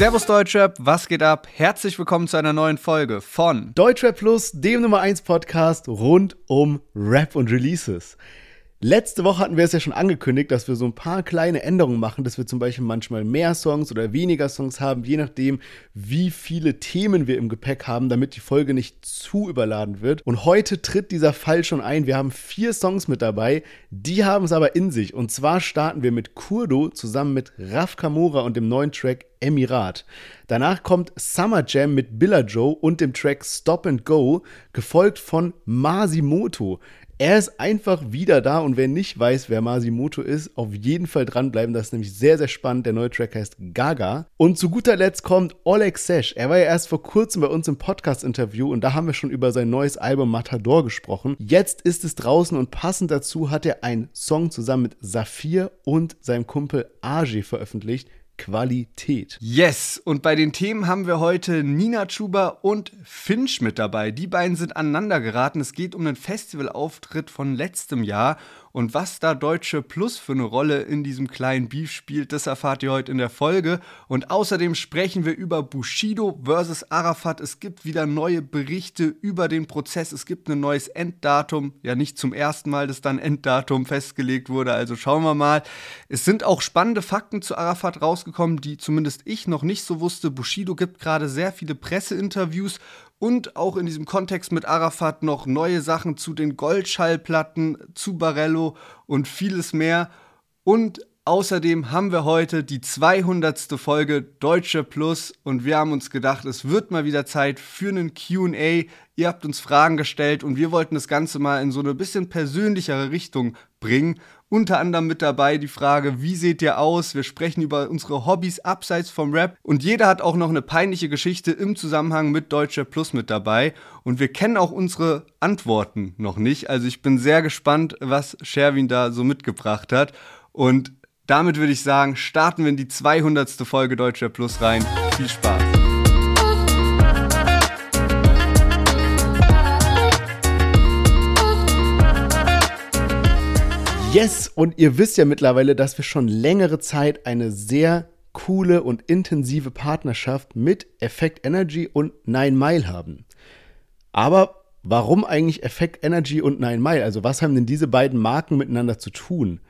Servus Deutschrap, was geht ab? Herzlich willkommen zu einer neuen Folge von Deutschrap Plus, dem Nummer 1 Podcast rund um Rap und Releases. Letzte Woche hatten wir es ja schon angekündigt, dass wir so ein paar kleine Änderungen machen, dass wir zum Beispiel manchmal mehr Songs oder weniger Songs haben, je nachdem, wie viele Themen wir im Gepäck haben, damit die Folge nicht zu überladen wird. Und heute tritt dieser Fall schon ein. Wir haben vier Songs mit dabei, die haben es aber in sich. Und zwar starten wir mit Kurdo zusammen mit Raf Kamora und dem neuen Track Emirat. Danach kommt Summer Jam mit Billa Joe und dem Track Stop and Go, gefolgt von Masimoto. Er ist einfach wieder da und wer nicht weiß, wer Masimoto ist, auf jeden Fall dranbleiben. Das ist nämlich sehr, sehr spannend. Der neue Track heißt Gaga. Und zu guter Letzt kommt Oleg Sesh. Er war ja erst vor kurzem bei uns im Podcast-Interview und da haben wir schon über sein neues Album Matador gesprochen. Jetzt ist es draußen und passend dazu hat er einen Song zusammen mit Saphir und seinem Kumpel Aje veröffentlicht. Qualität. Yes, und bei den Themen haben wir heute Nina Chuba und Finch mit dabei. Die beiden sind aneinander geraten. Es geht um einen Festivalauftritt von letztem Jahr und was da Deutsche Plus für eine Rolle in diesem kleinen Beef spielt, das erfahrt ihr heute in der Folge. Und außerdem sprechen wir über Bushido versus Arafat. Es gibt wieder neue Berichte über den Prozess. Es gibt ein neues Enddatum. Ja, nicht zum ersten Mal, dass dann Enddatum festgelegt wurde. Also schauen wir mal. Es sind auch spannende Fakten zu Arafat rausgekommen, die zumindest ich noch nicht so wusste. Bushido gibt gerade sehr viele Presseinterviews und auch in diesem Kontext mit Arafat noch neue Sachen zu den Goldschallplatten, zu Barello und vieles mehr. Und außerdem haben wir heute die 200. Folge Deutsche Plus und wir haben uns gedacht, es wird mal wieder Zeit für einen QA. Ihr habt uns Fragen gestellt und wir wollten das Ganze mal in so eine bisschen persönlichere Richtung bringen unter anderem mit dabei die Frage, wie seht ihr aus? Wir sprechen über unsere Hobbys abseits vom Rap. Und jeder hat auch noch eine peinliche Geschichte im Zusammenhang mit Deutscher Plus mit dabei. Und wir kennen auch unsere Antworten noch nicht. Also ich bin sehr gespannt, was Sherwin da so mitgebracht hat. Und damit würde ich sagen, starten wir in die 200. Folge Deutscher Plus rein. Viel Spaß! Yes, und ihr wisst ja mittlerweile, dass wir schon längere Zeit eine sehr coole und intensive Partnerschaft mit Effect Energy und Nine Mile haben. Aber warum eigentlich Effect Energy und Nine Mile? Also was haben denn diese beiden Marken miteinander zu tun?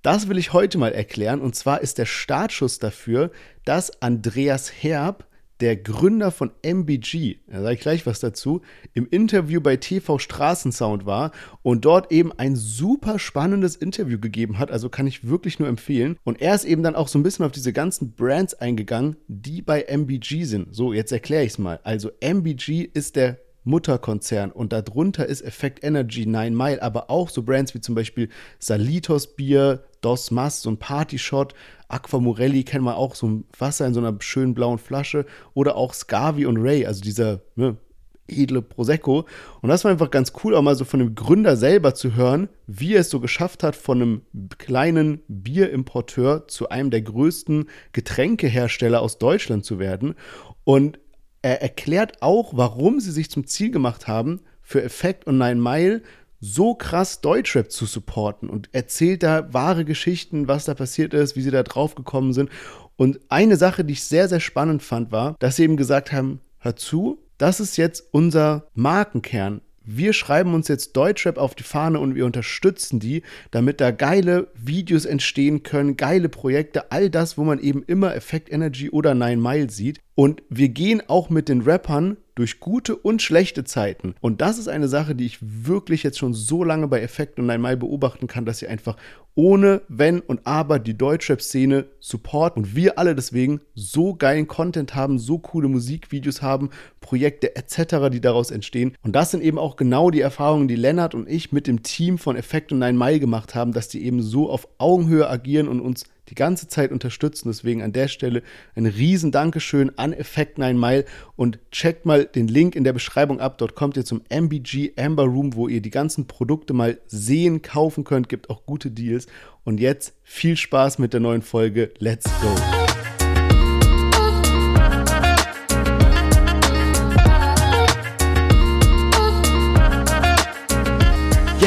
Das will ich heute mal erklären und zwar ist der Startschuss dafür, dass Andreas Herb der Gründer von MBG, da sage ich gleich was dazu, im Interview bei TV Straßensound war und dort eben ein super spannendes Interview gegeben hat. Also kann ich wirklich nur empfehlen. Und er ist eben dann auch so ein bisschen auf diese ganzen Brands eingegangen, die bei MBG sind. So, jetzt erkläre ich es mal. Also MBG ist der Mutterkonzern und darunter ist Effect Energy, Nine Mile, aber auch so Brands wie zum Beispiel Salitos Bier, Dos Mas, so ein Party-Shot, Aqua Morelli kennen wir auch, so ein Wasser in so einer schönen blauen Flasche oder auch Scavi und Ray, also dieser ne, edle Prosecco. Und das war einfach ganz cool, auch mal so von dem Gründer selber zu hören, wie er es so geschafft hat, von einem kleinen Bierimporteur zu einem der größten Getränkehersteller aus Deutschland zu werden. Und er erklärt auch, warum sie sich zum Ziel gemacht haben, für Effekt und Nine Mile so krass Deutschrap zu supporten und erzählt da wahre Geschichten, was da passiert ist, wie sie da drauf gekommen sind. Und eine Sache, die ich sehr, sehr spannend fand, war, dass sie eben gesagt haben, hör zu, das ist jetzt unser Markenkern wir schreiben uns jetzt Deutschrap auf die Fahne und wir unterstützen die, damit da geile Videos entstehen können, geile Projekte, all das, wo man eben immer Effect Energy oder Nine Mile sieht. Und wir gehen auch mit den Rappern durch gute und schlechte Zeiten. Und das ist eine Sache, die ich wirklich jetzt schon so lange bei Effekt und Nine Mile beobachten kann, dass sie einfach ohne Wenn und Aber die Deutschrap-Szene supporten und wir alle deswegen so geilen Content haben, so coole Musikvideos haben, Projekte etc., die daraus entstehen. Und das sind eben auch genau die Erfahrungen, die Lennart und ich mit dem Team von Effekt und Nine Mile gemacht haben, dass die eben so auf Augenhöhe agieren und uns die ganze Zeit unterstützen. Deswegen an der Stelle ein riesen Dankeschön an Effect 9 Mile und checkt mal den Link in der Beschreibung ab. Dort kommt ihr zum MBG Amber Room, wo ihr die ganzen Produkte mal sehen, kaufen könnt. Gibt auch gute Deals. Und jetzt viel Spaß mit der neuen Folge. Let's go!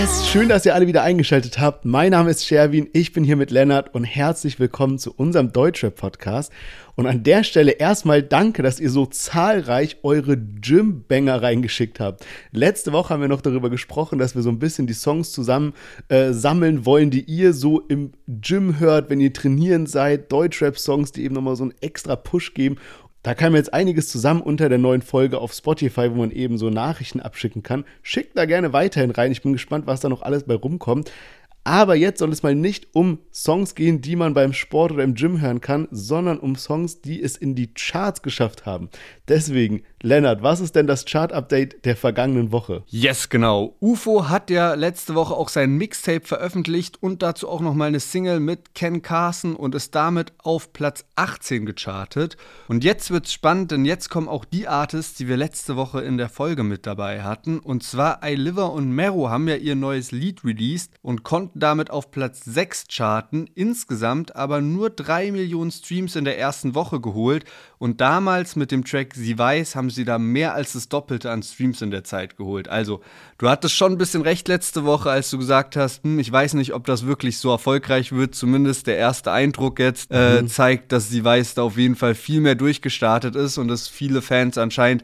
Yes, schön, dass ihr alle wieder eingeschaltet habt. Mein Name ist Sherwin, ich bin hier mit Lennart und herzlich willkommen zu unserem Deutschrap-Podcast. Und an der Stelle erstmal danke, dass ihr so zahlreich eure Gym-Banger reingeschickt habt. Letzte Woche haben wir noch darüber gesprochen, dass wir so ein bisschen die Songs zusammen äh, sammeln wollen, die ihr so im Gym hört, wenn ihr trainieren seid. Deutschrap-Songs, die eben nochmal so einen extra Push geben. Da kam jetzt einiges zusammen unter der neuen Folge auf Spotify, wo man eben so Nachrichten abschicken kann. Schickt da gerne weiterhin rein. Ich bin gespannt, was da noch alles bei rumkommt. Aber jetzt soll es mal nicht um Songs gehen, die man beim Sport oder im Gym hören kann, sondern um Songs, die es in die Charts geschafft haben. Deswegen, Lennart, was ist denn das Chart-Update der vergangenen Woche? Yes, genau. UFO hat ja letzte Woche auch sein Mixtape veröffentlicht und dazu auch nochmal eine Single mit Ken Carson und ist damit auf Platz 18 gechartet. Und jetzt wird's spannend, denn jetzt kommen auch die Artists, die wir letzte Woche in der Folge mit dabei hatten. Und zwar iLiver und Mero haben ja ihr neues Lied released und konnten damit auf Platz 6 charten, insgesamt aber nur 3 Millionen Streams in der ersten Woche geholt. Und damals mit dem Track Sie weiß haben sie da mehr als das Doppelte an Streams in der Zeit geholt. Also, du hattest schon ein bisschen recht letzte Woche, als du gesagt hast, hm, ich weiß nicht, ob das wirklich so erfolgreich wird. Zumindest der erste Eindruck jetzt äh, mhm. zeigt, dass Sie weiß da auf jeden Fall viel mehr durchgestartet ist und dass viele Fans anscheinend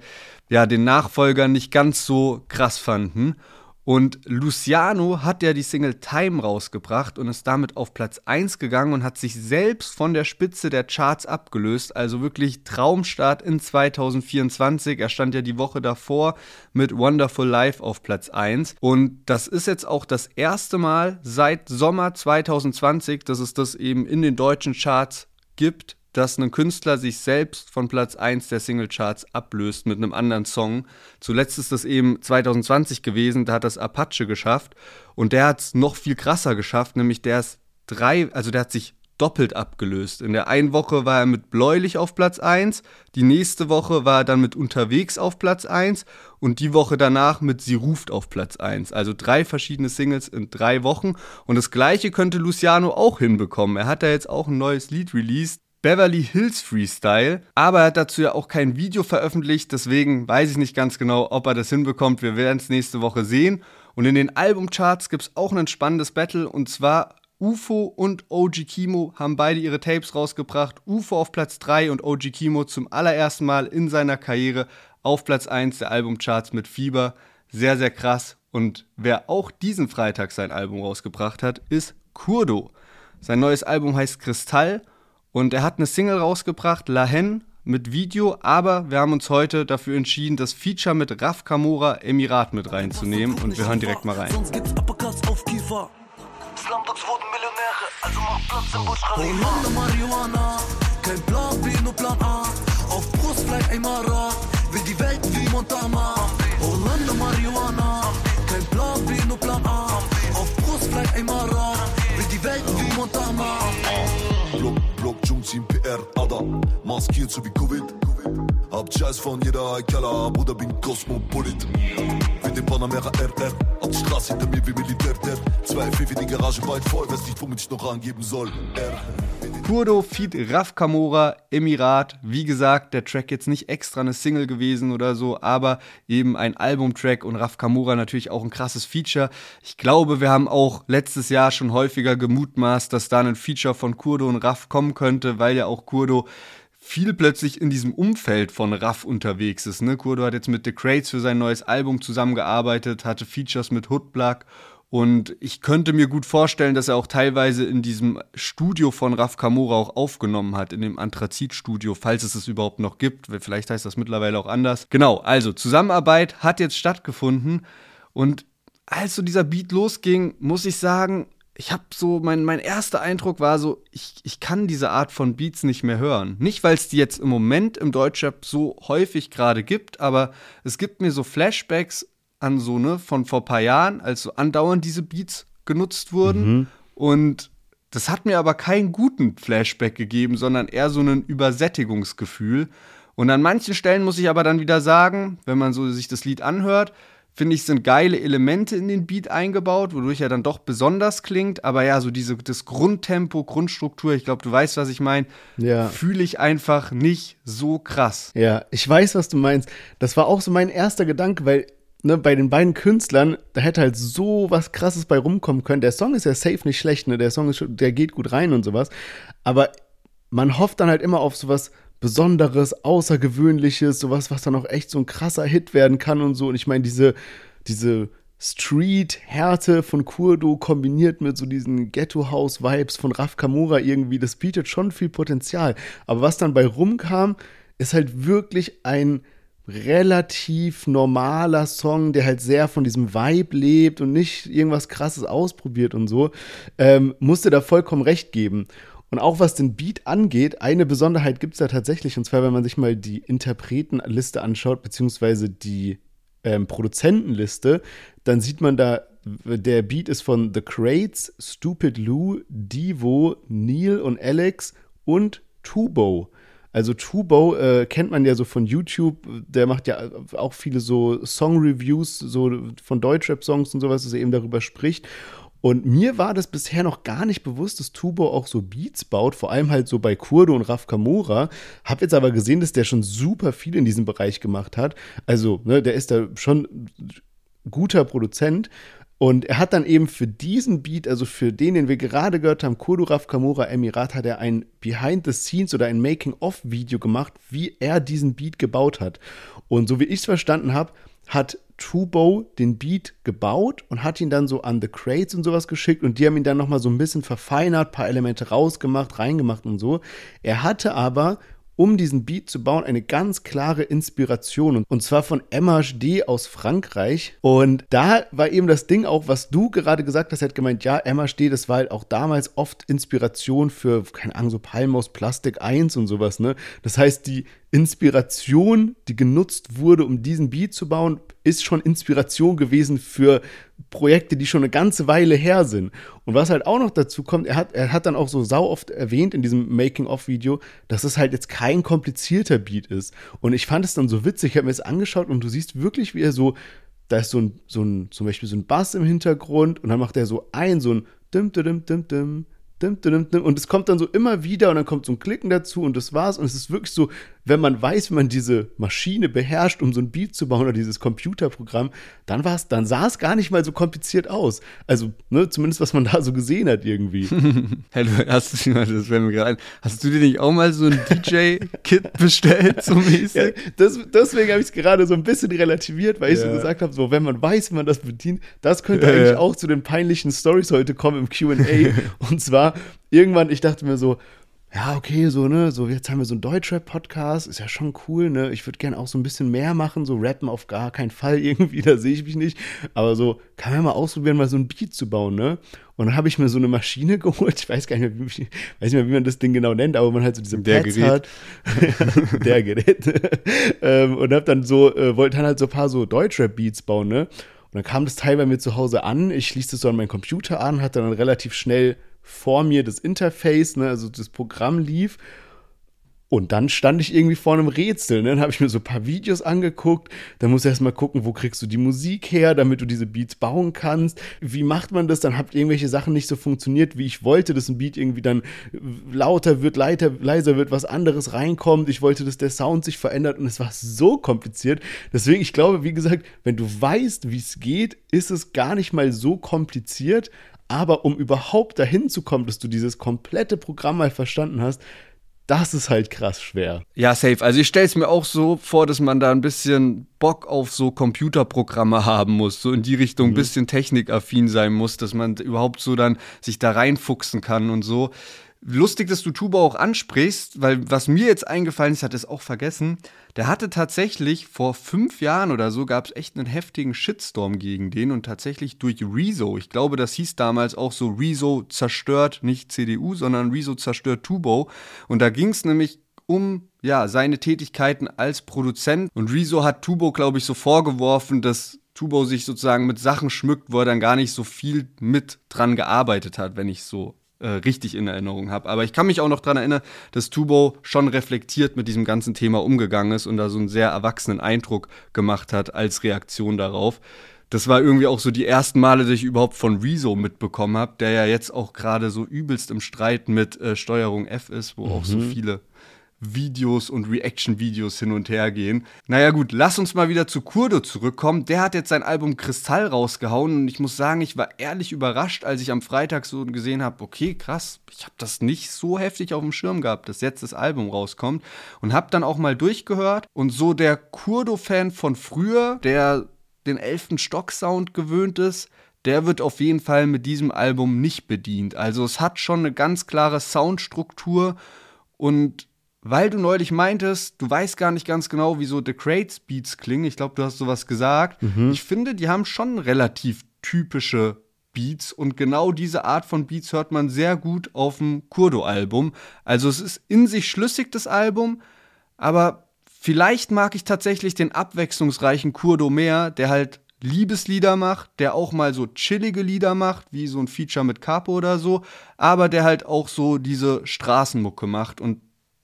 ja den Nachfolger nicht ganz so krass fanden. Und Luciano hat ja die Single Time rausgebracht und ist damit auf Platz 1 gegangen und hat sich selbst von der Spitze der Charts abgelöst. Also wirklich Traumstart in 2024. Er stand ja die Woche davor mit Wonderful Life auf Platz 1. Und das ist jetzt auch das erste Mal seit Sommer 2020, dass es das eben in den deutschen Charts gibt dass ein Künstler sich selbst von Platz 1 der Singlecharts ablöst mit einem anderen Song. Zuletzt ist das eben 2020 gewesen, da hat das Apache geschafft und der hat es noch viel krasser geschafft, nämlich der ist drei, also der hat sich doppelt abgelöst. In der einen Woche war er mit Bläulich auf Platz 1, die nächste Woche war er dann mit Unterwegs auf Platz 1 und die Woche danach mit Sie ruft auf Platz 1. Also drei verschiedene Singles in drei Wochen und das gleiche könnte Luciano auch hinbekommen. Er hat da jetzt auch ein neues Lied released, Beverly Hills Freestyle, aber er hat dazu ja auch kein Video veröffentlicht, deswegen weiß ich nicht ganz genau, ob er das hinbekommt. Wir werden es nächste Woche sehen. Und in den Albumcharts gibt es auch ein spannendes Battle und zwar UFO und OG Kimo haben beide ihre Tapes rausgebracht. UFO auf Platz 3 und OG Kimo zum allerersten Mal in seiner Karriere auf Platz 1 der Albumcharts mit Fieber. Sehr, sehr krass. Und wer auch diesen Freitag sein Album rausgebracht hat, ist Kurdo. Sein neues Album heißt Kristall und er hat eine Single rausgebracht, La Hen, mit Video, aber wir haben uns heute dafür entschieden, das Feature mit Raf Kamora Emirat mit reinzunehmen und wir hören direkt mal rein. Millionäre, also. Marihuana, kein Plan B, nur Plan A. Auf Brust bleibt Emirat, will PR, Ada, maskiert so wie Covid. Hab von jeder Keller, Bruder, bin Kosmopolit. Mit dem Panamera RR, auf die Straße hinter mir wie Militär, der. Zwei Pfiffi, die Garage bald voll, weiß nicht, womit ich noch angeben soll. R. Kurdo, Feed, Raf Kamora, Emirat. Wie gesagt, der Track jetzt nicht extra eine Single gewesen oder so, aber eben ein Albumtrack und Raf Kamora natürlich auch ein krasses Feature. Ich glaube, wir haben auch letztes Jahr schon häufiger gemutmaßt, dass da ein Feature von Kurdo und Raf kommen könnte, weil ja auch Kurdo viel plötzlich in diesem Umfeld von Raff unterwegs ist. Ne? Kurdo hat jetzt mit The Crates für sein neues Album zusammengearbeitet, hatte Features mit Hoodblack und ich könnte mir gut vorstellen, dass er auch teilweise in diesem Studio von Raf Kamora auch aufgenommen hat, in dem Anthrazit-Studio, falls es es überhaupt noch gibt. Vielleicht heißt das mittlerweile auch anders. Genau, also Zusammenarbeit hat jetzt stattgefunden. Und als so dieser Beat losging, muss ich sagen, ich habe so, mein, mein erster Eindruck war so, ich, ich kann diese Art von Beats nicht mehr hören. Nicht, weil es die jetzt im Moment im Deutschrap so häufig gerade gibt, aber es gibt mir so Flashbacks an so, ne, von vor ein paar Jahren, als so andauernd diese Beats genutzt wurden. Mhm. Und das hat mir aber keinen guten Flashback gegeben, sondern eher so ein Übersättigungsgefühl. Und an manchen Stellen muss ich aber dann wieder sagen, wenn man so sich das Lied anhört, finde ich, sind geile Elemente in den Beat eingebaut, wodurch er dann doch besonders klingt. Aber ja, so diese, das Grundtempo, Grundstruktur, ich glaube, du weißt, was ich meine, ja. fühle ich einfach nicht so krass. Ja, ich weiß, was du meinst. Das war auch so mein erster Gedanke, weil ne, bei den beiden Künstlern, da hätte halt so was krasses bei rumkommen können. Der Song ist ja safe nicht schlecht, ne? Der Song ist der geht gut rein und sowas. Aber man hofft dann halt immer auf sowas Besonderes, Außergewöhnliches, sowas, was dann auch echt so ein krasser Hit werden kann und so. Und ich meine, diese, diese Street-Härte von Kurdo kombiniert mit so diesen Ghetto-House-Vibes von Raf Kamura irgendwie, das bietet schon viel Potenzial. Aber was dann bei rumkam, ist halt wirklich ein relativ normaler Song, der halt sehr von diesem Vibe lebt und nicht irgendwas krasses ausprobiert und so, ähm, musste da vollkommen recht geben. Und auch was den Beat angeht, eine Besonderheit gibt es da tatsächlich, und zwar, wenn man sich mal die Interpretenliste anschaut, beziehungsweise die ähm, Produzentenliste, dann sieht man da, der Beat ist von The Crates, Stupid Lou, Divo, Neil und Alex und Tubo. Also Tubo äh, kennt man ja so von YouTube, der macht ja auch viele so Song-Reviews, so von Deutschrap-Songs und sowas, dass er eben darüber spricht. Und mir war das bisher noch gar nicht bewusst, dass Tubo auch so Beats baut, vor allem halt so bei Kurdo und Raf Kamora. Hab jetzt aber gesehen, dass der schon super viel in diesem Bereich gemacht hat. Also, ne, der ist da schon guter Produzent. Und er hat dann eben für diesen Beat, also für den, den wir gerade gehört haben, Kurdo Raf Kamora Emirat, hat er ein Behind the Scenes oder ein Making-of-Video gemacht, wie er diesen Beat gebaut hat. Und so wie ich es verstanden habe, hat Tubo den Beat gebaut und hat ihn dann so an The Crates und sowas geschickt und die haben ihn dann nochmal so ein bisschen verfeinert, paar Elemente rausgemacht, reingemacht und so. Er hatte aber um diesen Beat zu bauen, eine ganz klare Inspiration. Und zwar von MHD aus Frankreich. Und da war eben das Ding auch, was du gerade gesagt hast, er hat gemeint, ja, MHD, das war halt auch damals oft Inspiration für, keine Ahnung, so Palm aus Plastik 1 und sowas, ne? Das heißt, die Inspiration, die genutzt wurde, um diesen Beat zu bauen, ist schon Inspiration gewesen für Projekte, die schon eine ganze Weile her sind. Und was halt auch noch dazu kommt, er hat, er hat dann auch so sau oft erwähnt in diesem Making-of-Video, dass es halt jetzt kein komplizierter Beat ist. Und ich fand es dann so witzig, ich habe mir es angeschaut und du siehst wirklich, wie er so, da ist so ein, so ein, zum Beispiel so ein Bass im Hintergrund und dann macht er so ein, so ein dim, dim, dim, dim, und es kommt dann so immer wieder und dann kommt so ein Klicken dazu und das war's. Und es ist wirklich so, wenn man weiß, wie man diese Maschine beherrscht, um so ein Beat zu bauen oder dieses Computerprogramm, dann war's, dann sah es gar nicht mal so kompliziert aus. Also, ne, zumindest was man da so gesehen hat irgendwie. hey, du, hast, das mir gerade ein, hast du dir nicht auch mal so ein DJ-Kit bestellt, so mäßig? Ja, das, deswegen habe ich es gerade so ein bisschen relativiert, weil ich ja. so gesagt habe, so, wenn man weiß, wie man das bedient, das könnte ja, eigentlich auch zu den peinlichen Stories heute kommen im Q&A. und zwar irgendwann, ich dachte mir so, ja, okay, so, ne, so jetzt haben wir so einen Deutschrap-Podcast, ist ja schon cool, ne? Ich würde gerne auch so ein bisschen mehr machen, so rappen auf gar keinen Fall irgendwie, da sehe ich mich nicht. Aber so, kann man mal ausprobieren, mal so ein Beat zu bauen, ne? Und dann habe ich mir so eine Maschine geholt, ich weiß gar nicht mehr, wie, weiß nicht mehr, wie man das Ding genau nennt, aber man halt so diese Der Pads Gerät. hat. Der Gerät. ähm, und hab dann so, äh, wollte dann halt so ein paar so Deutschrap-Beats bauen, ne? Und dann kam das Teil bei mir zu Hause an, ich schließe das so an meinen Computer an, hatte dann relativ schnell vor mir das Interface, ne, also das Programm lief. Und dann stand ich irgendwie vor einem Rätsel. Ne? Dann habe ich mir so ein paar Videos angeguckt. Dann musst du erstmal gucken, wo kriegst du die Musik her, damit du diese Beats bauen kannst. Wie macht man das? Dann habt irgendwelche Sachen nicht so funktioniert, wie ich wollte, dass ein Beat irgendwie dann lauter wird, leiter, leiser wird, was anderes reinkommt. Ich wollte, dass der Sound sich verändert und es war so kompliziert. Deswegen, ich glaube, wie gesagt, wenn du weißt, wie es geht, ist es gar nicht mal so kompliziert. Aber um überhaupt dahin zu kommen, dass du dieses komplette Programm mal verstanden hast, das ist halt krass schwer. Ja, safe. Also ich stelle es mir auch so vor, dass man da ein bisschen Bock auf so Computerprogramme haben muss, so in die Richtung ein mhm. bisschen technikaffin sein muss, dass man überhaupt so dann sich da reinfuchsen kann und so. Lustig, dass du Tuba auch ansprichst, weil was mir jetzt eingefallen ist, hat es auch vergessen. Der hatte tatsächlich vor fünf Jahren oder so gab es echt einen heftigen Shitstorm gegen den und tatsächlich durch Rezo. Ich glaube, das hieß damals auch so Rezo zerstört, nicht CDU, sondern Rezo zerstört Tubo. Und da ging es nämlich um ja seine Tätigkeiten als Produzent. Und Rezo hat Tubo, glaube ich, so vorgeworfen, dass Tubo sich sozusagen mit Sachen schmückt, wo er dann gar nicht so viel mit dran gearbeitet hat, wenn ich so äh, richtig in Erinnerung habe. Aber ich kann mich auch noch daran erinnern, dass Tubo schon reflektiert mit diesem ganzen Thema umgegangen ist und da so einen sehr erwachsenen Eindruck gemacht hat als Reaktion darauf. Das war irgendwie auch so die ersten Male, dass ich überhaupt von Rezo mitbekommen habe, der ja jetzt auch gerade so übelst im Streit mit äh, Steuerung F ist, wo mhm. auch so mhm. viele Videos und Reaction-Videos hin und her gehen. Naja gut, lass uns mal wieder zu Kurdo zurückkommen. Der hat jetzt sein Album Kristall rausgehauen und ich muss sagen, ich war ehrlich überrascht, als ich am Freitag so gesehen habe, okay, krass, ich habe das nicht so heftig auf dem Schirm gehabt, dass jetzt das Album rauskommt und habe dann auch mal durchgehört und so der Kurdo-Fan von früher, der den elften Stock-Sound gewöhnt ist, der wird auf jeden Fall mit diesem Album nicht bedient. Also es hat schon eine ganz klare Soundstruktur und weil du neulich meintest, du weißt gar nicht ganz genau, wieso The Crates Beats klingen. Ich glaube, du hast sowas gesagt. Mhm. Ich finde, die haben schon relativ typische Beats und genau diese Art von Beats hört man sehr gut auf dem Kurdo-Album. Also es ist in sich schlüssig, das Album, aber vielleicht mag ich tatsächlich den abwechslungsreichen Kurdo mehr, der halt Liebeslieder macht, der auch mal so chillige Lieder macht, wie so ein Feature mit Capo oder so, aber der halt auch so diese Straßenmucke macht und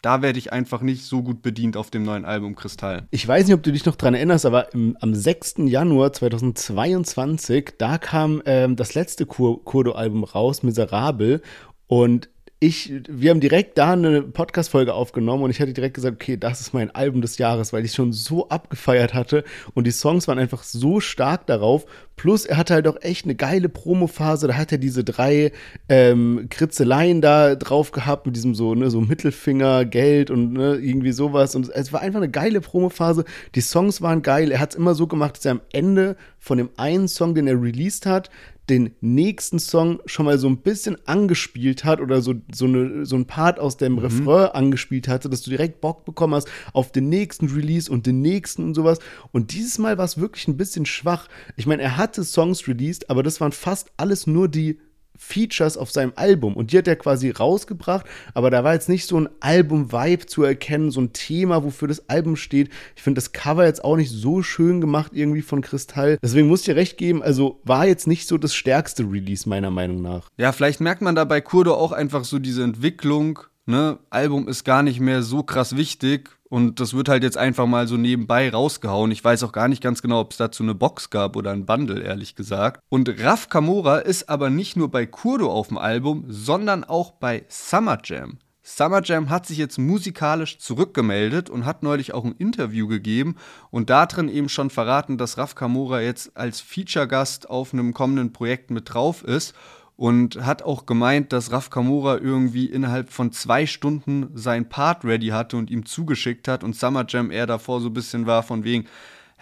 da werde ich einfach nicht so gut bedient auf dem neuen Album Kristall. Ich weiß nicht, ob du dich noch dran erinnerst, aber im, am 6. Januar 2022, da kam ähm, das letzte Kur Kurdo-Album raus, Miserabel. Und ich, wir haben direkt da eine Podcast-Folge aufgenommen und ich hatte direkt gesagt, okay, das ist mein Album des Jahres, weil ich schon so abgefeiert hatte und die Songs waren einfach so stark darauf. Plus, er hatte halt auch echt eine geile Promo-Phase. Da hat er diese drei ähm, Kritzeleien da drauf gehabt mit diesem so, ne, so Mittelfinger, Geld und ne, irgendwie sowas. Und es war einfach eine geile Promo-Phase. Die Songs waren geil. Er hat es immer so gemacht, dass er am Ende von dem einen Song, den er released hat, den nächsten Song schon mal so ein bisschen angespielt hat oder so, so, eine, so ein Part aus dem mhm. Refrain angespielt hatte, dass du direkt Bock bekommen hast auf den nächsten Release und den nächsten und sowas. Und dieses Mal war es wirklich ein bisschen schwach. Ich meine, er hatte Songs released, aber das waren fast alles nur die Features auf seinem Album und die hat er quasi rausgebracht, aber da war jetzt nicht so ein Album-Vibe zu erkennen, so ein Thema, wofür das Album steht. Ich finde das Cover jetzt auch nicht so schön gemacht irgendwie von Kristall. Deswegen muss ich dir recht geben, also war jetzt nicht so das stärkste Release meiner Meinung nach. Ja, vielleicht merkt man da bei Kurdo auch einfach so diese Entwicklung, ne? Album ist gar nicht mehr so krass wichtig und das wird halt jetzt einfach mal so nebenbei rausgehauen. Ich weiß auch gar nicht ganz genau, ob es dazu eine Box gab oder ein Bundle, ehrlich gesagt. Und Raf Kamora ist aber nicht nur bei Kurdo auf dem Album, sondern auch bei Summer Jam. Summer Jam hat sich jetzt musikalisch zurückgemeldet und hat neulich auch ein Interview gegeben und darin eben schon verraten, dass Raf Kamora jetzt als Feature-Gast auf einem kommenden Projekt mit drauf ist und hat auch gemeint, dass Raf Kamura irgendwie innerhalb von zwei Stunden sein Part ready hatte und ihm zugeschickt hat und Summer Jam eher davor so ein bisschen war von wegen,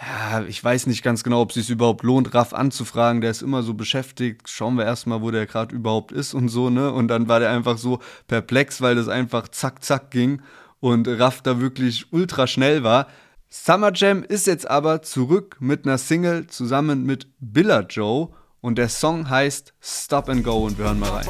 ja, ich weiß nicht ganz genau, ob es sich überhaupt lohnt, Raff anzufragen. Der ist immer so beschäftigt. Schauen wir erstmal, wo der gerade überhaupt ist und so, ne? Und dann war der einfach so perplex, weil das einfach zack, zack ging und Raff da wirklich ultra schnell war. Summer Jam ist jetzt aber zurück mit einer Single zusammen mit Billa Joe und der Song heißt Stop and Go und wir hören mal rein.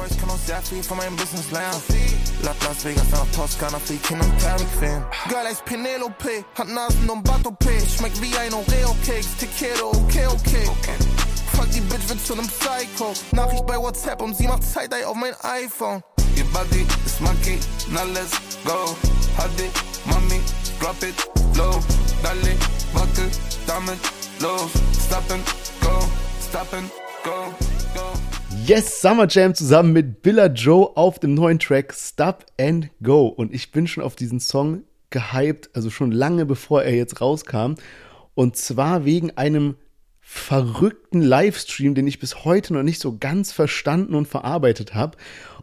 Fuck die Bitch wird zu nem Psycho. Nachricht bei WhatsApp und sie macht Zeit auf mein iPhone. Your body is monkey, now let's go. Hadi, mommy, drop it low. Dale, wackel, damit los. Stop and go, stop and go. Yes, Summer Jam zusammen mit Billa Joe auf dem neuen Track Stop and Go. Und ich bin schon auf diesen Song gehypt, also schon lange bevor er jetzt rauskam. Und zwar wegen einem verrückten Livestream, den ich bis heute noch nicht so ganz verstanden und verarbeitet habe.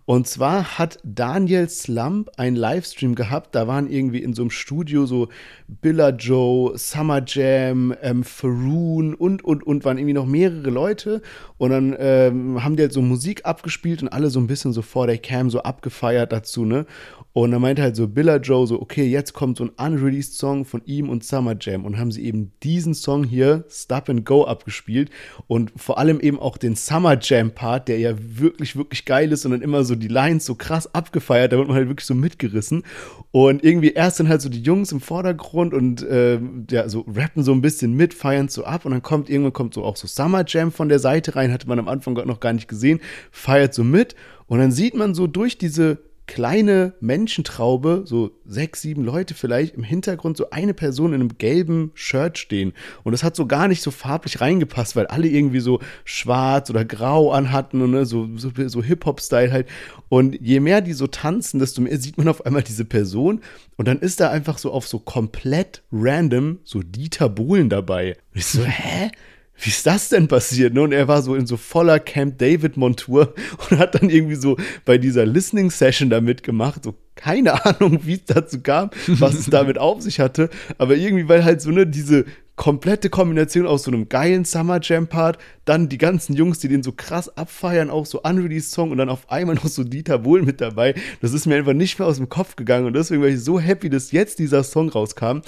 Und zwar hat Daniel Slump einen Livestream gehabt. Da waren irgendwie in so einem Studio so Billa Joe, Summer Jam, ähm, Faroon und, und, und waren irgendwie noch mehrere Leute. Und dann ähm, haben die halt so Musik abgespielt und alle so ein bisschen so vor der Cam so abgefeiert dazu, ne? Und dann meinte halt so Billa Joe so, okay, jetzt kommt so ein unreleased Song von ihm und Summer Jam. Und haben sie eben diesen Song hier, Stop and Go, abgespielt. Und vor allem eben auch den Summer Jam Part, der ja wirklich, wirklich geil ist und dann immer so die Lines so krass abgefeiert. Da wird man halt wirklich so mitgerissen. Und irgendwie erst dann halt so die Jungs im Vordergrund und äh, ja, so rappen so ein bisschen mit, feiern so ab. Und dann kommt irgendwann kommt so auch so Summer Jam von der Seite rein, hatte man am Anfang noch gar nicht gesehen, feiert so mit. Und dann sieht man so durch diese kleine Menschentraube, so sechs, sieben Leute vielleicht, im Hintergrund so eine Person in einem gelben Shirt stehen. Und das hat so gar nicht so farblich reingepasst, weil alle irgendwie so schwarz oder grau anhatten und ne, so, so, so Hip-Hop-Style halt. Und je mehr die so tanzen, desto mehr sieht man auf einmal diese Person. Und dann ist da einfach so auf so komplett random so Dieter Bohlen dabei. Und ich so, hä? Wie ist das denn passiert? Ne? Und er war so in so voller Camp David-Montur und hat dann irgendwie so bei dieser Listening-Session da mitgemacht. So keine Ahnung, wie es dazu kam, was es damit auf sich hatte. Aber irgendwie, weil halt so ne, diese komplette Kombination aus so einem geilen Summer Jam Part, dann die ganzen Jungs, die den so krass abfeiern, auch so unreleased Song und dann auf einmal noch so Dieter Bohlen mit dabei. Das ist mir einfach nicht mehr aus dem Kopf gegangen und deswegen war ich so happy, dass jetzt dieser Song rauskam.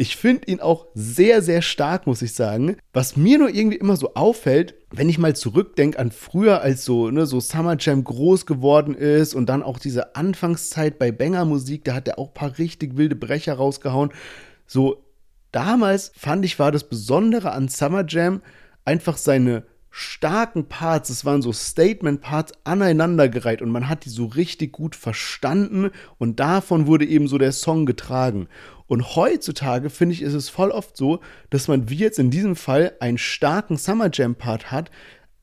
Ich finde ihn auch sehr, sehr stark, muss ich sagen. Was mir nur irgendwie immer so auffällt, wenn ich mal zurückdenke an früher, als so, ne, so Summer Jam groß geworden ist und dann auch diese Anfangszeit bei Banger Musik, da hat er auch ein paar richtig wilde Brecher rausgehauen. So, damals fand ich, war das Besondere an Summer Jam einfach seine starken Parts, es waren so Statement-Parts aneinandergereiht und man hat die so richtig gut verstanden und davon wurde eben so der Song getragen. Und heutzutage finde ich, ist es voll oft so, dass man wie jetzt in diesem Fall einen starken Summer Jam Part hat,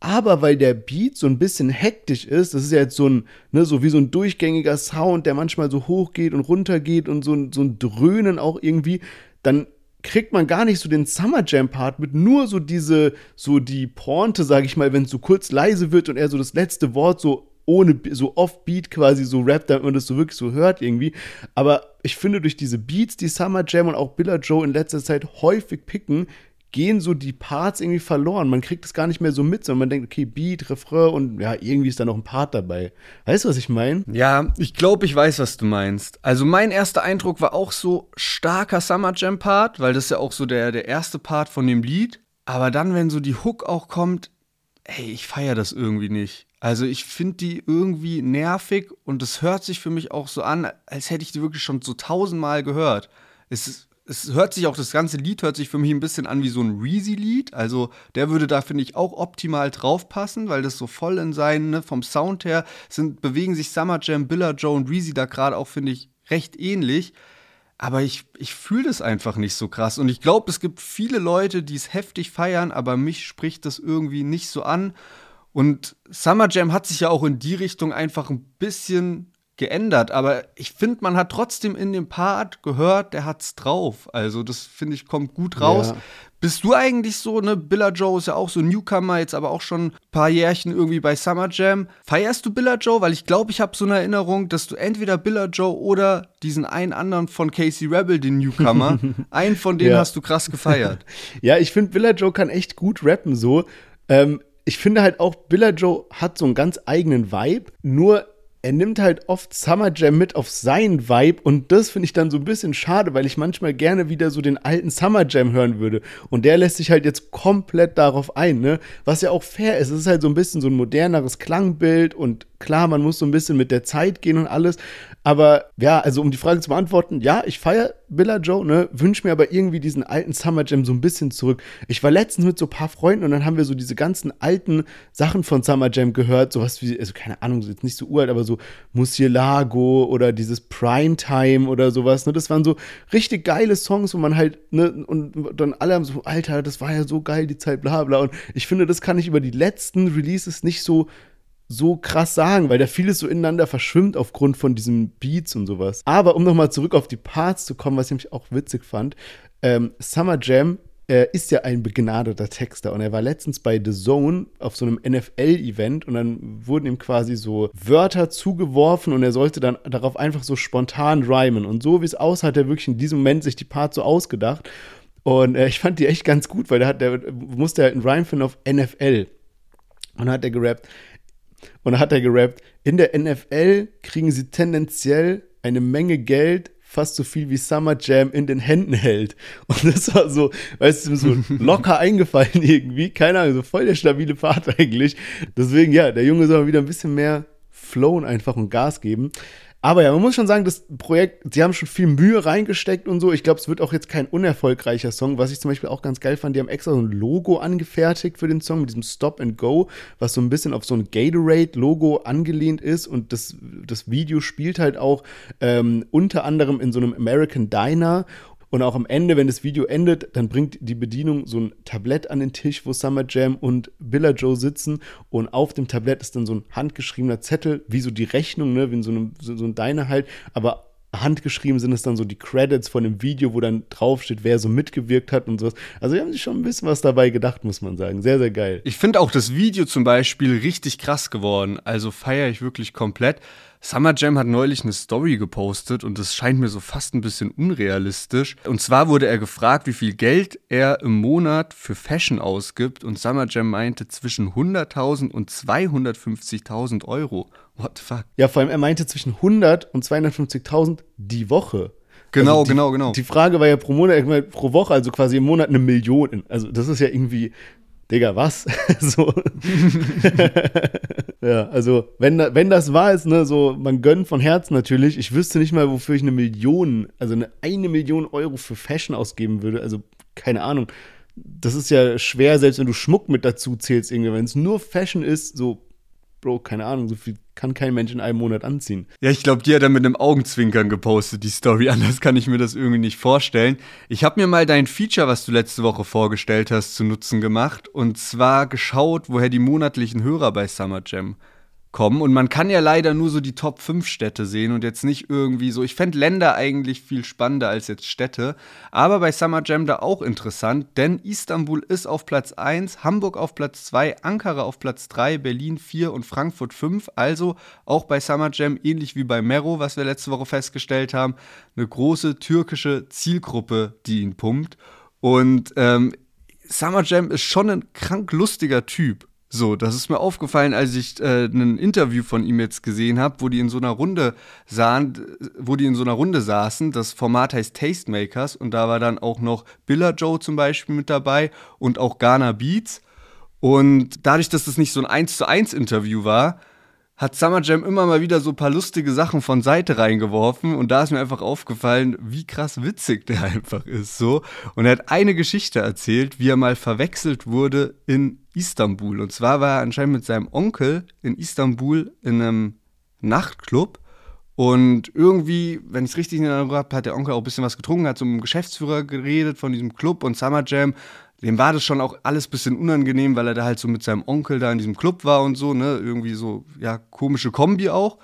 aber weil der Beat so ein bisschen hektisch ist, das ist ja jetzt so ein, ne, so wie so ein durchgängiger Sound, der manchmal so hoch geht und runter geht und so ein, so ein Dröhnen auch irgendwie, dann kriegt man gar nicht so den Summer Jam Part mit, nur so diese, so die Porte, sag ich mal, wenn es so kurz leise wird und er so das letzte Wort so ohne so off-Beat quasi so rappt, damit man das so wirklich so hört irgendwie. Aber ich finde, durch diese Beats, die Summer Jam und auch Billa Joe in letzter Zeit häufig picken, gehen so die Parts irgendwie verloren. Man kriegt es gar nicht mehr so mit, sondern man denkt, okay, Beat, Refrain und ja, irgendwie ist da noch ein Part dabei. Weißt du, was ich meine? Ja, ich glaube, ich weiß, was du meinst. Also mein erster Eindruck war auch so starker Summer Jam Part, weil das ist ja auch so der, der erste Part von dem Lied. Aber dann, wenn so die Hook auch kommt, ey, ich feiere das irgendwie nicht. Also ich finde die irgendwie nervig und es hört sich für mich auch so an, als hätte ich die wirklich schon so tausendmal gehört. Es, es hört sich auch, das ganze Lied hört sich für mich ein bisschen an wie so ein Reezy-Lied. Also der würde da, finde ich, auch optimal draufpassen, weil das so voll in seinen, ne, vom Sound her, sind, bewegen sich Summer Jam, Billa Joe und Reezy da gerade auch, finde ich, recht ähnlich. Aber ich, ich fühle das einfach nicht so krass. Und ich glaube, es gibt viele Leute, die es heftig feiern, aber mich spricht das irgendwie nicht so an. Und Summer Jam hat sich ja auch in die Richtung einfach ein bisschen geändert, aber ich finde, man hat trotzdem in dem Part gehört, der hat's drauf. Also das finde ich kommt gut raus. Ja. Bist du eigentlich so, ne? Billa Joe ist ja auch so Newcomer, jetzt aber auch schon ein paar Jährchen irgendwie bei Summer Jam. Feierst du Billa Joe? Weil ich glaube, ich habe so eine Erinnerung, dass du entweder Billa Joe oder diesen einen anderen von Casey Rebel, den Newcomer, einen von denen ja. hast du krass gefeiert. ja, ich finde, Billa Joe kann echt gut rappen so. Ähm, ich finde halt auch, Billa Joe hat so einen ganz eigenen Vibe, nur er nimmt halt oft Summer Jam mit auf seinen Vibe und das finde ich dann so ein bisschen schade, weil ich manchmal gerne wieder so den alten Summer Jam hören würde und der lässt sich halt jetzt komplett darauf ein, ne? Was ja auch fair ist. Es ist halt so ein bisschen so ein moderneres Klangbild und klar, man muss so ein bisschen mit der Zeit gehen und alles, aber ja, also um die Frage zu beantworten, ja, ich feiere Billa Joe, ne, wünsche mir aber irgendwie diesen alten Summer Jam so ein bisschen zurück. Ich war letztens mit so ein paar Freunden und dann haben wir so diese ganzen alten Sachen von Summer Jam gehört, sowas wie, also keine Ahnung, jetzt nicht so uralt, aber so Musielago oder dieses Primetime oder sowas, ne, das waren so richtig geile Songs, wo man halt, ne, und dann alle haben so, Alter, das war ja so geil, die Zeit, bla bla. Und ich finde, das kann ich über die letzten Releases nicht so so krass sagen, weil da vieles so ineinander verschwimmt aufgrund von diesen Beats und sowas. Aber um nochmal zurück auf die Parts zu kommen, was ich nämlich auch witzig fand, ähm, Summer Jam äh, ist ja ein begnadeter Texter und er war letztens bei The Zone auf so einem NFL-Event und dann wurden ihm quasi so Wörter zugeworfen und er sollte dann darauf einfach so spontan rhymen. Und so wie es aussah, hat er wirklich in diesem Moment sich die Parts so ausgedacht. Und äh, ich fand die echt ganz gut, weil der, hat, der musste halt einen Rhyme finden auf NFL. Und dann hat er gerappt, und da hat er gerappt, in der NFL kriegen sie tendenziell eine Menge Geld, fast so viel wie Summer Jam in den Händen hält. Und das war so, weißt du, so locker eingefallen irgendwie. Keine Ahnung, so voll der stabile Part eigentlich. Deswegen, ja, der Junge soll wieder ein bisschen mehr flown einfach und Gas geben. Aber ja, man muss schon sagen, das Projekt, sie haben schon viel Mühe reingesteckt und so. Ich glaube, es wird auch jetzt kein unerfolgreicher Song. Was ich zum Beispiel auch ganz geil fand, die haben extra so ein Logo angefertigt für den Song mit diesem Stop and Go, was so ein bisschen auf so ein Gatorade-Logo angelehnt ist. Und das, das Video spielt halt auch ähm, unter anderem in so einem American Diner. Und auch am Ende, wenn das Video endet, dann bringt die Bedienung so ein Tablett an den Tisch, wo Summer Jam und Billa Joe sitzen. Und auf dem Tablett ist dann so ein handgeschriebener Zettel, wie so die Rechnung, ne, wie so einem so, so ein Diner halt. Aber handgeschrieben sind es dann so die Credits von dem Video, wo dann draufsteht, wer so mitgewirkt hat und sowas. Also die haben sich schon ein bisschen was dabei gedacht, muss man sagen. Sehr, sehr geil. Ich finde auch das Video zum Beispiel richtig krass geworden. Also feiere ich wirklich komplett. Summer Jam hat neulich eine Story gepostet und das scheint mir so fast ein bisschen unrealistisch. Und zwar wurde er gefragt, wie viel Geld er im Monat für Fashion ausgibt und Summer Jam meinte zwischen 100.000 und 250.000 Euro. What the fuck? Ja, vor allem er meinte zwischen 100 und 250.000 die Woche. Genau, also die, genau, genau. Die Frage war ja pro Monat, pro Woche, also quasi im Monat eine Million. Also das ist ja irgendwie, Digga, was? so. ja, also wenn, wenn das wahr ist, ne, so, man gönnt von Herzen natürlich. Ich wüsste nicht mal, wofür ich eine Million, also eine, eine Million Euro für Fashion ausgeben würde. Also, keine Ahnung. Das ist ja schwer, selbst wenn du Schmuck mit dazu zählst, irgendwie. Wenn es nur Fashion ist, so, Bro, keine Ahnung, so viel kann kein Mensch in einem Monat anziehen. Ja, ich glaube, die hat er mit einem Augenzwinkern gepostet, die Story. Anders kann ich mir das irgendwie nicht vorstellen. Ich habe mir mal dein Feature, was du letzte Woche vorgestellt hast, zu Nutzen gemacht. Und zwar geschaut, woher die monatlichen Hörer bei Summer Jam kommen. Und man kann ja leider nur so die Top 5 Städte sehen und jetzt nicht irgendwie so. Ich fände Länder eigentlich viel spannender als jetzt Städte. Aber bei Summer Jam da auch interessant, denn Istanbul ist auf Platz 1, Hamburg auf Platz 2, Ankara auf Platz 3, Berlin 4 und Frankfurt 5. Also auch bei Summer Jam, ähnlich wie bei Mero, was wir letzte Woche festgestellt haben, eine große türkische Zielgruppe, die ihn pumpt. Und ähm, Summer Jam ist schon ein krank lustiger Typ. So, das ist mir aufgefallen, als ich äh, ein Interview von ihm jetzt gesehen habe, wo die in so einer Runde sahen, wo die in so einer Runde saßen. Das Format heißt Tastemakers und da war dann auch noch Billa Joe zum Beispiel mit dabei und auch Ghana Beats. Und dadurch, dass das nicht so ein 1 zu 1 Interview war, hat Summer Jam immer mal wieder so ein paar lustige Sachen von Seite reingeworfen und da ist mir einfach aufgefallen, wie krass witzig der einfach ist so. Und er hat eine Geschichte erzählt, wie er mal verwechselt wurde in Istanbul. Und zwar war er anscheinend mit seinem Onkel in Istanbul in einem Nachtclub und irgendwie, wenn ich es richtig in Erinnerung habe, hat der Onkel auch ein bisschen was getrunken, hat dem Geschäftsführer geredet von diesem Club und Summer Jam dem war das schon auch alles ein bisschen unangenehm, weil er da halt so mit seinem Onkel da in diesem Club war und so, ne? Irgendwie so, ja, komische Kombi auch.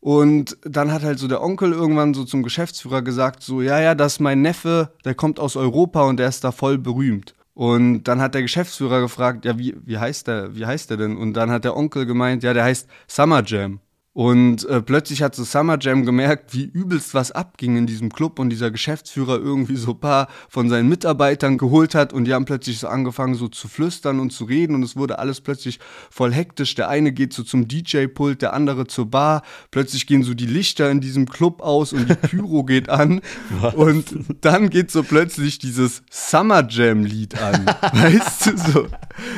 Und dann hat halt so der Onkel irgendwann so zum Geschäftsführer gesagt, so, ja, ja, das ist mein Neffe, der kommt aus Europa und der ist da voll berühmt. Und dann hat der Geschäftsführer gefragt, ja, wie, wie heißt der, wie heißt der denn? Und dann hat der Onkel gemeint, ja, der heißt Summer Jam. Und äh, plötzlich hat so Summer Jam gemerkt, wie übelst was abging in diesem Club und dieser Geschäftsführer irgendwie so ein paar von seinen Mitarbeitern geholt hat und die haben plötzlich so angefangen so zu flüstern und zu reden und es wurde alles plötzlich voll hektisch. Der eine geht so zum DJ-Pult, der andere zur Bar. Plötzlich gehen so die Lichter in diesem Club aus und die Pyro geht an was? und dann geht so plötzlich dieses Summer Jam-Lied an. weißt du so?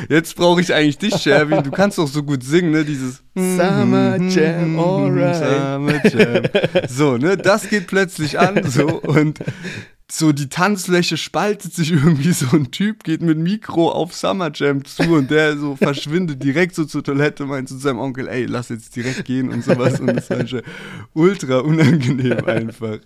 Jetzt brauche ich eigentlich dich, Sherwin. Du kannst doch so gut singen, ne? Dieses Summer Jam. Jam, alright. Summer Jam. So, ne, das geht plötzlich an, so, und so die Tanzfläche spaltet sich irgendwie, so ein Typ geht mit Mikro auf Summer Jam zu und der so verschwindet direkt so zur Toilette, meint zu seinem Onkel, ey, lass jetzt direkt gehen und sowas und das war schon ultra unangenehm einfach.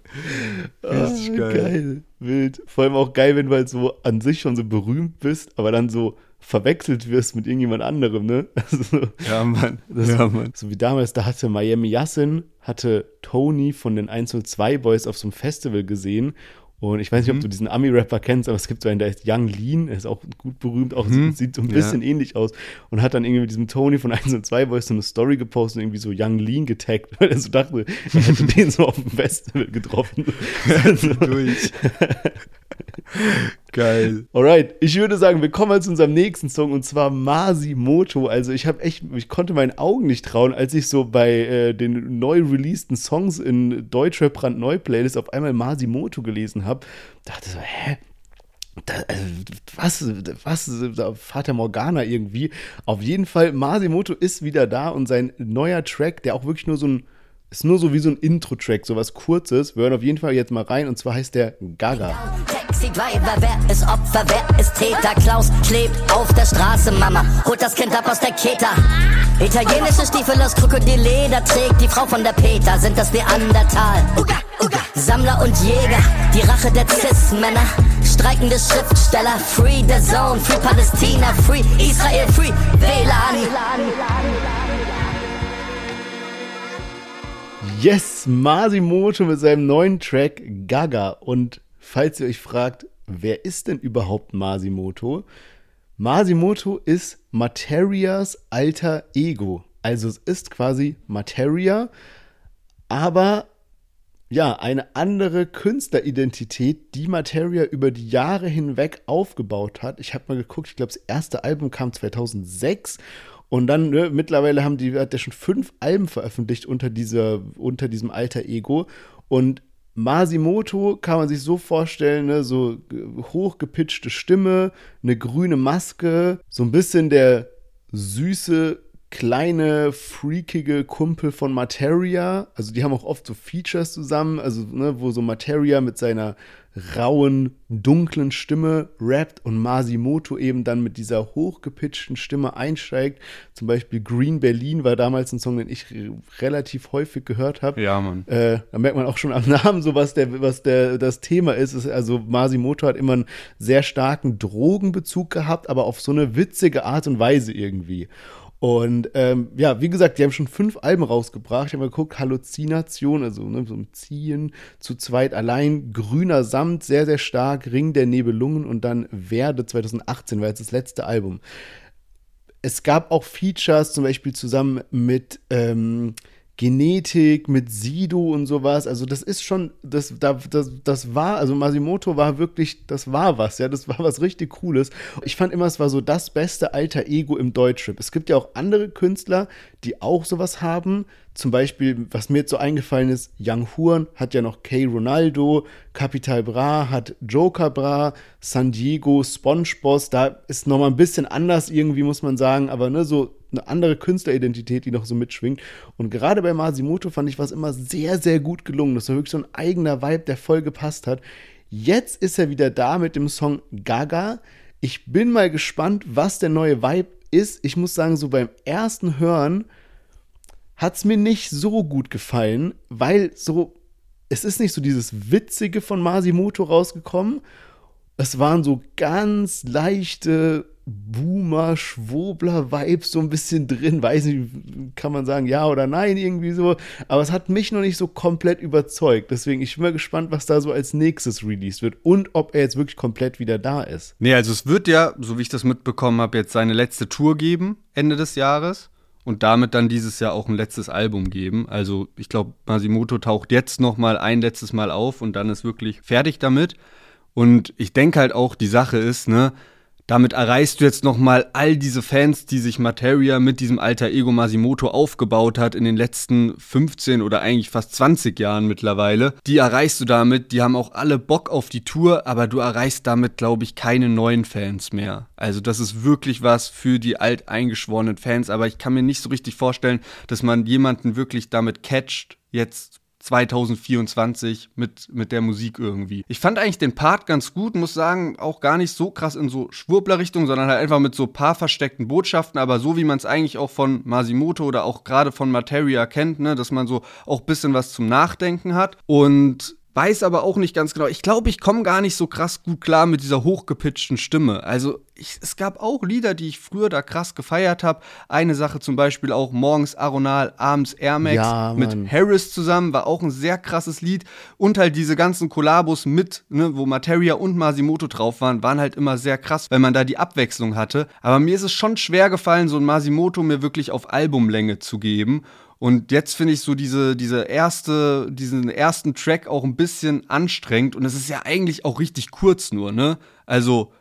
Richtig ah, geil. geil. Wild. Vor allem auch geil, wenn du halt so an sich schon so berühmt bist, aber dann so verwechselt wirst mit irgendjemand anderem, ne? Also, ja, Mann. Das, ja, Mann. So wie damals, da hatte Miami Yassin, hatte Tony von den 102 Boys auf so einem Festival gesehen und ich weiß nicht, ob mhm. du diesen Ami-Rapper kennst, aber es gibt so einen, der ist Young Lean, er ist auch gut berühmt, auch mhm. sieht so ein bisschen ja. ähnlich aus und hat dann irgendwie mit diesem Tony von 1 und 2 Boys so eine Story gepostet und irgendwie so Young Lean getaggt, weil er so dachte, er hätte den so auf dem Festival getroffen. also, durch. Geil. Alright, ich würde sagen, wir kommen mal zu unserem nächsten Song und zwar Masimoto. Also ich habe echt, ich konnte meinen Augen nicht trauen, als ich so bei äh, den neu releaseden Songs in Deutscher brandneu Playlist auf einmal Masimoto gelesen habe. Dachte so, hä? Da, also, was, was, Vater Morgana irgendwie. Auf jeden Fall, Masimoto ist wieder da und sein neuer Track, der auch wirklich nur so ein Ist nur so wie so ein Intro-Track, so was kurzes. Wir hören auf jeden Fall jetzt mal rein und zwar heißt der Gaga. Taxi Driver, wer ist Opfer, wer ist Täter? Klaus klebt auf der Straße, Mama holt das Kind ab aus der Kita. Italienische Stiefel aus Krokodilleder trägt die Frau von der Peter, sind das Neandertal. Uga, Uga. Sammler und Jäger, die Rache der Cis-Männer. Streikende Schriftsteller, free the zone, free Palästina, free Israel, free WLAN. Yes, Masimoto mit seinem neuen Track Gaga. Und falls ihr euch fragt, wer ist denn überhaupt Masimoto? Masimoto ist Materias alter Ego. Also es ist quasi Materia, aber ja, eine andere Künstleridentität, die Materia über die Jahre hinweg aufgebaut hat. Ich habe mal geguckt, ich glaube, das erste Album kam 2006 und dann, ne, mittlerweile haben die, hat der schon fünf Alben veröffentlicht unter, dieser, unter diesem alter Ego. Und Masimoto kann man sich so vorstellen, ne, so hochgepitchte Stimme, eine grüne Maske, so ein bisschen der süße, kleine, freakige Kumpel von Materia. Also die haben auch oft so Features zusammen, also ne, wo so Materia mit seiner rauen, dunklen Stimme rappt und Masimoto eben dann mit dieser hochgepitchten Stimme einsteigt. Zum Beispiel Green Berlin war damals ein Song, den ich relativ häufig gehört habe. Ja, Mann. Äh, da merkt man auch schon am Namen, so was, der, was der, das Thema ist. Also Masimoto hat immer einen sehr starken Drogenbezug gehabt, aber auf so eine witzige Art und Weise irgendwie. Und ähm, ja, wie gesagt, die haben schon fünf Alben rausgebracht. Ich habe mal geguckt, Halluzination, also ne, so ein Ziehen, zu zweit allein, Grüner Samt, sehr, sehr stark, Ring der Nebelungen und dann Werde 2018 war jetzt das letzte Album. Es gab auch Features, zum Beispiel zusammen mit ähm, Genetik, mit Sido und sowas. Also das ist schon, das, das, das war, also Masimoto war wirklich, das war was, ja, das war was richtig Cooles. Ich fand immer, es war so das beste alter Ego im Deutschrap. Es gibt ja auch andere Künstler, die auch sowas haben. Zum Beispiel, was mir jetzt so eingefallen ist, Young Horn hat ja noch K. Ronaldo, Capital Bra hat Joker Bra, San Diego, SpongeBoss, da ist nochmal ein bisschen anders irgendwie, muss man sagen, aber ne, so eine andere Künstleridentität, die noch so mitschwingt. Und gerade bei Masimoto fand ich was immer sehr, sehr gut gelungen. Das war wirklich so ein eigener Vibe, der voll gepasst hat. Jetzt ist er wieder da mit dem Song Gaga. Ich bin mal gespannt, was der neue Vibe ist. Ich muss sagen, so beim ersten Hören hat es mir nicht so gut gefallen, weil so, es ist nicht so dieses Witzige von Masimoto rausgekommen. Es waren so ganz leichte Boomer, Schwobler-Vibes so ein bisschen drin. Weiß nicht, kann man sagen ja oder nein, irgendwie so. Aber es hat mich noch nicht so komplett überzeugt. Deswegen, ich bin mal gespannt, was da so als nächstes released wird und ob er jetzt wirklich komplett wieder da ist. Nee, also es wird ja, so wie ich das mitbekommen habe, jetzt seine letzte Tour geben, Ende des Jahres. Und damit dann dieses Jahr auch ein letztes Album geben. Also ich glaube, Masimoto taucht jetzt noch mal ein letztes Mal auf und dann ist wirklich fertig damit. Und ich denke halt auch, die Sache ist, ne, damit erreichst du jetzt nochmal all diese Fans, die sich Materia mit diesem alter Ego Masimoto aufgebaut hat in den letzten 15 oder eigentlich fast 20 Jahren mittlerweile. Die erreichst du damit, die haben auch alle Bock auf die Tour, aber du erreichst damit, glaube ich, keine neuen Fans mehr. Also das ist wirklich was für die alteingeschworenen Fans, aber ich kann mir nicht so richtig vorstellen, dass man jemanden wirklich damit catcht, jetzt 2024 mit, mit der Musik irgendwie. Ich fand eigentlich den Part ganz gut, muss sagen, auch gar nicht so krass in so Schwurbler-Richtung, sondern halt einfach mit so paar versteckten Botschaften, aber so wie man es eigentlich auch von Masimoto oder auch gerade von Materia kennt, ne, dass man so auch bisschen was zum Nachdenken hat. Und weiß aber auch nicht ganz genau. Ich glaube, ich komme gar nicht so krass gut klar mit dieser hochgepitchten Stimme. Also ich, es gab auch Lieder, die ich früher da krass gefeiert habe. Eine Sache zum Beispiel auch morgens Aronal, abends Air Max ja, mit Harris zusammen, war auch ein sehr krasses Lied. Und halt diese ganzen Kollabos mit, ne, wo Materia und Masimoto drauf waren, waren halt immer sehr krass, weil man da die Abwechslung hatte. Aber mir ist es schon schwer gefallen, so ein Masimoto mir wirklich auf Albumlänge zu geben. Und jetzt finde ich so diese, diese erste, diesen ersten Track auch ein bisschen anstrengend und es ist ja eigentlich auch richtig kurz nur, ne? Also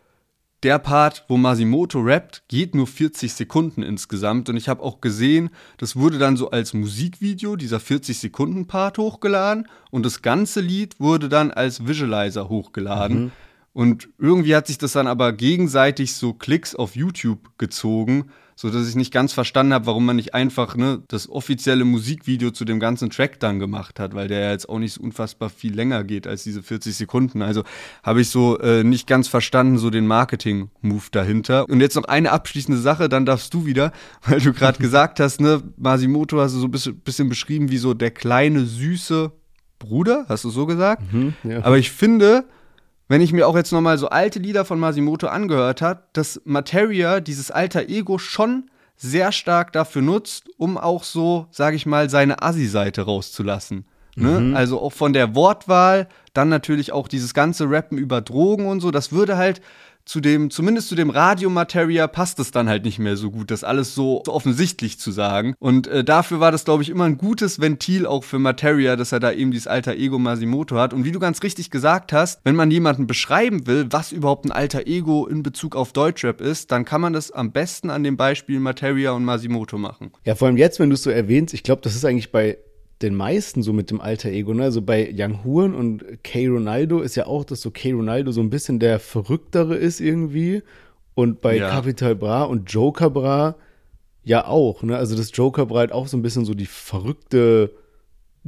der Part, wo Masimoto rappt, geht nur 40 Sekunden insgesamt und ich habe auch gesehen, das wurde dann so als Musikvideo, dieser 40 Sekunden Part hochgeladen und das ganze Lied wurde dann als Visualizer hochgeladen. Mhm. Und irgendwie hat sich das dann aber gegenseitig so Klicks auf YouTube gezogen, so dass ich nicht ganz verstanden habe, warum man nicht einfach ne, das offizielle Musikvideo zu dem ganzen Track dann gemacht hat, weil der ja jetzt auch nicht so unfassbar viel länger geht als diese 40 Sekunden. Also habe ich so äh, nicht ganz verstanden, so den Marketing-Move dahinter. Und jetzt noch eine abschließende Sache, dann darfst du wieder, weil du gerade gesagt hast, ne, Masimoto hast du so ein bisschen, bisschen beschrieben wie so der kleine, süße Bruder, hast du so gesagt? Mhm, ja. Aber ich finde, wenn ich mir auch jetzt nochmal so alte Lieder von Masimoto angehört habe, dass Materia dieses alter Ego schon sehr stark dafür nutzt, um auch so, sage ich mal, seine Assi-Seite rauszulassen. Ne? Mhm. Also auch von der Wortwahl, dann natürlich auch dieses ganze Rappen über Drogen und so, das würde halt zu dem, zumindest zu dem Radiomateria passt es dann halt nicht mehr so gut, das alles so, offensichtlich zu sagen. Und äh, dafür war das, glaube ich, immer ein gutes Ventil auch für Materia, dass er da eben dieses alter Ego Masimoto hat. Und wie du ganz richtig gesagt hast, wenn man jemanden beschreiben will, was überhaupt ein alter Ego in Bezug auf Deutschrap ist, dann kann man das am besten an dem Beispiel Materia und Masimoto machen. Ja, vor allem jetzt, wenn du es so erwähnst, ich glaube, das ist eigentlich bei den meisten so mit dem alter Ego. Ne? Also bei Young Huren und K. Ronaldo ist ja auch, dass so K. Ronaldo so ein bisschen der Verrücktere ist irgendwie. Und bei ja. Capital Bra und Joker Bra ja auch. Ne? Also das Joker Bra halt auch so ein bisschen so die verrückte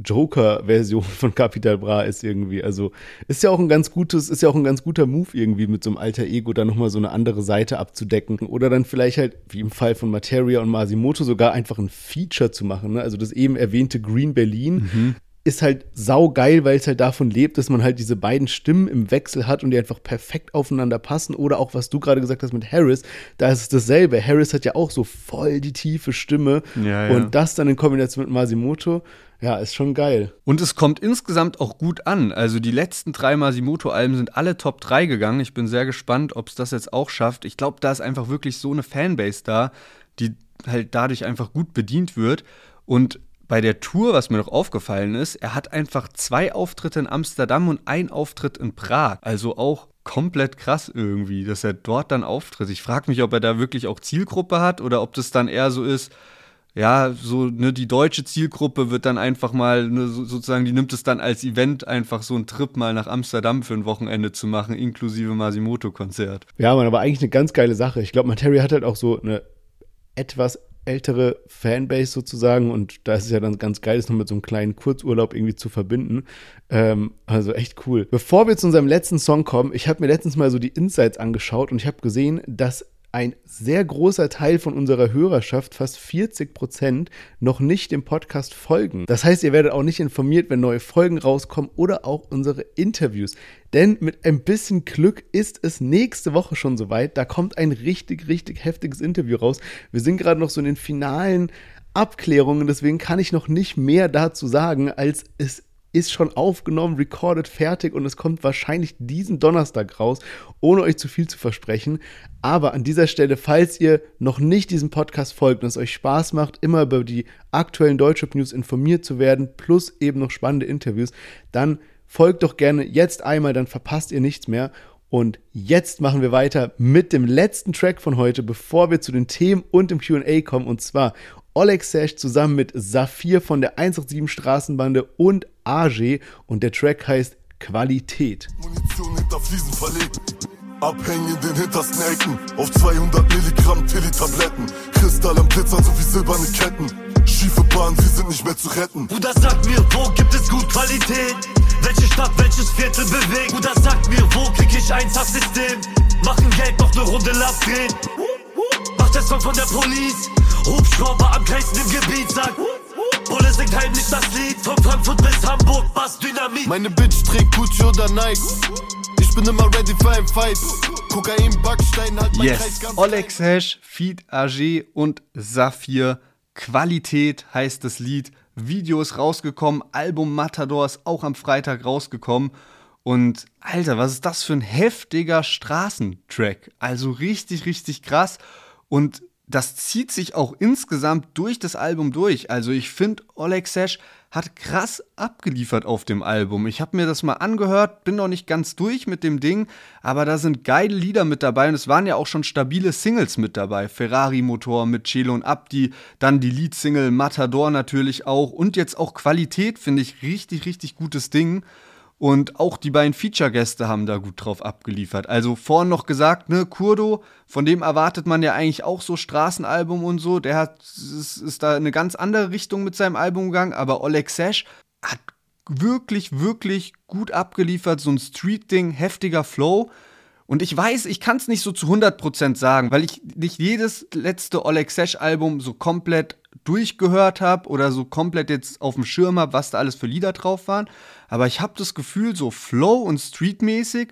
Joker-Version von Capital Bra ist irgendwie. Also ist ja auch ein ganz gutes, ist ja auch ein ganz guter Move irgendwie mit so einem alter Ego da nochmal so eine andere Seite abzudecken. Oder dann vielleicht halt, wie im Fall von Materia und Masimoto, sogar einfach ein Feature zu machen. Ne? Also das eben erwähnte Green Berlin. Mhm ist halt saugeil, weil es halt davon lebt, dass man halt diese beiden Stimmen im Wechsel hat und die einfach perfekt aufeinander passen. Oder auch, was du gerade gesagt hast mit Harris, da ist es dasselbe. Harris hat ja auch so voll die tiefe Stimme. Ja, ja. Und das dann in Kombination mit Masimoto ja, ist schon geil. Und es kommt insgesamt auch gut an. Also die letzten drei Masimoto-Alben sind alle Top 3 gegangen. Ich bin sehr gespannt, ob es das jetzt auch schafft. Ich glaube, da ist einfach wirklich so eine Fanbase da, die halt dadurch einfach gut bedient wird. Und bei der Tour, was mir noch aufgefallen ist, er hat einfach zwei Auftritte in Amsterdam und ein Auftritt in Prag. Also auch komplett krass irgendwie, dass er dort dann auftritt. Ich frage mich, ob er da wirklich auch Zielgruppe hat oder ob das dann eher so ist, ja, so, ne, die deutsche Zielgruppe wird dann einfach mal, ne, so, sozusagen, die nimmt es dann als Event, einfach so einen Trip mal nach Amsterdam für ein Wochenende zu machen, inklusive Masimoto-Konzert. Ja, man, aber eigentlich eine ganz geile Sache. Ich glaube, Materia hat halt auch so eine etwas ältere Fanbase sozusagen und da ist es ja dann ganz geil, das noch mit so einem kleinen Kurzurlaub irgendwie zu verbinden. Ähm, also echt cool. Bevor wir zu unserem letzten Song kommen, ich habe mir letztens mal so die Insights angeschaut und ich habe gesehen, dass ein sehr großer Teil von unserer Hörerschaft, fast 40 Prozent, noch nicht dem Podcast folgen. Das heißt, ihr werdet auch nicht informiert, wenn neue Folgen rauskommen oder auch unsere Interviews. Denn mit ein bisschen Glück ist es nächste Woche schon soweit. Da kommt ein richtig, richtig heftiges Interview raus. Wir sind gerade noch so in den finalen Abklärungen, deswegen kann ich noch nicht mehr dazu sagen, als es ist schon aufgenommen, recorded, fertig und es kommt wahrscheinlich diesen Donnerstag raus, ohne euch zu viel zu versprechen. Aber an dieser Stelle, falls ihr noch nicht diesem Podcast folgt und es euch Spaß macht, immer über die aktuellen Deutschrap News informiert zu werden, plus eben noch spannende Interviews, dann folgt doch gerne jetzt einmal, dann verpasst ihr nichts mehr. Und jetzt machen wir weiter mit dem letzten Track von heute, bevor wir zu den Themen und dem QA kommen. Und zwar Oleg Sash zusammen mit Saphir von der 187 Straßenbande und AG und der Track heißt Qualität. Munition hinter Fliesen verlegt. Abhängen in den hintersten Ecken. Auf 200 Milligramm Tilly-Tabletten. Kristall am Blitzer sowie silberne Ketten. Schiefe Bahn, sie sind nicht mehr zu retten. Bruder, sag mir, wo gibt es gut Qualität? Welche Stadt, welches Viertel bewegt? Bruder, sag mir, wo krieg ich ein Subsystem? Machen Geld, noch ne Runde Lass drehen. Macht der Song von der Police. Hubschrauber am kleinsten im Gebiet, sagt Bulle singt heimlich das Lied. Von Frankfurt bis Hamburg, Bass Dynamit. Meine Bitch trägt Gucci oder Nike Ich bin immer ready für ein Fight. Kokain, Backstein, halt mein yes. Kreis ganz Oleg Hash, Feed AG und Saphir. Qualität heißt das Lied. Video ist rausgekommen, Album Matador ist auch am Freitag rausgekommen. Und Alter, was ist das für ein heftiger Straßentrack? Also richtig, richtig krass. Und das zieht sich auch insgesamt durch das Album durch. Also ich finde, Oleg Sesh hat krass abgeliefert auf dem Album. Ich habe mir das mal angehört, bin noch nicht ganz durch mit dem Ding, aber da sind geile Lieder mit dabei und es waren ja auch schon stabile Singles mit dabei. Ferrari Motor mit Chelo und Abdi, dann die Leadsingle Matador natürlich auch und jetzt auch Qualität, finde ich richtig, richtig gutes Ding. Und auch die beiden Feature-Gäste haben da gut drauf abgeliefert. Also vorhin noch gesagt, ne, Kurdo, von dem erwartet man ja eigentlich auch so Straßenalbum und so. Der hat, ist, ist da eine ganz andere Richtung mit seinem Album gegangen. Aber Oleg Sesh hat wirklich, wirklich gut abgeliefert. So ein Street-Ding, heftiger Flow. Und ich weiß, ich kann es nicht so zu 100% sagen, weil ich nicht jedes letzte Oleg Sesh-Album so komplett durchgehört habe oder so komplett jetzt auf dem Schirm habe, was da alles für Lieder drauf waren. Aber ich habe das Gefühl, so Flow und Streetmäßig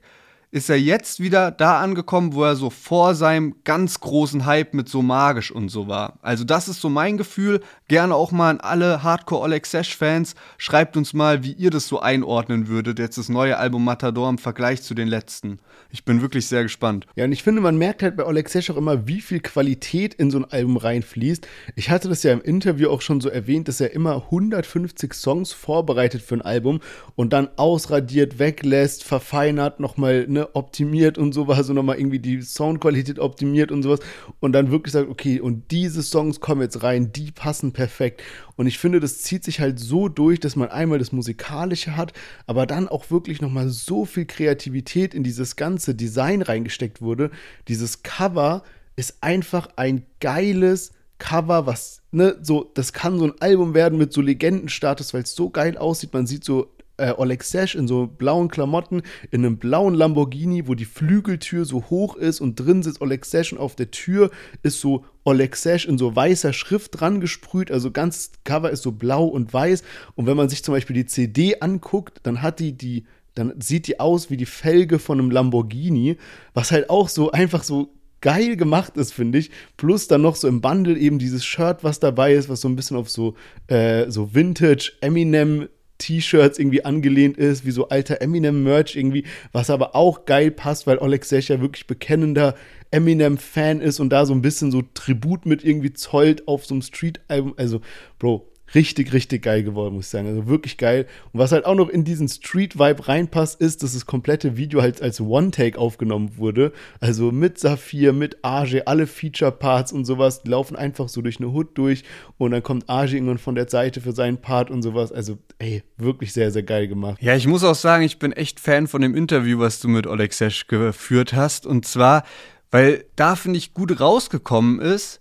ist er jetzt wieder da angekommen, wo er so vor seinem ganz großen Hype mit so magisch und so war. Also das ist so mein Gefühl. Gerne auch mal an alle Hardcore Oleg Sesh Fans. Schreibt uns mal, wie ihr das so einordnen würdet, jetzt das neue Album Matador im Vergleich zu den letzten. Ich bin wirklich sehr gespannt. Ja, und ich finde, man merkt halt bei Oleg Sesh auch immer, wie viel Qualität in so ein Album reinfließt. Ich hatte das ja im Interview auch schon so erwähnt, dass er immer 150 Songs vorbereitet für ein Album und dann ausradiert, weglässt, verfeinert, nochmal, ne, optimiert und sowas und nochmal irgendwie die Soundqualität optimiert und sowas und dann wirklich sagt, okay, und diese Songs kommen jetzt rein, die passen perfekt. Und ich finde, das zieht sich halt so durch, dass man einmal das Musikalische hat, aber dann auch wirklich nochmal so viel Kreativität in dieses ganze Design reingesteckt wurde. Dieses Cover ist einfach ein geiles Cover, was, ne, so, das kann so ein Album werden mit so Legendenstatus, weil es so geil aussieht. Man sieht so äh, Oleg Sesh in so blauen Klamotten, in einem blauen Lamborghini, wo die Flügeltür so hoch ist und drin sitzt Oleg Sesh und auf der Tür ist so Oleg Sesh in so weißer Schrift dran gesprüht, also ganz Cover ist so blau und weiß und wenn man sich zum Beispiel die CD anguckt, dann hat die die dann sieht die aus wie die Felge von einem Lamborghini, was halt auch so einfach so geil gemacht ist, finde ich. Plus dann noch so im Bundle eben dieses Shirt, was dabei ist, was so ein bisschen auf so, äh, so Vintage Eminem T-Shirts irgendwie angelehnt ist, wie so alter Eminem-Merch irgendwie, was aber auch geil passt, weil Oleg Sesh ja wirklich bekennender Eminem-Fan ist und da so ein bisschen so Tribut mit irgendwie zollt auf so einem Street-Album. Also, Bro, richtig, richtig geil geworden, muss ich sagen. Also wirklich geil. Und was halt auch noch in diesen Street-Vibe reinpasst, ist, dass das komplette Video halt als One-Take aufgenommen wurde. Also mit Saphir, mit Arge, alle Feature-Parts und sowas, die laufen einfach so durch eine Hood durch und dann kommt Arge irgendwann von der Seite für seinen Part und sowas. Also, ey, wirklich sehr, sehr geil gemacht. Ja, ich muss auch sagen, ich bin echt Fan von dem Interview, was du mit Oleg Sesh geführt hast. Und zwar, weil da, finde ich, gut rausgekommen ist,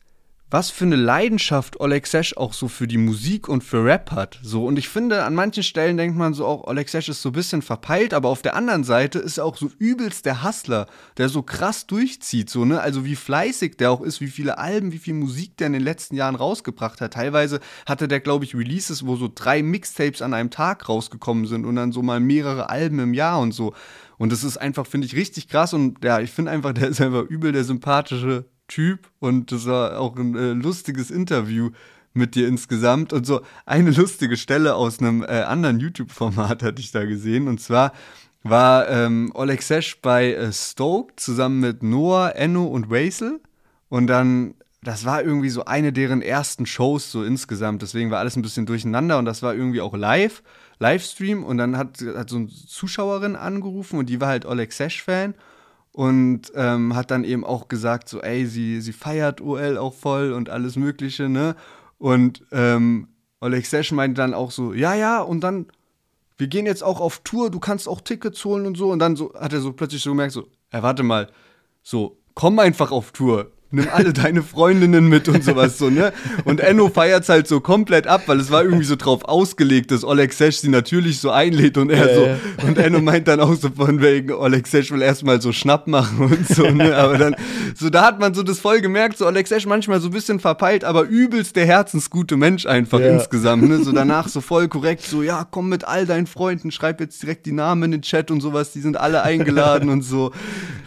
was für eine Leidenschaft Oleg Sesh auch so für die Musik und für Rap hat. So, und ich finde, an manchen Stellen denkt man so auch, Oleg Sesh ist so ein bisschen verpeilt, aber auf der anderen Seite ist er auch so übelst der Hustler, der so krass durchzieht, so, ne? Also wie fleißig der auch ist, wie viele Alben, wie viel Musik der in den letzten Jahren rausgebracht hat. Teilweise hatte der, glaube ich, Releases, wo so drei Mixtapes an einem Tag rausgekommen sind und dann so mal mehrere Alben im Jahr und so. Und das ist einfach, finde ich, richtig krass und ja, ich finde einfach, der ist einfach übel der sympathische Typ und das war auch ein äh, lustiges Interview mit dir insgesamt und so eine lustige Stelle aus einem äh, anderen YouTube-Format hatte ich da gesehen und zwar war ähm, Oleg Sesh bei äh, Stoke zusammen mit Noah, Enno und Waisel und dann das war irgendwie so eine deren ersten Shows so insgesamt, deswegen war alles ein bisschen durcheinander und das war irgendwie auch live, Livestream und dann hat, hat so eine Zuschauerin angerufen und die war halt Oleg Sesh-Fan und ähm, hat dann eben auch gesagt, so, ey, sie, sie feiert OL auch voll und alles Mögliche, ne? Und ähm, Oleg Sesh meinte dann auch so, ja, ja, und dann, wir gehen jetzt auch auf Tour, du kannst auch Tickets holen und so. Und dann so hat er so plötzlich so gemerkt, so, ey, warte mal, so, komm einfach auf Tour nimm alle deine Freundinnen mit und sowas so, ne? Und Enno feiert's halt so komplett ab, weil es war irgendwie so drauf ausgelegt, dass Oleg Sesh sie natürlich so einlädt und er ja, so. Ja. Und Enno meint dann auch so von wegen, Oleg Sesh will erstmal so Schnapp machen und so, ne? Aber dann, so da hat man so das voll gemerkt, so Oleg Sesh manchmal so ein bisschen verpeilt, aber übelst der herzensgute Mensch einfach ja. insgesamt, ne? So danach so voll korrekt, so, ja, komm mit all deinen Freunden, schreib jetzt direkt die Namen in den Chat und sowas, die sind alle eingeladen und so.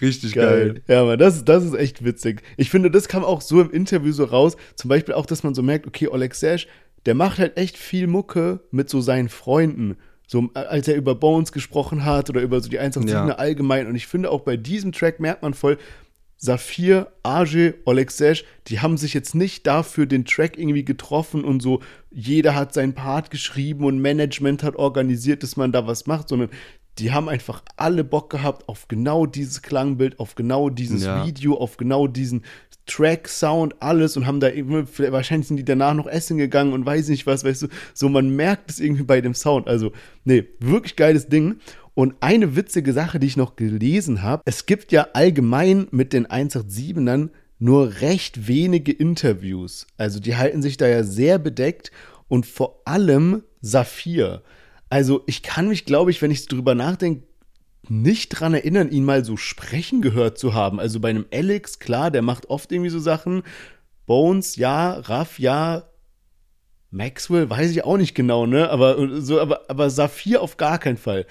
Richtig geil. geil. Ja, aber das, das ist echt witzig. Ich finde, das kam auch so im Interview so raus. Zum Beispiel auch, dass man so merkt, okay, Oleg Sesh, der macht halt echt viel Mucke mit so seinen Freunden. So, äh, als er über Bones gesprochen hat oder über so die 187 ja. allgemein. Und ich finde auch bei diesem Track merkt man voll, Saphir, Age, Oleg Sesh, die haben sich jetzt nicht dafür den Track irgendwie getroffen und so, jeder hat seinen Part geschrieben und Management hat organisiert, dass man da was macht, sondern die haben einfach alle Bock gehabt auf genau dieses Klangbild, auf genau dieses ja. Video, auf genau diesen Track, Sound, alles und haben da eben, wahrscheinlich sind die danach noch essen gegangen und weiß nicht was, weißt du, so man merkt es irgendwie bei dem Sound. Also, nee, wirklich geiles Ding. Und eine witzige Sache, die ich noch gelesen habe, es gibt ja allgemein mit den 187ern nur recht wenige Interviews. Also die halten sich da ja sehr bedeckt und vor allem Saphir. Also ich kann mich, glaube ich, wenn ich drüber nachdenke, nicht dran erinnern, ihn mal so sprechen gehört zu haben. Also bei einem Alex, klar, der macht oft irgendwie so Sachen. Bones, ja, Raff, ja, Maxwell, weiß ich auch nicht genau, ne? Aber so, aber, aber Saphir auf gar keinen Fall.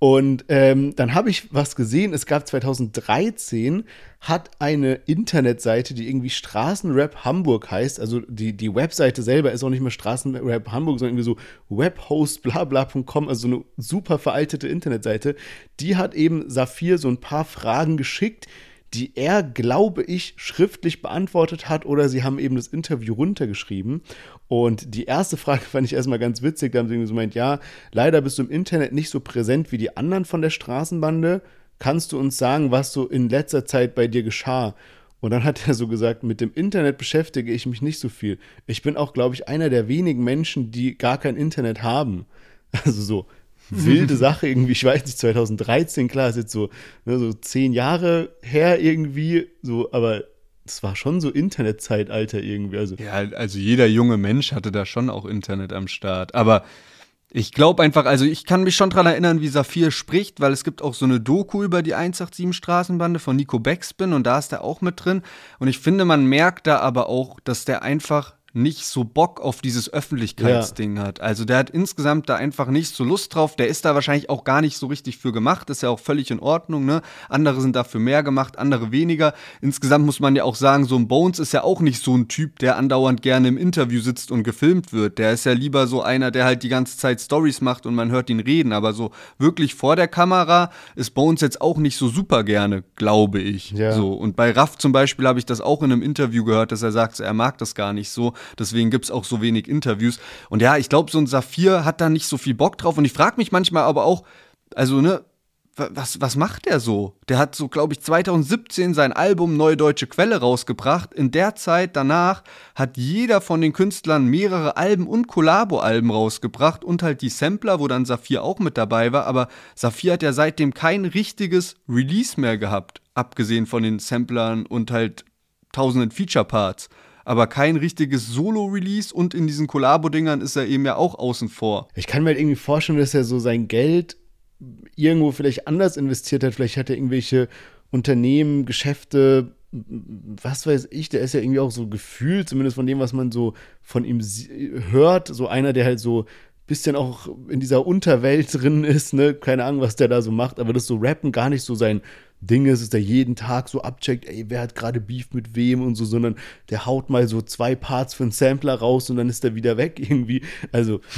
Und ähm, dann habe ich was gesehen. Es gab 2013 hat eine Internetseite, die irgendwie Straßenrap Hamburg heißt. Also die, die Webseite selber ist auch nicht mehr Straßenrap Hamburg, sondern irgendwie so webhostblabla.com, also so eine super veraltete Internetseite. Die hat eben Saphir so ein paar Fragen geschickt, die er, glaube ich, schriftlich beantwortet hat oder sie haben eben das Interview runtergeschrieben. Und die erste Frage fand ich erstmal ganz witzig. Da haben sie gemeint, ja, leider bist du im Internet nicht so präsent wie die anderen von der Straßenbande. Kannst du uns sagen, was so in letzter Zeit bei dir geschah? Und dann hat er so gesagt, mit dem Internet beschäftige ich mich nicht so viel. Ich bin auch, glaube ich, einer der wenigen Menschen, die gar kein Internet haben. Also so, wilde Sache irgendwie, ich weiß nicht, 2013, klar, ist jetzt so, ne, so zehn Jahre her irgendwie, so, aber es war schon so Internetzeitalter irgendwie. Also. Ja, also jeder junge Mensch hatte da schon auch Internet am Start. Aber ich glaube einfach, also ich kann mich schon daran erinnern, wie Saphir spricht, weil es gibt auch so eine Doku über die 187 Straßenbande von Nico Beckspin und da ist er auch mit drin. Und ich finde, man merkt da aber auch, dass der einfach nicht so Bock auf dieses Öffentlichkeitsding ja. hat. Also der hat insgesamt da einfach nicht so Lust drauf. Der ist da wahrscheinlich auch gar nicht so richtig für gemacht. ist ja auch völlig in Ordnung. Ne? Andere sind dafür mehr gemacht, andere weniger. Insgesamt muss man ja auch sagen, so ein Bones ist ja auch nicht so ein Typ, der andauernd gerne im Interview sitzt und gefilmt wird. Der ist ja lieber so einer, der halt die ganze Zeit Stories macht und man hört ihn reden. Aber so wirklich vor der Kamera ist Bones jetzt auch nicht so super gerne, glaube ich. Ja. So. Und bei Raff zum Beispiel habe ich das auch in einem Interview gehört, dass er sagt, er mag das gar nicht so. Deswegen gibt es auch so wenig Interviews. Und ja, ich glaube, so ein Saphir hat da nicht so viel Bock drauf. Und ich frage mich manchmal aber auch, also, ne, was, was macht der so? Der hat so, glaube ich, 2017 sein Album Neue Deutsche Quelle rausgebracht. In der Zeit danach hat jeder von den Künstlern mehrere Alben und Collabo-Alben rausgebracht und halt die Sampler, wo dann Saphir auch mit dabei war. Aber Saphir hat ja seitdem kein richtiges Release mehr gehabt, abgesehen von den Samplern und halt tausenden Feature-Parts aber kein richtiges Solo-Release und in diesen Kollabo-Dingern ist er eben ja auch außen vor. Ich kann mir halt irgendwie vorstellen, dass er so sein Geld irgendwo vielleicht anders investiert hat. Vielleicht hat er irgendwelche Unternehmen, Geschäfte, was weiß ich, der ist ja irgendwie auch so gefühlt, zumindest von dem, was man so von ihm hört, so einer, der halt so bisschen auch in dieser Unterwelt drin ist, ne, keine Ahnung, was der da so macht, aber das so Rappen gar nicht so sein Ding ist, dass der jeden Tag so abcheckt, ey, wer hat gerade Beef mit wem und so, sondern der haut mal so zwei Parts für einen Sampler raus und dann ist er wieder weg irgendwie. Also.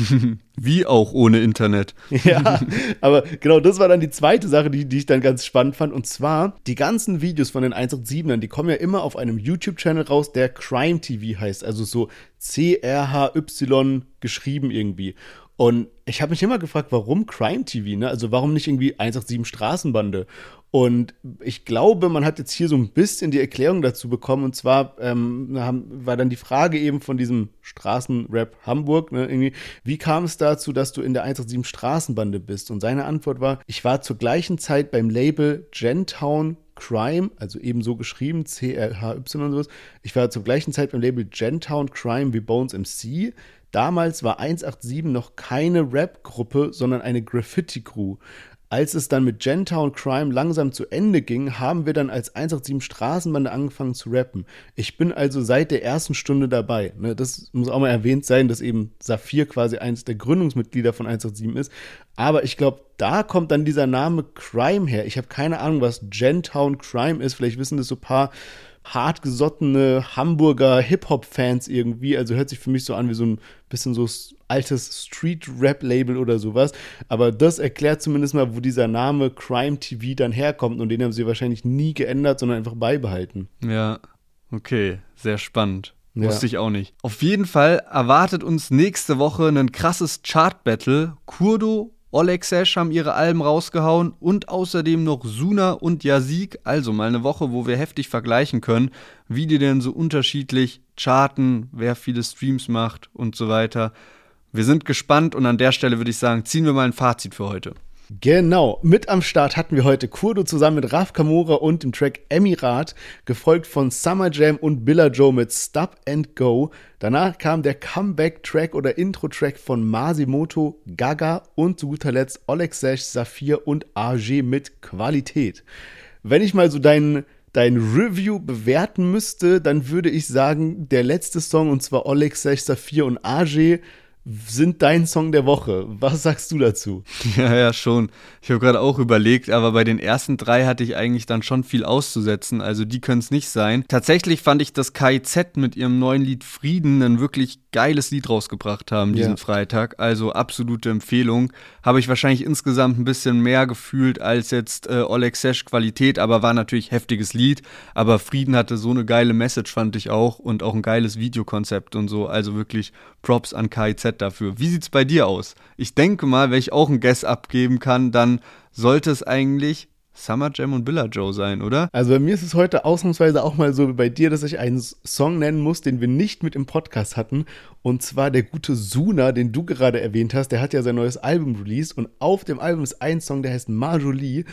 Wie auch ohne Internet. ja, aber genau, das war dann die zweite Sache, die, die ich dann ganz spannend fand. Und zwar, die ganzen Videos von den 187ern, die kommen ja immer auf einem YouTube-Channel raus, der Crime TV heißt. Also so C-R-H-Y geschrieben irgendwie. Und ich habe mich immer gefragt, warum Crime TV, ne? Also warum nicht irgendwie 187 Straßenbande? Und ich glaube, man hat jetzt hier so ein bisschen die Erklärung dazu bekommen. Und zwar ähm, war dann die Frage eben von diesem Straßenrap Hamburg, ne, irgendwie, wie kam es dazu, dass du in der 187 Straßenbande bist? Und seine Antwort war, ich war zur gleichen Zeit beim Label Gentown Crime, also eben so geschrieben, C-R-H-Y und sowas. Ich war zur gleichen Zeit beim Label Gentown Crime wie Bones MC. Damals war 187 noch keine Rap-Gruppe, sondern eine Graffiti-Crew. Als es dann mit Gentown Crime langsam zu Ende ging, haben wir dann als 187 Straßenbande angefangen zu rappen. Ich bin also seit der ersten Stunde dabei. Ne, das muss auch mal erwähnt sein, dass eben Saphir quasi eines der Gründungsmitglieder von 187 ist. Aber ich glaube, da kommt dann dieser Name Crime her. Ich habe keine Ahnung, was Gentown Crime ist. Vielleicht wissen das so ein paar hartgesottene Hamburger Hip-Hop-Fans irgendwie. Also hört sich für mich so an wie so ein bisschen so altes Street-Rap-Label oder sowas. Aber das erklärt zumindest mal, wo dieser Name Crime TV dann herkommt. Und den haben sie wahrscheinlich nie geändert, sondern einfach beibehalten. Ja, okay, sehr spannend. Ja. Wusste ich auch nicht. Auf jeden Fall erwartet uns nächste Woche ein krasses Chart-Battle. Kurdo Oleg haben ihre Alben rausgehauen und außerdem noch Suna und Yasik. Also mal eine Woche, wo wir heftig vergleichen können, wie die denn so unterschiedlich charten, wer viele Streams macht und so weiter. Wir sind gespannt und an der Stelle würde ich sagen, ziehen wir mal ein Fazit für heute. Genau, mit am Start hatten wir heute Kurdo zusammen mit Raf Kamora und dem Track Emirat, gefolgt von Summer Jam und Billa Joe mit Stop and Go. Danach kam der Comeback-Track oder Intro-Track von Masimoto, Gaga und zu guter Letzt Oleg Sesh, Saphir und AG mit Qualität. Wenn ich mal so deinen dein Review bewerten müsste, dann würde ich sagen, der letzte Song, und zwar Oleg Sesh, Saphir und AG, sind dein Song der Woche. Was sagst du dazu? Ja, ja, schon. Ich habe gerade auch überlegt, aber bei den ersten drei hatte ich eigentlich dann schon viel auszusetzen. Also die können es nicht sein. Tatsächlich fand ich, dass KIZ mit ihrem neuen Lied Frieden ein wirklich geiles Lied rausgebracht haben diesen ja. Freitag. Also absolute Empfehlung. Habe ich wahrscheinlich insgesamt ein bisschen mehr gefühlt als jetzt äh, Oleg Sesh Qualität, aber war natürlich heftiges Lied. Aber Frieden hatte so eine geile Message, fand ich auch. Und auch ein geiles Videokonzept und so. Also wirklich Props an KIZ dafür. Wie sieht's bei dir aus? Ich denke mal, wenn ich auch ein Guess abgeben kann, dann sollte es eigentlich Summer Jam und Billa Joe sein, oder? Also bei mir ist es heute ausnahmsweise auch mal so wie bei dir, dass ich einen Song nennen muss, den wir nicht mit im Podcast hatten. Und zwar der gute Suna, den du gerade erwähnt hast. Der hat ja sein neues Album released und auf dem Album ist ein Song, der heißt Marjolie.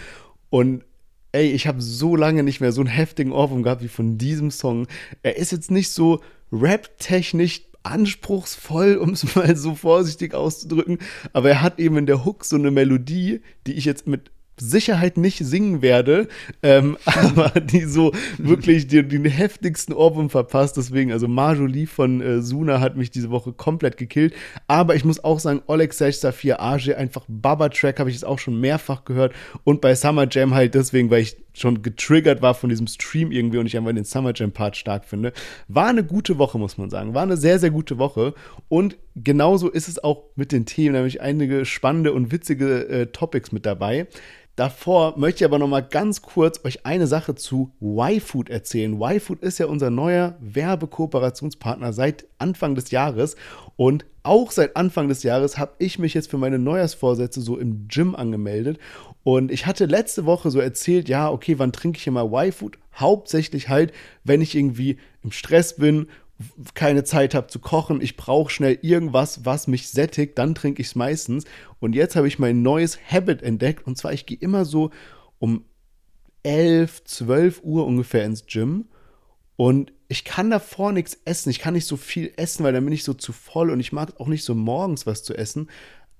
Und ey, ich habe so lange nicht mehr so einen heftigen Ohrwurm gehabt wie von diesem Song. Er ist jetzt nicht so rap-technisch anspruchsvoll, um es mal so vorsichtig auszudrücken. Aber er hat eben in der Hook so eine Melodie, die ich jetzt mit Sicherheit nicht singen werde, ähm, aber die so wirklich den, den heftigsten Ohrwurm verpasst. Deswegen, also Marjolie von äh, Suna hat mich diese Woche komplett gekillt. Aber ich muss auch sagen, Oleg Sesh Saphir Age, einfach Baba-Track, habe ich es auch schon mehrfach gehört. Und bei Summer Jam halt deswegen, weil ich schon getriggert war von diesem Stream irgendwie und ich einfach den Summer Jam Part stark finde. War eine gute Woche, muss man sagen. War eine sehr, sehr gute Woche. Und genauso ist es auch mit den Themen, nämlich einige spannende und witzige äh, Topics mit dabei. Davor möchte ich aber noch mal ganz kurz euch eine Sache zu YFood erzählen. YFood ist ja unser neuer Werbekooperationspartner seit Anfang des Jahres und auch seit Anfang des Jahres habe ich mich jetzt für meine Neujahrsvorsätze so im Gym angemeldet und ich hatte letzte Woche so erzählt, ja, okay, wann trinke ich hier mal Y-Food? Hauptsächlich halt, wenn ich irgendwie im Stress bin keine Zeit habe zu kochen, ich brauche schnell irgendwas, was mich sättigt, dann trinke ich es meistens. Und jetzt habe ich mein neues Habit entdeckt und zwar, ich gehe immer so um 11, 12 Uhr ungefähr ins Gym und ich kann davor nichts essen. Ich kann nicht so viel essen, weil dann bin ich so zu voll und ich mag auch nicht so morgens was zu essen.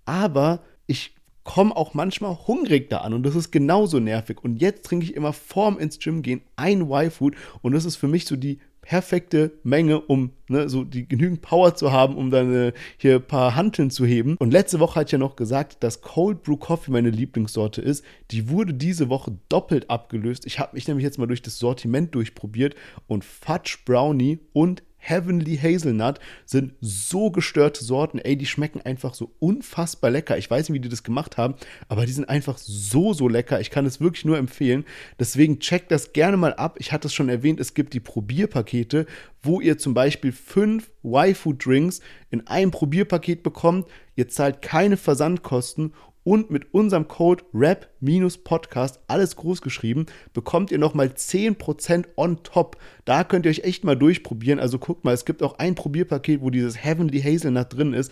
Aber ich komme auch manchmal hungrig da an und das ist genauso nervig. Und jetzt trinke ich immer vorm ins Gym gehen ein Y-Food und das ist für mich so die perfekte Menge, um ne, so die genügend Power zu haben, um dann hier ein paar Hanteln zu heben. Und letzte Woche hatte ich ja noch gesagt, dass Cold Brew Coffee meine Lieblingssorte ist. Die wurde diese Woche doppelt abgelöst. Ich habe mich nämlich jetzt mal durch das Sortiment durchprobiert und Fudge Brownie und Heavenly Hazelnut sind so gestörte Sorten. Ey, die schmecken einfach so unfassbar lecker. Ich weiß nicht, wie die das gemacht haben, aber die sind einfach so, so lecker. Ich kann es wirklich nur empfehlen. Deswegen checkt das gerne mal ab. Ich hatte es schon erwähnt, es gibt die Probierpakete, wo ihr zum Beispiel fünf Y-Food-Drinks in einem Probierpaket bekommt. Ihr zahlt keine Versandkosten und mit unserem Code RAP-Podcast, alles groß geschrieben, bekommt ihr nochmal 10% on top. Da könnt ihr euch echt mal durchprobieren. Also guckt mal, es gibt auch ein Probierpaket, wo dieses Heavenly Hazelnut drin ist.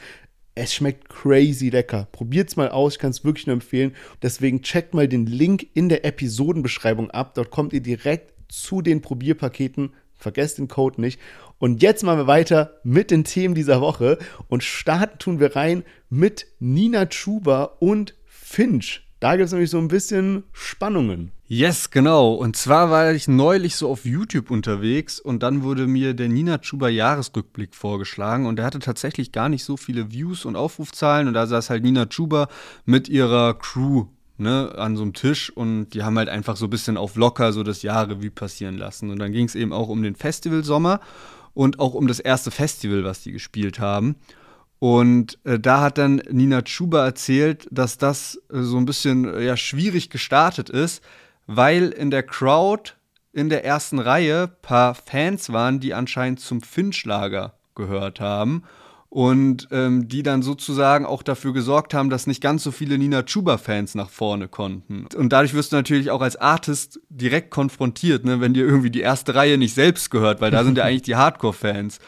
Es schmeckt crazy lecker. Probiert's mal aus, ich kann es wirklich nur empfehlen. Deswegen checkt mal den Link in der Episodenbeschreibung ab. Dort kommt ihr direkt zu den Probierpaketen. Vergesst den Code nicht. Und jetzt machen wir weiter mit den Themen dieser Woche und starten tun wir rein mit Nina Chuba und Finch. Da gibt es nämlich so ein bisschen Spannungen. Yes, genau. Und zwar war ich neulich so auf YouTube unterwegs und dann wurde mir der Nina Chuba Jahresrückblick vorgeschlagen und der hatte tatsächlich gar nicht so viele Views und Aufrufzahlen und da saß halt Nina Chuba mit ihrer Crew ne, an so einem Tisch und die haben halt einfach so ein bisschen auf locker so das Jahrrevue passieren lassen. Und dann ging es eben auch um den Festival Sommer und auch um das erste Festival, was die gespielt haben. Und äh, da hat dann Nina Chuba erzählt, dass das äh, so ein bisschen äh, ja, schwierig gestartet ist, weil in der Crowd in der ersten Reihe paar Fans waren, die anscheinend zum Finch-Lager gehört haben und ähm, die dann sozusagen auch dafür gesorgt haben, dass nicht ganz so viele Nina Chuba-Fans nach vorne konnten. Und dadurch wirst du natürlich auch als Artist direkt konfrontiert, ne, wenn dir irgendwie die erste Reihe nicht selbst gehört, weil da sind ja eigentlich die Hardcore-Fans.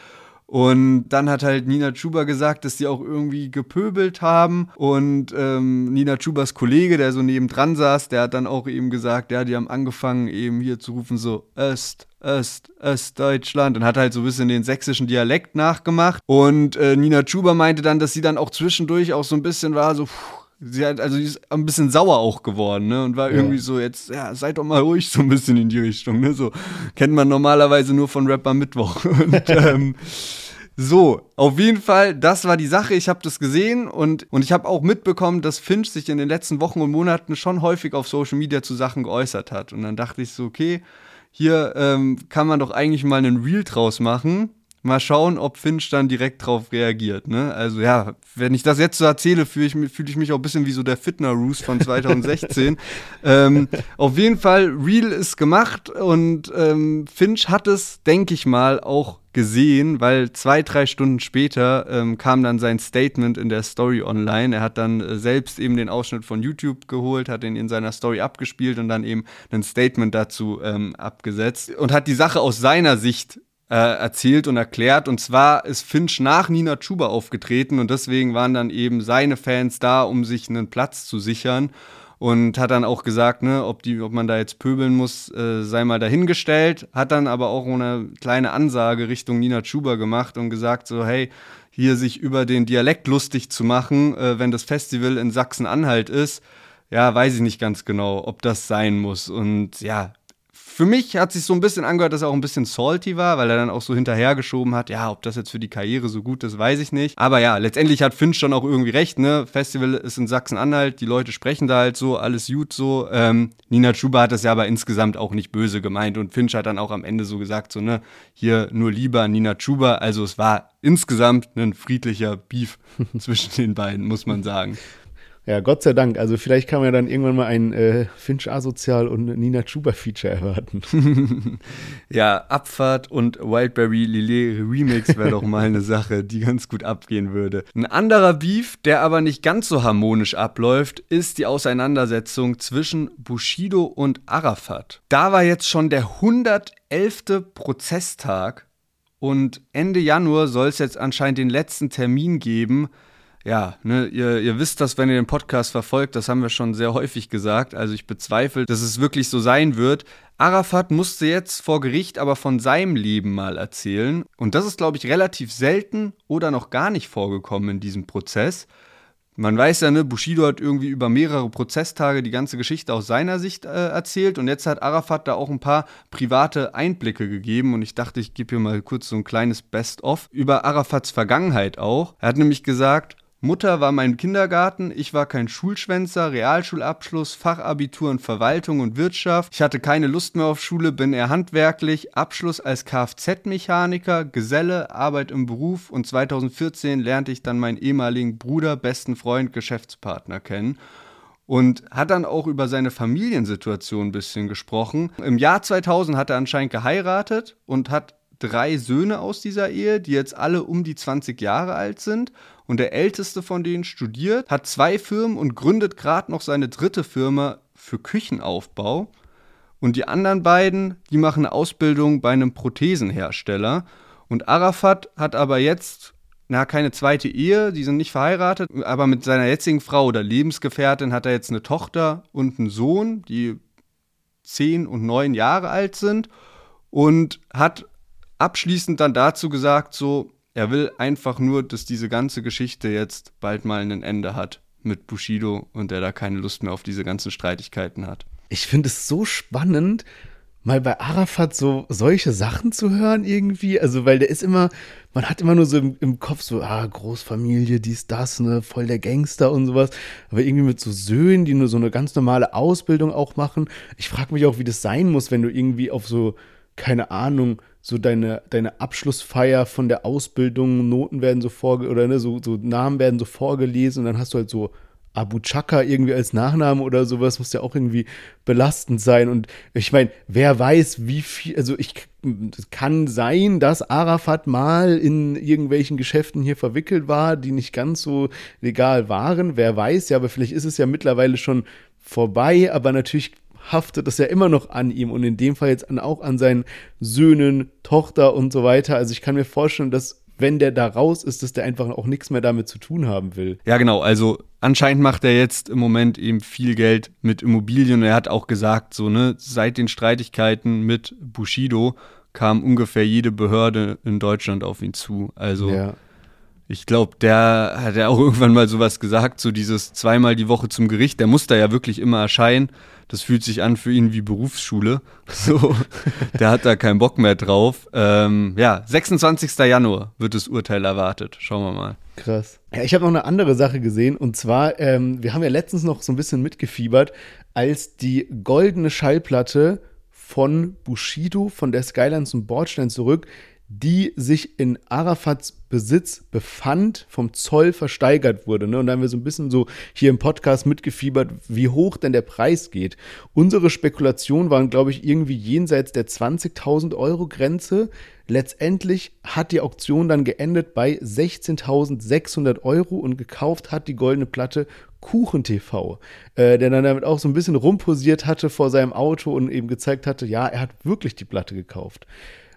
Und dann hat halt Nina Chuba gesagt, dass sie auch irgendwie gepöbelt haben. Und ähm, Nina Chubas Kollege, der so nebendran saß, der hat dann auch eben gesagt, ja, die haben angefangen eben hier zu rufen so Öst, Öst, Östdeutschland und hat halt so ein bisschen den sächsischen Dialekt nachgemacht. Und äh, Nina Chuba meinte dann, dass sie dann auch zwischendurch auch so ein bisschen war, so, pff, sie hat, also sie ist ein bisschen sauer auch geworden, ne? Und war ja. irgendwie so, jetzt, ja, seid doch mal ruhig so ein bisschen in die Richtung, ne? So kennt man normalerweise nur von Rapper Mittwoch. Und ähm, so, auf jeden Fall, das war die Sache. Ich habe das gesehen und, und ich habe auch mitbekommen, dass Finch sich in den letzten Wochen und Monaten schon häufig auf Social Media zu Sachen geäußert hat. Und dann dachte ich so, okay, hier ähm, kann man doch eigentlich mal einen Reel draus machen Mal schauen, ob Finch dann direkt drauf reagiert. Ne? Also ja, wenn ich das jetzt so erzähle, fühle ich, fühl ich mich auch ein bisschen wie so der Fitner-Roos von 2016. ähm, auf jeden Fall, Real ist gemacht und ähm, Finch hat es, denke ich mal, auch gesehen, weil zwei, drei Stunden später ähm, kam dann sein Statement in der Story online. Er hat dann äh, selbst eben den Ausschnitt von YouTube geholt, hat ihn in seiner Story abgespielt und dann eben ein Statement dazu ähm, abgesetzt und hat die Sache aus seiner Sicht äh, erzählt und erklärt. Und zwar ist Finch nach Nina Chuba aufgetreten und deswegen waren dann eben seine Fans da, um sich einen Platz zu sichern. Und hat dann auch gesagt, ne, ob, die, ob man da jetzt pöbeln muss, äh, sei mal dahingestellt. Hat dann aber auch eine kleine Ansage Richtung Nina Chuba gemacht und gesagt, so, hey, hier sich über den Dialekt lustig zu machen, äh, wenn das Festival in Sachsen-Anhalt ist, ja, weiß ich nicht ganz genau, ob das sein muss. Und ja, für mich hat sich so ein bisschen angehört, dass er auch ein bisschen salty war, weil er dann auch so hinterhergeschoben hat, ja, ob das jetzt für die Karriere so gut ist, weiß ich nicht. Aber ja, letztendlich hat Finch schon auch irgendwie recht, ne? Festival ist in Sachsen-Anhalt, die Leute sprechen da halt so, alles gut so. Ähm, Nina Chuba hat das ja aber insgesamt auch nicht böse gemeint und Finch hat dann auch am Ende so gesagt, so, ne, hier nur lieber Nina Chuba. Also es war insgesamt ein friedlicher Beef zwischen den beiden, muss man sagen. Ja, Gott sei Dank. Also vielleicht kann man ja dann irgendwann mal ein äh, Finch Asozial und Nina Chuba Feature erwarten. ja, Abfahrt und Wildberry Lillet Remix wäre doch mal eine Sache, die ganz gut abgehen würde. Ein anderer Beef, der aber nicht ganz so harmonisch abläuft, ist die Auseinandersetzung zwischen Bushido und Arafat. Da war jetzt schon der 111. Prozesstag und Ende Januar soll es jetzt anscheinend den letzten Termin geben, ja, ne, ihr, ihr wisst das, wenn ihr den Podcast verfolgt, das haben wir schon sehr häufig gesagt. Also ich bezweifle, dass es wirklich so sein wird. Arafat musste jetzt vor Gericht aber von seinem Leben mal erzählen. Und das ist, glaube ich, relativ selten oder noch gar nicht vorgekommen in diesem Prozess. Man weiß ja, ne, Bushido hat irgendwie über mehrere Prozesstage die ganze Geschichte aus seiner Sicht äh, erzählt und jetzt hat Arafat da auch ein paar private Einblicke gegeben und ich dachte, ich gebe hier mal kurz so ein kleines Best-of über Arafats Vergangenheit auch. Er hat nämlich gesagt, Mutter war mein Kindergarten, ich war kein Schulschwänzer, Realschulabschluss, Fachabitur in Verwaltung und Wirtschaft. Ich hatte keine Lust mehr auf Schule, bin eher handwerklich, Abschluss als Kfz-Mechaniker, Geselle, Arbeit im Beruf und 2014 lernte ich dann meinen ehemaligen Bruder, besten Freund, Geschäftspartner kennen und hat dann auch über seine Familiensituation ein bisschen gesprochen. Im Jahr 2000 hat er anscheinend geheiratet und hat drei Söhne aus dieser Ehe, die jetzt alle um die 20 Jahre alt sind und der älteste von denen studiert, hat zwei Firmen und gründet gerade noch seine dritte Firma für Küchenaufbau. Und die anderen beiden, die machen eine Ausbildung bei einem Prothesenhersteller. Und Arafat hat aber jetzt, na, keine zweite Ehe, die sind nicht verheiratet, aber mit seiner jetzigen Frau oder Lebensgefährtin hat er jetzt eine Tochter und einen Sohn, die zehn und neun Jahre alt sind. Und hat abschließend dann dazu gesagt, so, er will einfach nur, dass diese ganze Geschichte jetzt bald mal ein Ende hat mit Bushido und er da keine Lust mehr auf diese ganzen Streitigkeiten hat. Ich finde es so spannend, mal bei Arafat so solche Sachen zu hören irgendwie. Also, weil der ist immer, man hat immer nur so im, im, Kopf so, ah, Großfamilie, dies, das, ne, voll der Gangster und sowas. Aber irgendwie mit so Söhnen, die nur so eine ganz normale Ausbildung auch machen. Ich frage mich auch, wie das sein muss, wenn du irgendwie auf so, keine Ahnung, so deine, deine Abschlussfeier von der Ausbildung, Noten werden so vorge oder ne, so, so Namen werden so vorgelesen und dann hast du halt so Abu Chaka irgendwie als Nachname oder sowas, muss ja auch irgendwie belastend sein. Und ich meine, wer weiß, wie viel, also ich kann sein, dass Arafat mal in irgendwelchen Geschäften hier verwickelt war, die nicht ganz so legal waren. Wer weiß, ja, aber vielleicht ist es ja mittlerweile schon vorbei, aber natürlich haftet das ja immer noch an ihm und in dem Fall jetzt auch an seinen Söhnen, Tochter und so weiter. Also ich kann mir vorstellen, dass wenn der da raus ist, dass der einfach auch nichts mehr damit zu tun haben will. Ja, genau. Also anscheinend macht er jetzt im Moment eben viel Geld mit Immobilien. Er hat auch gesagt, so, ne, seit den Streitigkeiten mit Bushido kam ungefähr jede Behörde in Deutschland auf ihn zu. Also ja. ich glaube, der hat ja auch irgendwann mal sowas gesagt, so dieses zweimal die Woche zum Gericht, der muss da ja wirklich immer erscheinen das fühlt sich an für ihn wie Berufsschule. So, der hat da keinen Bock mehr drauf. Ähm, ja, 26. Januar wird das Urteil erwartet. Schauen wir mal. Krass. Ja, ich habe noch eine andere Sache gesehen und zwar, ähm, wir haben ja letztens noch so ein bisschen mitgefiebert, als die goldene Schallplatte von Bushido von der Skyline zum Bordstein zurück die sich in Arafats Besitz befand, vom Zoll versteigert wurde. Ne? Und da haben wir so ein bisschen so hier im Podcast mitgefiebert, wie hoch denn der Preis geht. Unsere Spekulationen waren, glaube ich, irgendwie jenseits der 20.000 Euro Grenze. Letztendlich hat die Auktion dann geendet bei 16.600 Euro und gekauft hat die goldene Platte KuchenTV, äh, der dann damit auch so ein bisschen rumposiert hatte vor seinem Auto und eben gezeigt hatte, ja, er hat wirklich die Platte gekauft.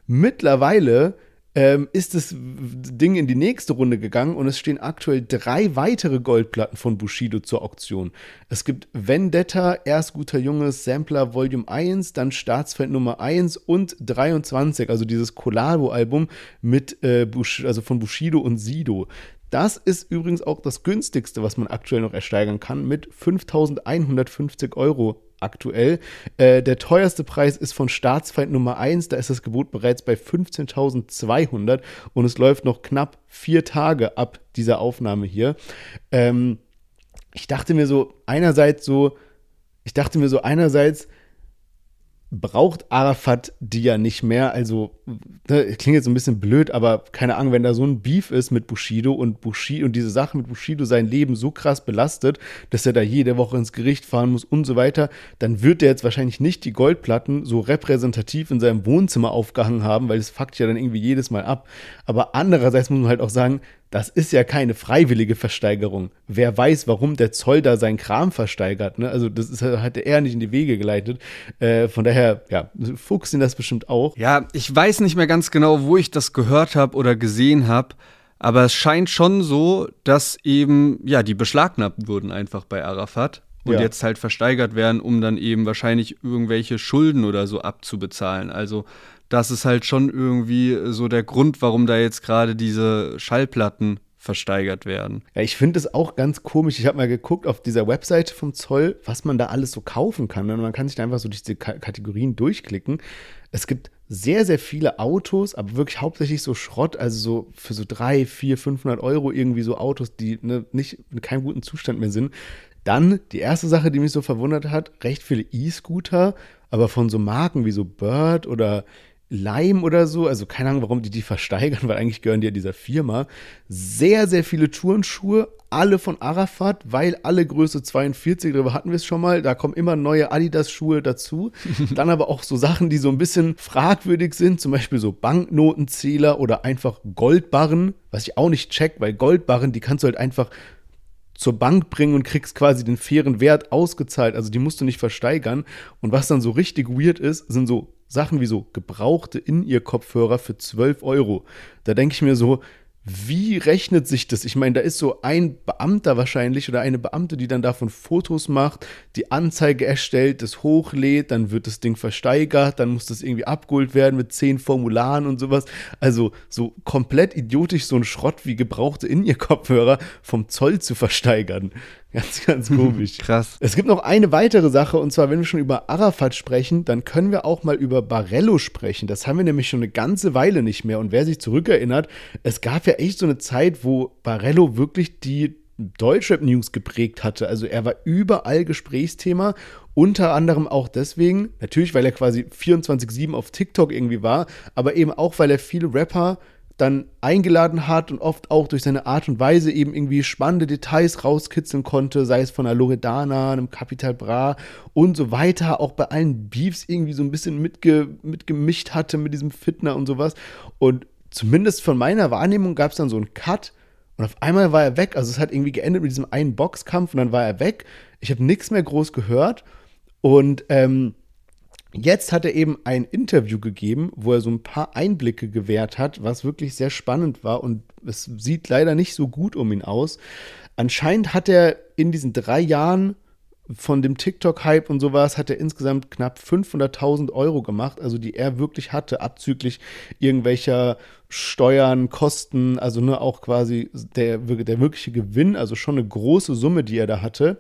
Mittlerweile ähm, ist das Ding in die nächste Runde gegangen und es stehen aktuell drei weitere Goldplatten von Bushido zur Auktion. Es gibt Vendetta, Erst guter Junges, Sampler Volume 1, dann Staatsfeld Nummer 1 und 23, also dieses Collabo-Album mit äh, also von Bushido und Sido. Das ist übrigens auch das günstigste, was man aktuell noch ersteigern kann, mit 5150 Euro aktuell. Äh, der teuerste Preis ist von Staatsfeind Nummer 1, da ist das Gebot bereits bei 15.200 und es läuft noch knapp vier Tage ab dieser Aufnahme hier. Ähm, ich dachte mir so, einerseits so, ich dachte mir so, einerseits, braucht Arafat die ja nicht mehr. Also, ne, klingt jetzt ein bisschen blöd, aber keine Ahnung, wenn da so ein Beef ist mit Bushido und Bushido und diese Sache mit Bushido sein Leben so krass belastet, dass er da jede Woche ins Gericht fahren muss und so weiter, dann wird er jetzt wahrscheinlich nicht die Goldplatten so repräsentativ in seinem Wohnzimmer aufgehangen haben, weil es fuckt ja dann irgendwie jedes Mal ab. Aber andererseits muss man halt auch sagen, das ist ja keine freiwillige Versteigerung. Wer weiß, warum der Zoll da seinen Kram versteigert. Ne? Also das ist, hat er nicht in die Wege geleitet. Äh, von daher, ja, Fuchs ihn das bestimmt auch. Ja, ich weiß nicht mehr ganz genau, wo ich das gehört habe oder gesehen habe. Aber es scheint schon so, dass eben, ja, die beschlagnahmt wurden einfach bei Arafat und ja. jetzt halt versteigert werden, um dann eben wahrscheinlich irgendwelche Schulden oder so abzubezahlen. Also das ist halt schon irgendwie so der Grund, warum da jetzt gerade diese Schallplatten versteigert werden. Ja, ich finde es auch ganz komisch. Ich habe mal geguckt auf dieser Webseite vom Zoll, was man da alles so kaufen kann. Und man kann sich da einfach so durch diese Kategorien durchklicken. Es gibt sehr, sehr viele Autos, aber wirklich hauptsächlich so Schrott, also so für so drei, vier, 500 Euro irgendwie so Autos, die ne, nicht in keinem guten Zustand mehr sind. Dann die erste Sache, die mich so verwundert hat, recht viele E-Scooter, aber von so Marken wie so Bird oder Lime oder so, also keine Ahnung, warum die die versteigern, weil eigentlich gehören die ja dieser Firma. Sehr, sehr viele Turnschuhe, alle von Arafat, weil alle Größe 42, darüber hatten wir es schon mal, da kommen immer neue Adidas-Schuhe dazu. Dann aber auch so Sachen, die so ein bisschen fragwürdig sind, zum Beispiel so Banknotenzähler oder einfach Goldbarren, was ich auch nicht check, weil Goldbarren, die kannst du halt einfach zur Bank bringen und kriegst quasi den fairen Wert ausgezahlt. Also die musst du nicht versteigern. Und was dann so richtig weird ist, sind so Sachen wie so gebrauchte In-Ear-Kopfhörer für 12 Euro. Da denke ich mir so, wie rechnet sich das? Ich meine, da ist so ein Beamter wahrscheinlich oder eine Beamte, die dann davon Fotos macht, die Anzeige erstellt, das hochlädt, dann wird das Ding versteigert, dann muss das irgendwie abgeholt werden mit zehn Formularen und sowas. Also so komplett idiotisch so ein Schrott wie gebrauchte in ihr Kopfhörer vom Zoll zu versteigern. Ganz, ganz komisch. Krass. Es gibt noch eine weitere Sache, und zwar, wenn wir schon über Arafat sprechen, dann können wir auch mal über Barello sprechen. Das haben wir nämlich schon eine ganze Weile nicht mehr. Und wer sich zurückerinnert, es gab ja echt so eine Zeit, wo Barello wirklich die Deutschrap-News geprägt hatte. Also er war überall Gesprächsthema, unter anderem auch deswegen, natürlich, weil er quasi 24-7 auf TikTok irgendwie war, aber eben auch, weil er viele Rapper dann eingeladen hat und oft auch durch seine Art und Weise eben irgendwie spannende Details rauskitzeln konnte, sei es von einer Loredana, einem Capital Bra und so weiter, auch bei allen Beefs irgendwie so ein bisschen mitge mitgemischt hatte mit diesem Fitner und sowas. Und zumindest von meiner Wahrnehmung gab es dann so einen Cut und auf einmal war er weg. Also es hat irgendwie geendet mit diesem einen Boxkampf und dann war er weg. Ich habe nichts mehr groß gehört und ähm, Jetzt hat er eben ein Interview gegeben, wo er so ein paar Einblicke gewährt hat, was wirklich sehr spannend war und es sieht leider nicht so gut um ihn aus. Anscheinend hat er in diesen drei Jahren von dem TikTok-Hype und sowas hat er insgesamt knapp 500.000 Euro gemacht, also die er wirklich hatte, abzüglich irgendwelcher Steuern, Kosten, also nur auch quasi der, der wirkliche Gewinn, also schon eine große Summe, die er da hatte.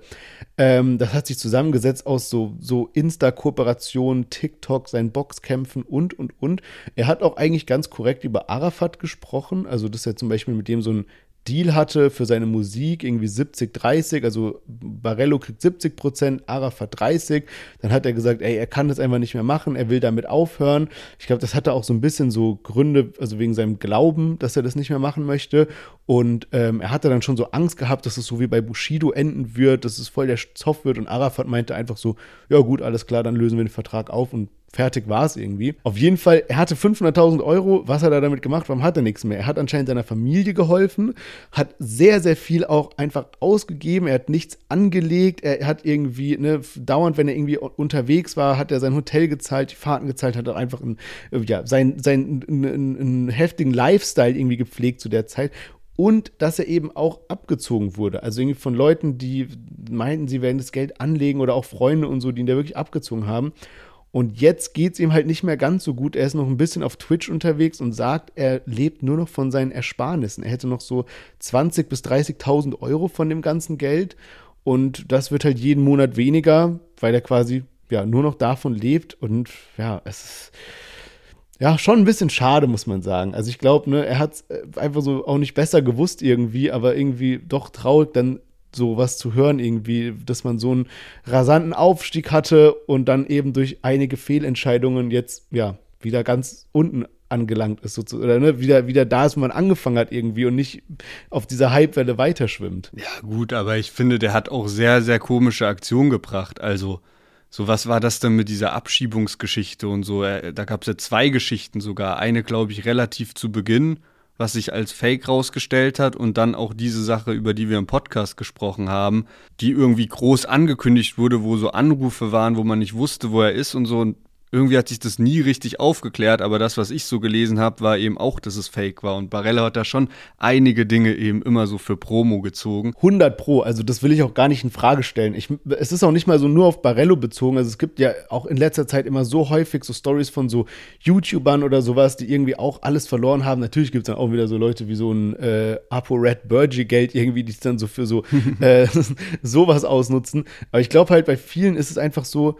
Ähm, das hat sich zusammengesetzt aus so, so Insta-Kooperationen, TikTok, seinen Boxkämpfen und, und, und. Er hat auch eigentlich ganz korrekt über Arafat gesprochen, also dass er zum Beispiel mit dem so ein Deal hatte für seine Musik, irgendwie 70, 30, also Barello kriegt 70 Prozent, Arafat 30. Dann hat er gesagt, ey, er kann das einfach nicht mehr machen, er will damit aufhören. Ich glaube, das hatte auch so ein bisschen so Gründe, also wegen seinem Glauben, dass er das nicht mehr machen möchte. Und ähm, er hatte dann schon so Angst gehabt, dass es so wie bei Bushido enden wird, dass es voll der Zoff wird. Und Arafat meinte einfach so, ja gut, alles klar, dann lösen wir den Vertrag auf und fertig war es irgendwie. Auf jeden Fall, er hatte 500.000 Euro. Was hat er damit gemacht? Warum hat er nichts mehr? Er hat anscheinend seiner Familie geholfen, hat sehr, sehr viel auch einfach ausgegeben. Er hat nichts angelegt. Er hat irgendwie, ne, dauernd, wenn er irgendwie unterwegs war, hat er sein Hotel gezahlt, die Fahrten gezahlt, hat er einfach einen, ja, seinen, seinen einen, einen heftigen Lifestyle irgendwie gepflegt zu der Zeit und dass er eben auch abgezogen wurde. Also irgendwie von Leuten, die meinten, sie werden das Geld anlegen oder auch Freunde und so, die ihn da wirklich abgezogen haben. Und jetzt geht es ihm halt nicht mehr ganz so gut. Er ist noch ein bisschen auf Twitch unterwegs und sagt, er lebt nur noch von seinen Ersparnissen. Er hätte noch so 20.000 bis 30.000 Euro von dem ganzen Geld. Und das wird halt jeden Monat weniger, weil er quasi ja nur noch davon lebt. Und ja, es ist ja schon ein bisschen schade, muss man sagen. Also ich glaube, ne, er hat es äh, einfach so auch nicht besser gewusst irgendwie, aber irgendwie doch traurig, dann sowas zu hören irgendwie, dass man so einen rasanten Aufstieg hatte und dann eben durch einige Fehlentscheidungen jetzt ja wieder ganz unten angelangt ist, sozusagen, oder ne, wieder, wieder da ist, wo man angefangen hat irgendwie und nicht auf dieser Hypewelle weiterschwimmt. Ja, gut, aber ich finde, der hat auch sehr, sehr komische Aktionen gebracht. Also, so was war das denn mit dieser Abschiebungsgeschichte und so? Da gab es ja zwei Geschichten sogar. Eine, glaube ich, relativ zu Beginn was sich als Fake rausgestellt hat und dann auch diese Sache, über die wir im Podcast gesprochen haben, die irgendwie groß angekündigt wurde, wo so Anrufe waren, wo man nicht wusste, wo er ist und so. Und irgendwie hat sich das nie richtig aufgeklärt, aber das, was ich so gelesen habe, war eben auch, dass es fake war. Und Barella hat da schon einige Dinge eben immer so für Promo gezogen. 100 Pro, also das will ich auch gar nicht in Frage stellen. Ich, es ist auch nicht mal so nur auf Barello bezogen. Also es gibt ja auch in letzter Zeit immer so häufig so Stories von so YouTubern oder sowas, die irgendwie auch alles verloren haben. Natürlich gibt es dann auch wieder so Leute wie so ein äh, Apo Red Burgie Geld irgendwie, die es dann so für so äh, sowas ausnutzen. Aber ich glaube halt, bei vielen ist es einfach so,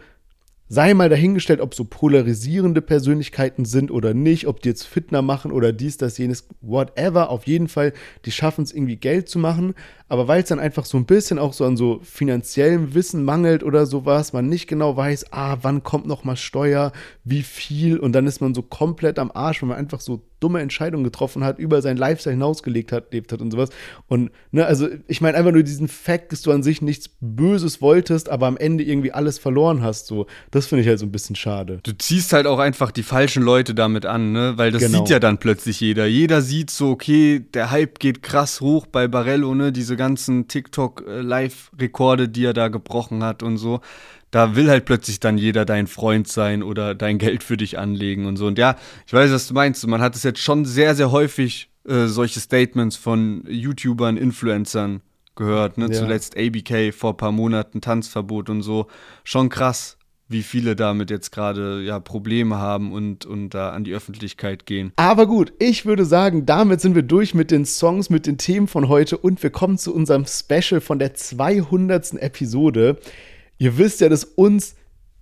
Sei mal dahingestellt, ob so polarisierende Persönlichkeiten sind oder nicht, ob die jetzt Fitner machen oder dies, das, jenes, whatever. Auf jeden Fall, die schaffen es irgendwie Geld zu machen. Aber weil es dann einfach so ein bisschen auch so an so finanziellem Wissen mangelt oder sowas, man nicht genau weiß, ah, wann kommt noch mal Steuer, wie viel und dann ist man so komplett am Arsch, wenn man einfach so dumme Entscheidungen getroffen hat, über sein Lifestyle hinausgelegt hat, lebt hat und sowas. Und, ne, also ich meine einfach nur diesen Fakt, dass du an sich nichts Böses wolltest, aber am Ende irgendwie alles verloren hast, so. Das finde ich halt so ein bisschen schade. Du ziehst halt auch einfach die falschen Leute damit an, ne, weil das genau. sieht ja dann plötzlich jeder. Jeder sieht so, okay, der Hype geht krass hoch bei Barello, ne, diese ganzen TikTok-Live-Rekorde, die er da gebrochen hat und so da will halt plötzlich dann jeder dein Freund sein oder dein Geld für dich anlegen und so. Und ja, ich weiß, was du meinst. Man hat es jetzt schon sehr, sehr häufig äh, solche Statements von YouTubern, Influencern gehört. Ne? Ja. Zuletzt ABK vor ein paar Monaten Tanzverbot und so. Schon krass, wie viele damit jetzt gerade ja Probleme haben und, und da an die Öffentlichkeit gehen. Aber gut, ich würde sagen, damit sind wir durch mit den Songs, mit den Themen von heute und wir kommen zu unserem Special von der 200. Episode. Ihr wisst ja, dass uns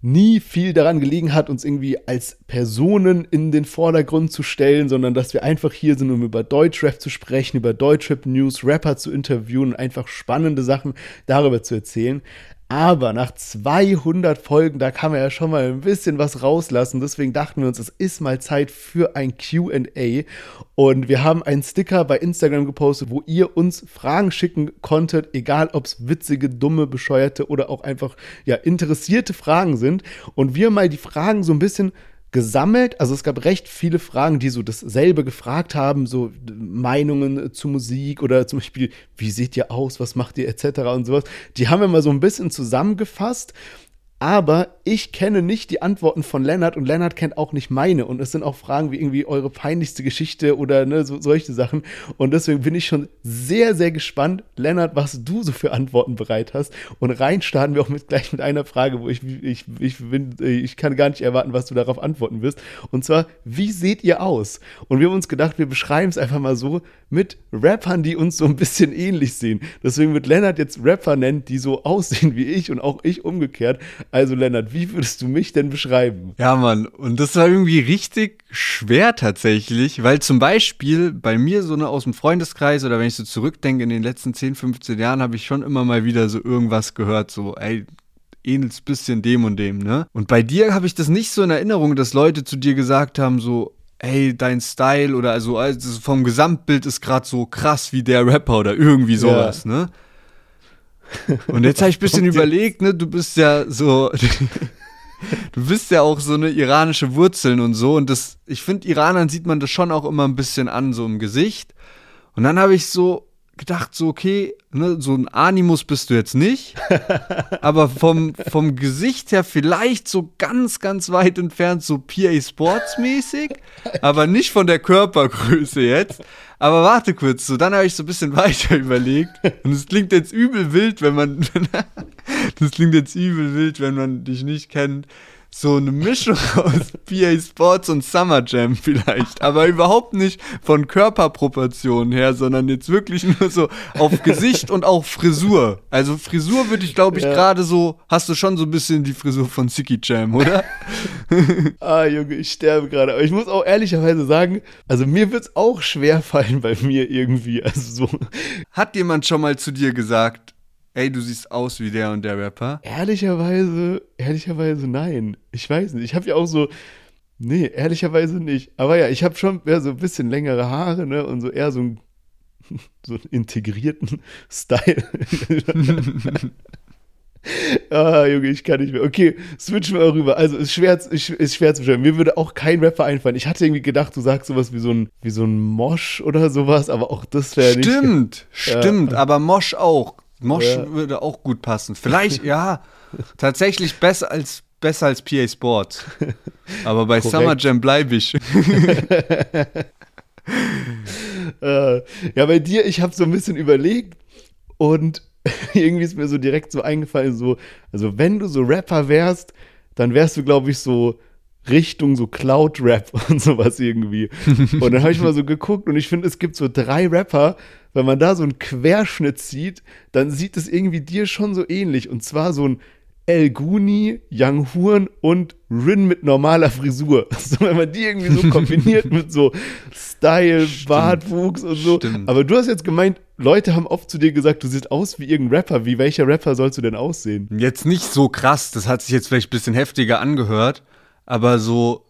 nie viel daran gelegen hat, uns irgendwie als Personen in den Vordergrund zu stellen, sondern dass wir einfach hier sind, um über Deutschrap zu sprechen, über Deutschrap-News, Rapper zu interviewen und einfach spannende Sachen darüber zu erzählen. Aber nach 200 Folgen, da kann man ja schon mal ein bisschen was rauslassen. Deswegen dachten wir uns, es ist mal Zeit für ein QA. Und wir haben einen Sticker bei Instagram gepostet, wo ihr uns Fragen schicken konntet, egal ob es witzige, dumme, bescheuerte oder auch einfach ja, interessierte Fragen sind. Und wir mal die Fragen so ein bisschen gesammelt. Also es gab recht viele Fragen, die so dasselbe gefragt haben, so Meinungen zu Musik oder zum Beispiel, wie seht ihr aus, was macht ihr etc. und sowas. Die haben wir mal so ein bisschen zusammengefasst. Aber ich kenne nicht die Antworten von Lennart und Lennart kennt auch nicht meine. Und es sind auch Fragen wie irgendwie eure peinlichste Geschichte oder ne, so, solche Sachen. Und deswegen bin ich schon sehr, sehr gespannt, Lennart, was du so für Antworten bereit hast. Und rein starten wir auch mit, gleich mit einer Frage, wo ich, ich, ich, bin, ich kann gar nicht erwarten, was du darauf antworten wirst. Und zwar, wie seht ihr aus? Und wir haben uns gedacht, wir beschreiben es einfach mal so mit Rappern, die uns so ein bisschen ähnlich sehen. Deswegen wird Lennart jetzt Rapper nennen, die so aussehen wie ich und auch ich umgekehrt. Also Lennart, wie würdest du mich denn beschreiben? Ja, Mann, und das war irgendwie richtig schwer tatsächlich, weil zum Beispiel bei mir so eine aus dem Freundeskreis oder wenn ich so zurückdenke in den letzten 10, 15 Jahren, habe ich schon immer mal wieder so irgendwas gehört, so, ey, ähnelst bisschen dem und dem, ne? Und bei dir habe ich das nicht so in Erinnerung, dass Leute zu dir gesagt haben, so, ey, dein Style oder also, also vom Gesamtbild ist gerade so krass wie der Rapper oder irgendwie sowas, ja. ne? Und jetzt habe ich ein bisschen überlegt, ne, du bist ja so, du bist ja auch so eine iranische Wurzeln und so. Und das, ich finde, Iranern sieht man das schon auch immer ein bisschen an, so im Gesicht. Und dann habe ich so gedacht, so, okay, ne, so ein Animus bist du jetzt nicht. aber vom, vom Gesicht her vielleicht so ganz, ganz weit entfernt, so PA Sports mäßig. aber nicht von der Körpergröße jetzt. Aber warte kurz, so dann habe ich so ein bisschen weiter überlegt. Und es klingt jetzt übel wild, wenn man. das klingt jetzt übel wild, wenn man dich nicht kennt so eine Mischung aus PA Sports und Summer Jam vielleicht, aber überhaupt nicht von Körperproportionen her, sondern jetzt wirklich nur so auf Gesicht und auch Frisur. Also Frisur würde ich, glaube ich, ja. gerade so, hast du schon so ein bisschen die Frisur von Sicky Jam, oder? ah, Junge, ich sterbe gerade. Aber ich muss auch ehrlicherweise sagen, also mir wird es auch schwer fallen bei mir irgendwie. Also so. Hat jemand schon mal zu dir gesagt, ey, du siehst aus wie der und der Rapper? Ehrlicherweise, ehrlicherweise nein. Ich weiß nicht. Ich habe ja auch so, nee, ehrlicherweise nicht. Aber ja, ich habe schon eher so ein bisschen längere Haare, ne, und so eher so einen, so einen integrierten Style. ah, Junge, ich kann nicht mehr. Okay, switchen wir rüber. Also, ist schwer, ist, ist schwer zu beschreiben. Mir würde auch kein Rapper einfallen. Ich hatte irgendwie gedacht, du sagst sowas wie so ein, wie so ein Mosch oder sowas, aber auch das wäre nicht. Stimmt, stimmt, ja. aber Mosch auch. Mosch ja. würde auch gut passen. Vielleicht, ja, tatsächlich besser als, besser als PA Sports. Aber bei Korrekt. Summer Jam bleibe ich. äh, ja, bei dir, ich habe so ein bisschen überlegt und irgendwie ist mir so direkt so eingefallen, so, also wenn du so Rapper wärst, dann wärst du, glaube ich, so Richtung so Cloud-Rap und sowas irgendwie. Und dann habe ich mal so geguckt und ich finde, es gibt so drei Rapper, wenn man da so einen Querschnitt sieht, dann sieht es irgendwie dir schon so ähnlich. Und zwar so ein El Guni, Young Huren und Rin mit normaler Frisur. Also wenn man die irgendwie so kombiniert mit so Style, Stimmt. Bartwuchs und so. Stimmt. Aber du hast jetzt gemeint, Leute haben oft zu dir gesagt, du siehst aus wie irgendein Rapper. Wie welcher Rapper sollst du denn aussehen? Jetzt nicht so krass, das hat sich jetzt vielleicht ein bisschen heftiger angehört, aber so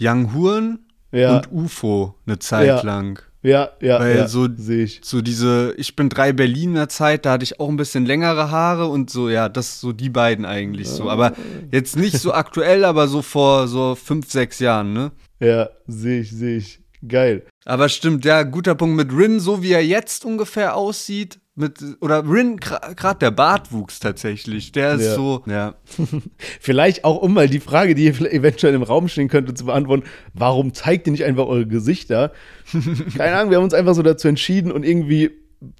Young Huren ja. und UFO eine Zeit ja. lang. Ja, ja, Weil ja, so, sehe ich. So diese, ich bin drei Berliner Zeit, da hatte ich auch ein bisschen längere Haare und so, ja, das so die beiden eigentlich so. Aber jetzt nicht so aktuell, aber so vor so fünf, sechs Jahren, ne? Ja, sehe ich, sehe ich. Geil. Aber stimmt, ja, guter Punkt mit Rin, so wie er jetzt ungefähr aussieht, mit, oder Rin, gerade der Bartwuchs tatsächlich, der ist ja. so, ja. Vielleicht auch, um mal die Frage, die eventuell im Raum stehen könnte, zu beantworten, warum zeigt ihr nicht einfach eure Gesichter? Keine Ahnung, wir haben uns einfach so dazu entschieden und irgendwie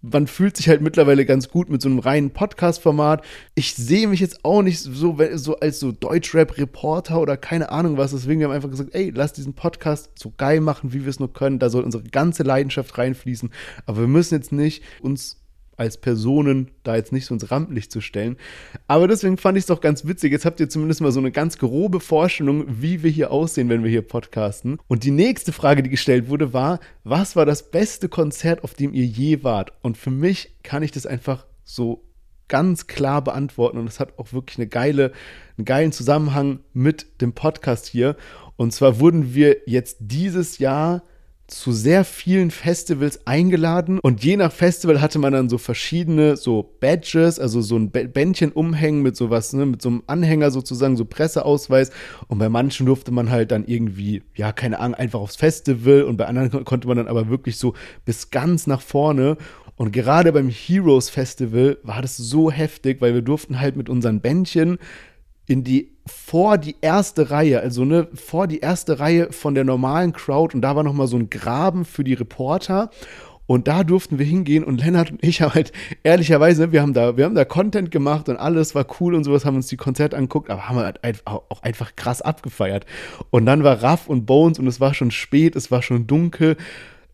man fühlt sich halt mittlerweile ganz gut mit so einem reinen Podcast-Format. Ich sehe mich jetzt auch nicht so, so als so Deutschrap-Reporter oder keine Ahnung was. Deswegen haben wir einfach gesagt, ey, lass diesen Podcast so geil machen, wie wir es nur können. Da soll unsere ganze Leidenschaft reinfließen. Aber wir müssen jetzt nicht uns als Personen da jetzt nicht so ins Rampenlicht zu stellen. Aber deswegen fand ich es doch ganz witzig. Jetzt habt ihr zumindest mal so eine ganz grobe Vorstellung, wie wir hier aussehen, wenn wir hier podcasten. Und die nächste Frage, die gestellt wurde, war, was war das beste Konzert, auf dem ihr je wart? Und für mich kann ich das einfach so ganz klar beantworten. Und es hat auch wirklich eine geile, einen geilen Zusammenhang mit dem Podcast hier. Und zwar wurden wir jetzt dieses Jahr zu sehr vielen Festivals eingeladen und je nach Festival hatte man dann so verschiedene so Badges, also so ein Bändchen umhängen mit sowas, ne, mit so einem Anhänger sozusagen, so Presseausweis. Und bei manchen durfte man halt dann irgendwie, ja, keine Ahnung, einfach aufs Festival und bei anderen konnte man dann aber wirklich so bis ganz nach vorne. Und gerade beim Heroes Festival war das so heftig, weil wir durften halt mit unseren Bändchen in die vor die erste Reihe, also ne, vor die erste Reihe von der normalen Crowd und da war noch mal so ein Graben für die Reporter und da durften wir hingehen und Lennart und ich haben halt ehrlicherweise, wir haben da, wir haben da Content gemacht und alles war cool und sowas, haben uns die Konzerte angeguckt, aber haben halt auch einfach krass abgefeiert. Und dann war Raff und Bones und es war schon spät, es war schon dunkel.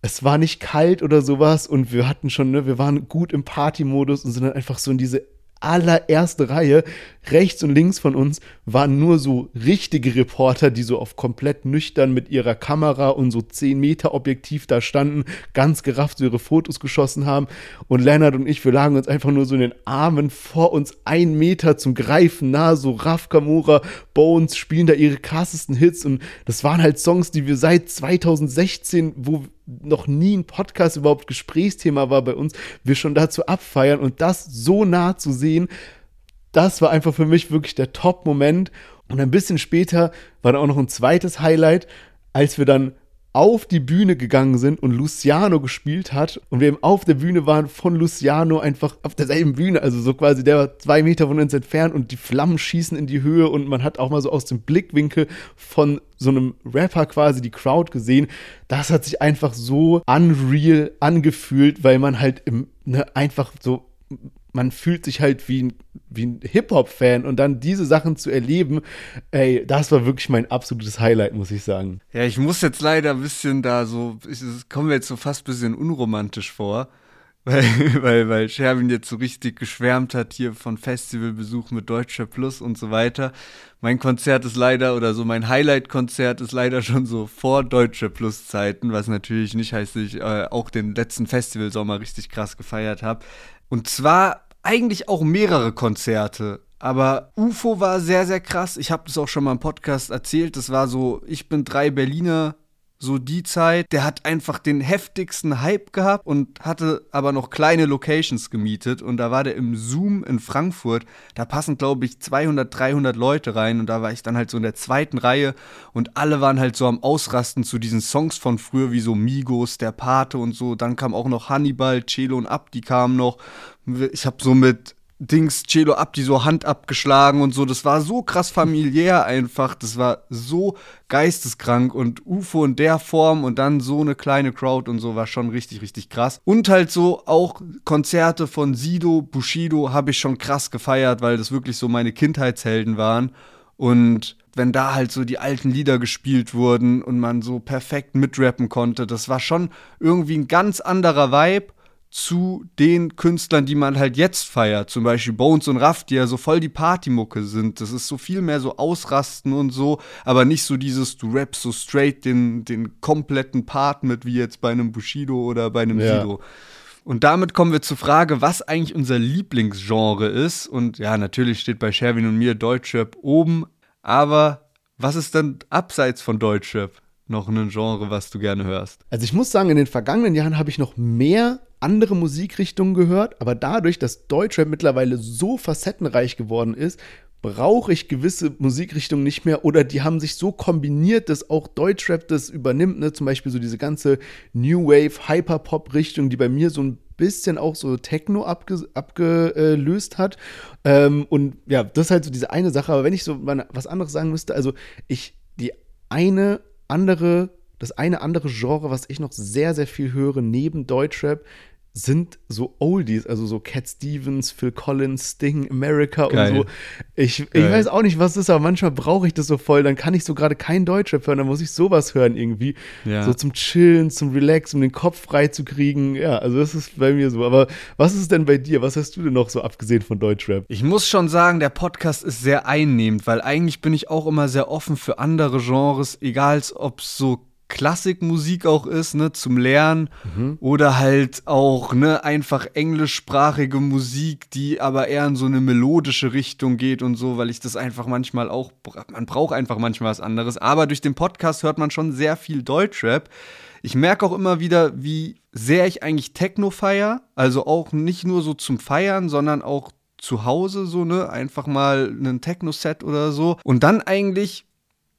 Es war nicht kalt oder sowas und wir hatten schon, ne, wir waren gut im Party-Modus und sind dann einfach so in diese allererste Reihe, rechts und links von uns, waren nur so richtige Reporter, die so auf komplett nüchtern mit ihrer Kamera und so 10 Meter Objektiv da standen, ganz gerafft so ihre Fotos geschossen haben. Und Leonard und ich, wir lagen uns einfach nur so in den Armen vor uns ein Meter zum Greifen nah, so Raf Kamura, Bones spielen da ihre krassesten Hits und das waren halt Songs, die wir seit 2016, wo noch nie ein Podcast überhaupt Gesprächsthema war bei uns, wir schon dazu abfeiern und das so nah zu sehen, das war einfach für mich wirklich der Top-Moment. Und ein bisschen später war da auch noch ein zweites Highlight, als wir dann auf die Bühne gegangen sind und Luciano gespielt hat und wir eben auf der Bühne waren von Luciano einfach auf derselben Bühne, also so quasi der war zwei Meter von uns entfernt und die Flammen schießen in die Höhe und man hat auch mal so aus dem Blickwinkel von so einem Rapper quasi die Crowd gesehen. Das hat sich einfach so unreal angefühlt, weil man halt im, ne, einfach so man fühlt sich halt wie ein, wie ein Hip-Hop-Fan und dann diese Sachen zu erleben, ey, das war wirklich mein absolutes Highlight, muss ich sagen. Ja, ich muss jetzt leider ein bisschen da so, es kommt mir jetzt so fast ein bisschen unromantisch vor, weil, weil, weil Sherwin jetzt so richtig geschwärmt hat hier von Festivalbesuch mit Deutscher Plus und so weiter. Mein Konzert ist leider, oder so mein Highlight-Konzert ist leider schon so vor Deutscher Plus Zeiten, was natürlich nicht heißt, dass ich äh, auch den letzten Festivalsommer richtig krass gefeiert habe. Und zwar eigentlich auch mehrere Konzerte. Aber UFO war sehr, sehr krass. Ich habe das auch schon mal im Podcast erzählt. Das war so, ich bin drei Berliner so die Zeit. Der hat einfach den heftigsten Hype gehabt und hatte aber noch kleine Locations gemietet. Und da war der im Zoom in Frankfurt. Da passen, glaube ich, 200, 300 Leute rein. Und da war ich dann halt so in der zweiten Reihe. Und alle waren halt so am Ausrasten zu diesen Songs von früher, wie so Migos, Der Pate und so. Dann kam auch noch Hannibal, Celo und Abdi kamen noch. Ich habe so mit Dings Celo Abdi so Hand abgeschlagen und so. Das war so krass familiär einfach. Das war so geisteskrank und UFO in der Form und dann so eine kleine Crowd und so war schon richtig, richtig krass. Und halt so auch Konzerte von Sido, Bushido habe ich schon krass gefeiert, weil das wirklich so meine Kindheitshelden waren. Und wenn da halt so die alten Lieder gespielt wurden und man so perfekt mitrappen konnte, das war schon irgendwie ein ganz anderer Vibe zu den Künstlern, die man halt jetzt feiert. Zum Beispiel Bones und Raff, die ja so voll die Partymucke sind. Das ist so viel mehr so Ausrasten und so, aber nicht so dieses, du rappst so straight den, den kompletten Part mit, wie jetzt bei einem Bushido oder bei einem ja. Sido. Und damit kommen wir zur Frage, was eigentlich unser Lieblingsgenre ist. Und ja, natürlich steht bei Sherwin und mir Deutschrap oben, aber was ist denn abseits von Deutschrap? Noch ein Genre, was du gerne hörst? Also ich muss sagen, in den vergangenen Jahren habe ich noch mehr andere Musikrichtungen gehört, aber dadurch, dass Deutschrap mittlerweile so facettenreich geworden ist, brauche ich gewisse Musikrichtungen nicht mehr oder die haben sich so kombiniert, dass auch Deutschrap das übernimmt, ne? zum Beispiel so diese ganze New Wave, Hyperpop-Richtung, die bei mir so ein bisschen auch so Techno abge abgelöst hat. Ähm, und ja, das ist halt so diese eine Sache. Aber wenn ich so was anderes sagen müsste, also ich, die eine andere, das eine andere Genre, was ich noch sehr, sehr viel höre neben Deutschrap, sind so Oldies, also so Cat Stevens, Phil Collins, Sting, America Geil. und so. Ich, ich weiß auch nicht, was das ist, aber manchmal brauche ich das so voll. Dann kann ich so gerade keinen Deutschrap hören, dann muss ich sowas hören irgendwie. Ja. So zum Chillen, zum Relax, um den Kopf frei zu kriegen. Ja, also das ist bei mir so. Aber was ist denn bei dir? Was hast du denn noch so abgesehen von Deutschrap? Ich muss schon sagen, der Podcast ist sehr einnehmend, weil eigentlich bin ich auch immer sehr offen für andere Genres, egal ob es so Klassikmusik auch ist, ne, zum Lernen mhm. oder halt auch, ne, einfach englischsprachige Musik, die aber eher in so eine melodische Richtung geht und so, weil ich das einfach manchmal auch, man braucht einfach manchmal was anderes, aber durch den Podcast hört man schon sehr viel Deutschrap. Ich merke auch immer wieder, wie sehr ich eigentlich Techno feier, also auch nicht nur so zum Feiern, sondern auch zu Hause so, ne, einfach mal einen Techno-Set oder so und dann eigentlich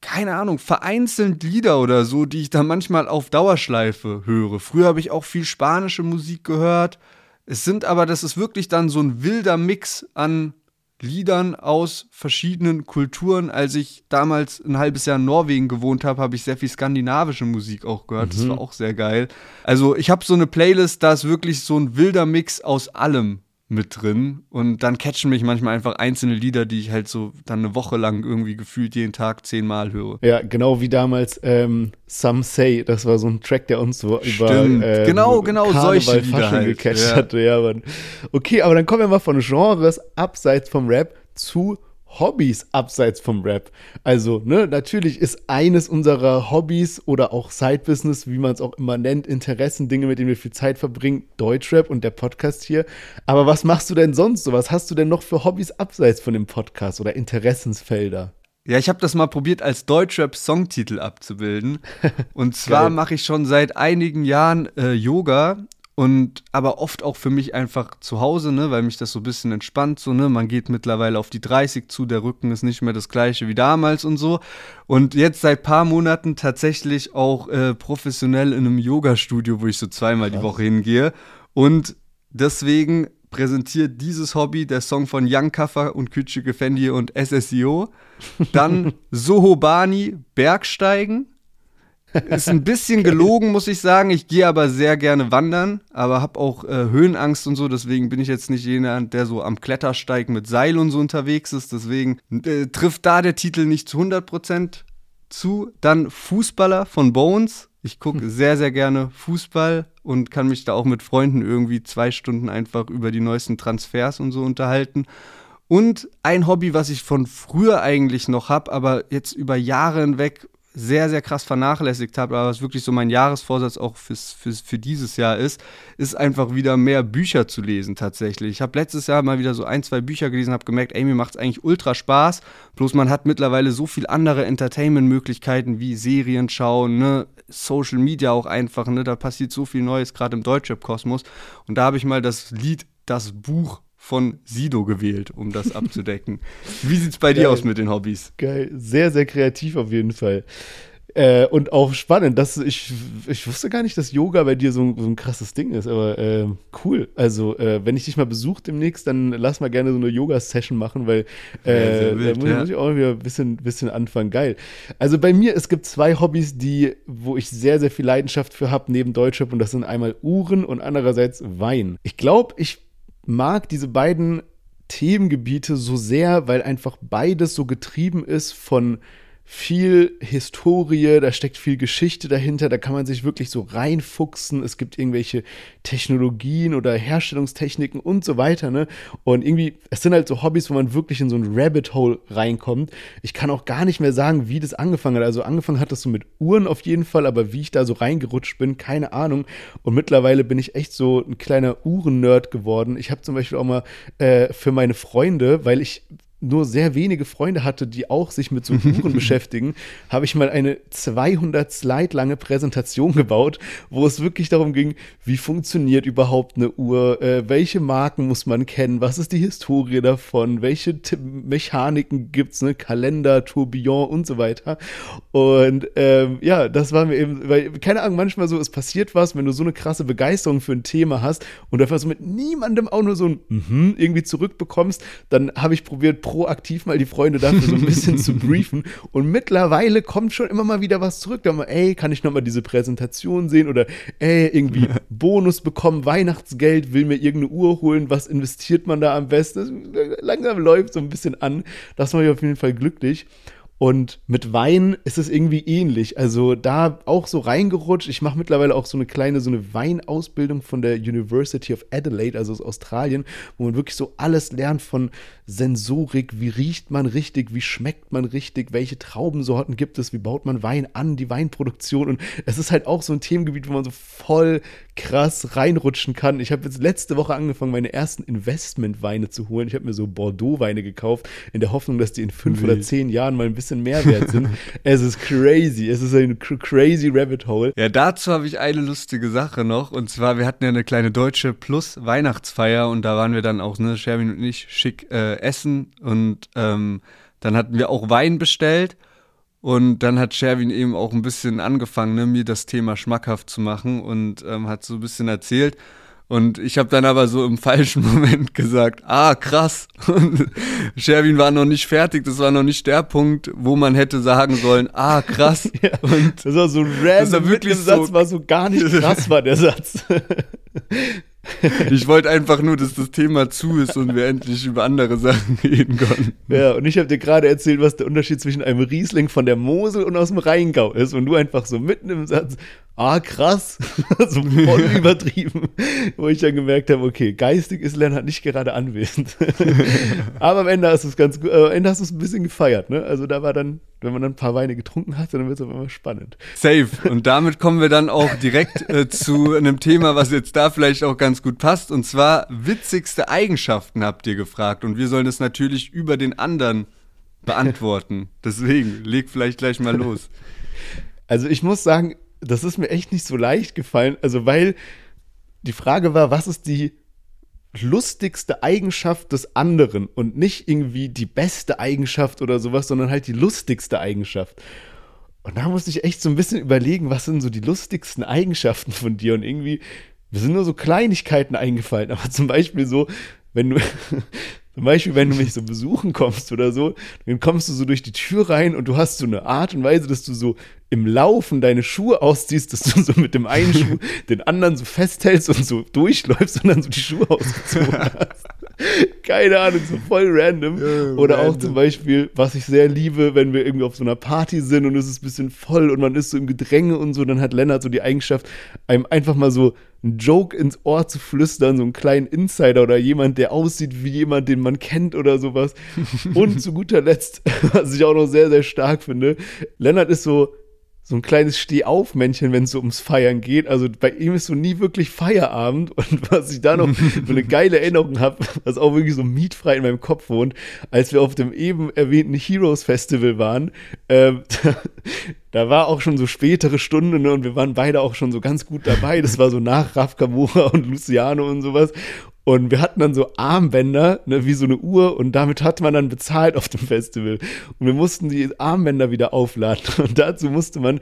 keine Ahnung, vereinzelt Lieder oder so, die ich da manchmal auf Dauerschleife höre. Früher habe ich auch viel spanische Musik gehört. Es sind aber, das ist wirklich dann so ein wilder Mix an Liedern aus verschiedenen Kulturen. Als ich damals ein halbes Jahr in Norwegen gewohnt habe, habe ich sehr viel skandinavische Musik auch gehört. Mhm. Das war auch sehr geil. Also ich habe so eine Playlist, da ist wirklich so ein wilder Mix aus allem mit drin. Und dann catchen mich manchmal einfach einzelne Lieder, die ich halt so dann eine Woche lang irgendwie gefühlt jeden Tag zehnmal höre. Ja, genau wie damals ähm, Some Say. Das war so ein Track, der uns so über ähm, genau, genau Karneval, solche Lieder halt. gecatcht ja. hatte. Ja, Mann. Okay, aber dann kommen wir mal von Genres abseits vom Rap zu Hobbys abseits vom Rap. Also, ne, natürlich ist eines unserer Hobbys oder auch Side-Business, wie man es auch immer nennt, Interessen, Dinge, mit denen wir viel Zeit verbringen, Deutschrap und der Podcast hier. Aber was machst du denn sonst so? Was hast du denn noch für Hobbys abseits von dem Podcast oder Interessensfelder? Ja, ich habe das mal probiert, als Deutschrap-Songtitel abzubilden. Und zwar mache ich schon seit einigen Jahren äh, Yoga und aber oft auch für mich einfach zu Hause, ne, weil mich das so ein bisschen entspannt, so, ne, man geht mittlerweile auf die 30 zu, der Rücken ist nicht mehr das gleiche wie damals und so. Und jetzt seit paar Monaten tatsächlich auch äh, professionell in einem Yoga-Studio, wo ich so zweimal Krass. die Woche hingehe. Und deswegen präsentiert dieses Hobby der Song von Young Kaffer und Küçük Fendi und SSIO. Dann Sohobani, Bergsteigen. Ist ein bisschen gelogen, muss ich sagen. Ich gehe aber sehr gerne wandern, aber habe auch äh, Höhenangst und so. Deswegen bin ich jetzt nicht jener, der so am Klettersteig mit Seil und so unterwegs ist. Deswegen äh, trifft da der Titel nicht zu 100% zu. Dann Fußballer von Bones. Ich gucke hm. sehr, sehr gerne Fußball und kann mich da auch mit Freunden irgendwie zwei Stunden einfach über die neuesten Transfers und so unterhalten. Und ein Hobby, was ich von früher eigentlich noch habe, aber jetzt über Jahre hinweg sehr, sehr krass vernachlässigt habe, aber was wirklich so mein Jahresvorsatz auch fürs, fürs, für dieses Jahr ist, ist einfach wieder mehr Bücher zu lesen tatsächlich. Ich habe letztes Jahr mal wieder so ein, zwei Bücher gelesen, habe gemerkt, ey, mir macht es eigentlich ultra Spaß, bloß man hat mittlerweile so viel andere Entertainment-Möglichkeiten wie Serien schauen, ne? Social Media auch einfach, ne? da passiert so viel Neues, gerade im Deutschrap-Kosmos und da habe ich mal das Lied, das Buch von Sido gewählt, um das abzudecken. Wie sieht es bei Geil. dir aus mit den Hobbys? Geil, sehr, sehr kreativ auf jeden Fall. Äh, und auch spannend, dass ich, ich wusste gar nicht, dass Yoga bei dir so, so ein krasses Ding ist, aber äh, cool. Also, äh, wenn ich dich mal besuche demnächst, dann lass mal gerne so eine Yoga-Session machen, weil äh, wild, da muss, ja. muss, ich auch wieder ein bisschen, bisschen anfangen. Geil. Also bei mir, es gibt zwei Hobbys, die, wo ich sehr, sehr viel Leidenschaft für habe, neben Deutschrap, und das sind einmal Uhren und andererseits Wein. Ich glaube, ich mag diese beiden Themengebiete so sehr, weil einfach beides so getrieben ist von viel Historie, da steckt viel Geschichte dahinter, da kann man sich wirklich so reinfuchsen. Es gibt irgendwelche Technologien oder Herstellungstechniken und so weiter, ne? Und irgendwie, es sind halt so Hobbys, wo man wirklich in so ein Rabbit Hole reinkommt. Ich kann auch gar nicht mehr sagen, wie das angefangen hat. Also angefangen hat das so mit Uhren auf jeden Fall, aber wie ich da so reingerutscht bin, keine Ahnung. Und mittlerweile bin ich echt so ein kleiner Uhren-Nerd geworden. Ich habe zum Beispiel auch mal äh, für meine Freunde, weil ich nur sehr wenige Freunde hatte, die auch sich mit so Uhren beschäftigen, habe ich mal eine 200 Slide lange Präsentation gebaut, wo es wirklich darum ging, wie funktioniert überhaupt eine Uhr, äh, welche Marken muss man kennen, was ist die Historie davon, welche T Mechaniken gibt's, ne, Kalender, Tourbillon und so weiter. Und ähm, ja, das war mir eben, weil keine Ahnung, manchmal so, es passiert was, wenn du so eine krasse Begeisterung für ein Thema hast und einfach so mit niemandem auch nur so ein mm -hmm irgendwie zurückbekommst, dann habe ich probiert proaktiv mal die Freunde dafür so ein bisschen zu briefen. Und mittlerweile kommt schon immer mal wieder was zurück. Da mal, ey, kann ich nochmal diese Präsentation sehen? Oder ey, irgendwie Bonus bekommen, Weihnachtsgeld, will mir irgendeine Uhr holen, was investiert man da am besten? Das langsam läuft so ein bisschen an. Das mache ich auf jeden Fall glücklich. Und mit Wein ist es irgendwie ähnlich. Also da auch so reingerutscht. Ich mache mittlerweile auch so eine kleine, so eine Weinausbildung von der University of Adelaide, also aus Australien, wo man wirklich so alles lernt von Sensorik, wie riecht man richtig, wie schmeckt man richtig, welche Traubensorten gibt es, wie baut man Wein an, die Weinproduktion. Und es ist halt auch so ein Themengebiet, wo man so voll krass reinrutschen kann. Ich habe jetzt letzte Woche angefangen, meine ersten Investmentweine zu holen. Ich habe mir so Bordeaux-Weine gekauft, in der Hoffnung, dass die in fünf Wild. oder zehn Jahren mal ein bisschen mehr wert sind. es ist crazy. Es ist ein crazy Rabbit Hole. Ja, dazu habe ich eine lustige Sache noch. Und zwar, wir hatten ja eine kleine deutsche Plus-Weihnachtsfeier und da waren wir dann auch, ne, Sherwin und ich, schick äh, essen. Und ähm, dann hatten wir auch Wein bestellt. Und dann hat Sherwin eben auch ein bisschen angefangen, ne, mir das Thema schmackhaft zu machen und ähm, hat so ein bisschen erzählt. Und ich habe dann aber so im falschen Moment gesagt, ah, krass. Und Sherwin war noch nicht fertig, das war noch nicht der Punkt, wo man hätte sagen sollen, ah, krass. Ja, und das war so random, das war wirklich so, Satz war so gar nicht krass war der Satz. Ich wollte einfach nur, dass das Thema zu ist und wir endlich über andere Sachen reden können. Ja, und ich habe dir gerade erzählt, was der Unterschied zwischen einem Riesling von der Mosel und aus dem Rheingau ist. Und du einfach so mitten im Satz, ah krass, so voll übertrieben, wo ich dann gemerkt habe, okay, geistig ist Lennart nicht gerade anwesend. Aber am Ende hast du es ganz gut, äh, am Ende hast du es ein bisschen gefeiert, ne? Also da war dann, wenn man dann ein paar Weine getrunken hat, dann wird es auf einmal spannend. Safe. Und damit kommen wir dann auch direkt äh, zu einem Thema, was jetzt da vielleicht auch ganz gut passt. Und zwar witzigste Eigenschaften habt ihr gefragt. Und wir sollen es natürlich über den anderen beantworten. Deswegen, leg vielleicht gleich mal los. Also ich muss sagen, das ist mir echt nicht so leicht gefallen. Also, weil die Frage war, was ist die lustigste Eigenschaft des anderen und nicht irgendwie die beste Eigenschaft oder sowas, sondern halt die lustigste Eigenschaft. Und da musste ich echt so ein bisschen überlegen, was sind so die lustigsten Eigenschaften von dir und irgendwie, mir sind nur so Kleinigkeiten eingefallen, aber zum Beispiel so, wenn du, zum Beispiel, wenn du mich so besuchen kommst oder so, dann kommst du so durch die Tür rein und du hast so eine Art und Weise, dass du so im Laufen deine Schuhe ausziehst, dass du so mit dem einen Schuh den anderen so festhältst und so durchläufst und dann so die Schuhe ausgezogen hast. Keine Ahnung, so voll random. Ja, Oder random. auch zum Beispiel, was ich sehr liebe, wenn wir irgendwie auf so einer Party sind und es ist ein bisschen voll und man ist so im Gedränge und so, dann hat Lennart so die Eigenschaft, einem einfach mal so einen Joke ins Ohr zu flüstern, so einen kleinen Insider oder jemand, der aussieht wie jemand, den man kennt oder sowas. Und zu guter Letzt, was ich auch noch sehr, sehr stark finde, Lennart ist so so ein kleines Stehaufmännchen, wenn es so ums Feiern geht. Also bei ihm ist so nie wirklich Feierabend. Und was ich da noch für eine geile Erinnerung habe, was auch wirklich so mietfrei in meinem Kopf wohnt, als wir auf dem eben erwähnten Heroes Festival waren, äh, da, da, war auch schon so spätere Stunde ne, und wir waren beide auch schon so ganz gut dabei. Das war so nach Raf Kamura und Luciano und sowas. Und wir hatten dann so Armbänder, ne, wie so eine Uhr, und damit hat man dann bezahlt auf dem Festival. Und wir mussten die Armbänder wieder aufladen. Und dazu musste man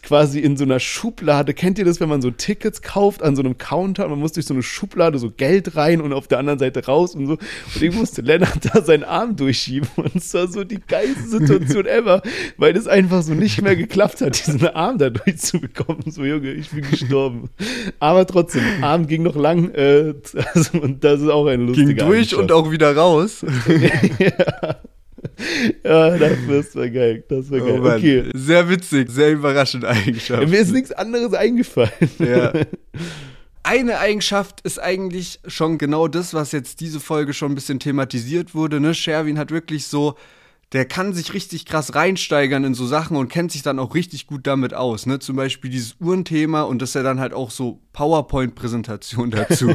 quasi in so einer Schublade. Kennt ihr das, wenn man so Tickets kauft an so einem Counter und man muss durch so eine Schublade so Geld rein und auf der anderen Seite raus und so. Und ich musste Lennart da seinen Arm durchschieben und es war so die geilste Situation ever, weil es einfach so nicht mehr geklappt hat, diesen Arm da durchzubekommen. So, Junge, ich bin gestorben. Aber trotzdem, Arm ging noch lang äh, also, und das ist auch ein lustiger Ging durch und auch wieder raus. ja. ja, das war geil. Das war geil. Oh okay. Sehr witzig, sehr überraschend Eigenschaft. Mir ist nichts anderes eingefallen. Ja. Eine Eigenschaft ist eigentlich schon genau das, was jetzt diese Folge schon ein bisschen thematisiert wurde. Ne? Sherwin hat wirklich so der kann sich richtig krass reinsteigern in so Sachen und kennt sich dann auch richtig gut damit aus. Ne? Zum Beispiel dieses Uhrenthema und dass er dann halt auch so PowerPoint-Präsentation dazu,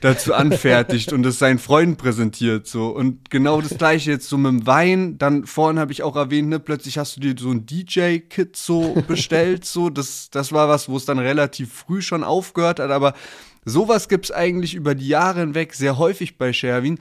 dazu anfertigt und es seinen Freunden präsentiert. So. Und genau das gleiche jetzt so mit dem Wein. Dann vorhin habe ich auch erwähnt, ne, plötzlich hast du dir so ein DJ-Kit so bestellt. so. Das, das war was, wo es dann relativ früh schon aufgehört hat, aber Sowas gibt es eigentlich über die Jahre hinweg sehr häufig bei Sherwin.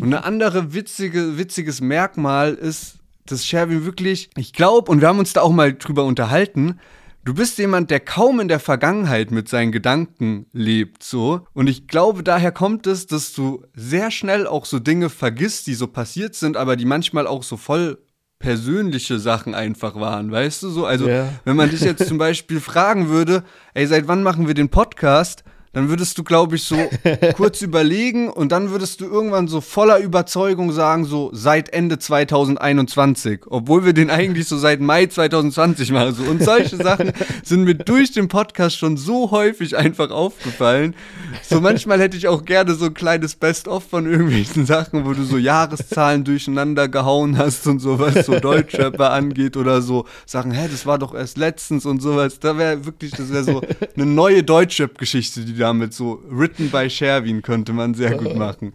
Und eine andere witzige, witziges Merkmal ist, dass Sherwin wirklich, ich glaube, und wir haben uns da auch mal drüber unterhalten, du bist jemand, der kaum in der Vergangenheit mit seinen Gedanken lebt, so. Und ich glaube, daher kommt es, dass du sehr schnell auch so Dinge vergisst, die so passiert sind, aber die manchmal auch so voll persönliche Sachen einfach waren, weißt du so? Also, ja. wenn man dich jetzt zum Beispiel fragen würde, ey, seit wann machen wir den Podcast? Dann würdest du, glaube ich, so kurz überlegen und dann würdest du irgendwann so voller Überzeugung sagen, so seit Ende 2021, obwohl wir den eigentlich so seit Mai 2020 machen. So. Und solche Sachen sind mir durch den Podcast schon so häufig einfach aufgefallen. So manchmal hätte ich auch gerne so ein kleines Best-of von irgendwelchen Sachen, wo du so Jahreszahlen durcheinander gehauen hast und sowas, so Deutschrapper angeht oder so Sachen, hä, das war doch erst letztens und sowas. Da wäre wirklich, das wäre so eine neue Deutschrap-Geschichte, die damit so written by Sherwin könnte man sehr gut machen.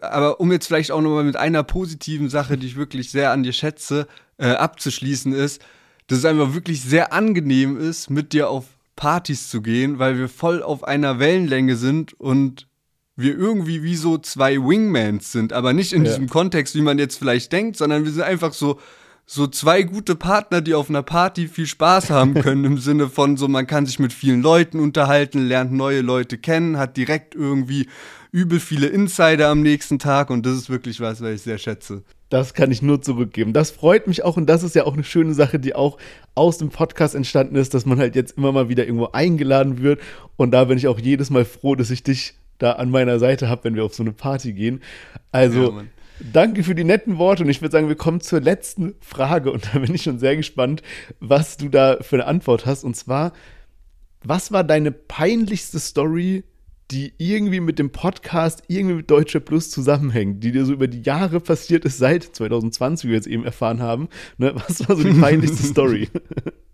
Aber um jetzt vielleicht auch nochmal mit einer positiven Sache, die ich wirklich sehr an dir schätze, äh, abzuschließen ist, dass es einfach wirklich sehr angenehm ist, mit dir auf Partys zu gehen, weil wir voll auf einer Wellenlänge sind und wir irgendwie wie so zwei Wingmans sind, aber nicht in ja. diesem Kontext, wie man jetzt vielleicht denkt, sondern wir sind einfach so so zwei gute Partner, die auf einer Party viel Spaß haben können, im Sinne von so, man kann sich mit vielen Leuten unterhalten, lernt neue Leute kennen, hat direkt irgendwie übel viele Insider am nächsten Tag und das ist wirklich was, was ich sehr schätze. Das kann ich nur zurückgeben. Das freut mich auch und das ist ja auch eine schöne Sache, die auch aus dem Podcast entstanden ist, dass man halt jetzt immer mal wieder irgendwo eingeladen wird und da bin ich auch jedes Mal froh, dass ich dich da an meiner Seite habe, wenn wir auf so eine Party gehen. Also ja, Danke für die netten Worte und ich würde sagen, wir kommen zur letzten Frage und da bin ich schon sehr gespannt, was du da für eine Antwort hast. Und zwar, was war deine peinlichste Story, die irgendwie mit dem Podcast, irgendwie mit Deutsche Plus zusammenhängt, die dir so über die Jahre passiert ist, seit 2020, wie wir jetzt eben erfahren haben? Ne? Was war so die peinlichste Story?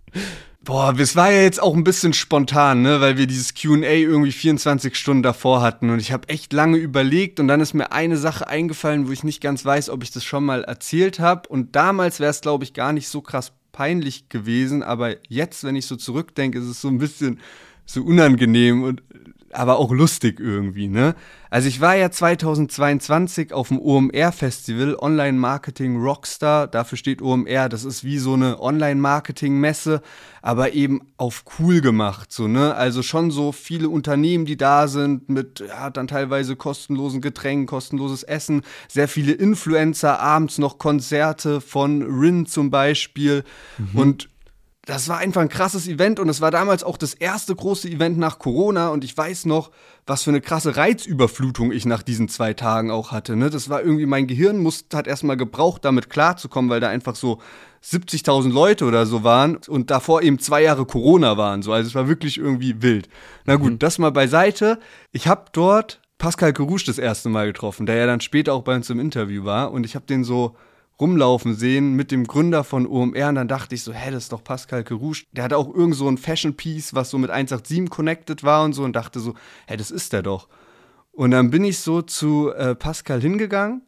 Boah, es war ja jetzt auch ein bisschen spontan, ne, weil wir dieses QA irgendwie 24 Stunden davor hatten und ich habe echt lange überlegt und dann ist mir eine Sache eingefallen, wo ich nicht ganz weiß, ob ich das schon mal erzählt habe und damals wäre es, glaube ich, gar nicht so krass peinlich gewesen, aber jetzt, wenn ich so zurückdenke, ist es so ein bisschen so unangenehm und aber auch lustig irgendwie, ne? Also ich war ja 2022 auf dem OMR Festival, Online Marketing Rockstar, dafür steht OMR, das ist wie so eine Online Marketing Messe, aber eben auf cool gemacht, so, ne? Also schon so viele Unternehmen, die da sind mit ja, dann teilweise kostenlosen Getränken, kostenloses Essen, sehr viele Influencer, abends noch Konzerte von Rin zum Beispiel mhm. und das war einfach ein krasses Event und es war damals auch das erste große Event nach Corona und ich weiß noch, was für eine krasse Reizüberflutung ich nach diesen zwei Tagen auch hatte. Ne? Das war irgendwie, mein Gehirn musste, hat erstmal gebraucht, damit klarzukommen, weil da einfach so 70.000 Leute oder so waren und davor eben zwei Jahre Corona waren. So. Also es war wirklich irgendwie wild. Na gut, mhm. das mal beiseite. Ich habe dort Pascal Kerouche das erste Mal getroffen, der ja dann später auch bei uns im Interview war und ich habe den so rumlaufen sehen mit dem Gründer von OMR und dann dachte ich so, hä, das ist doch Pascal Kerouche. Der hatte auch irgend so ein Fashion Piece, was so mit 187 connected war und so und dachte so, hä, das ist der doch. Und dann bin ich so zu äh, Pascal hingegangen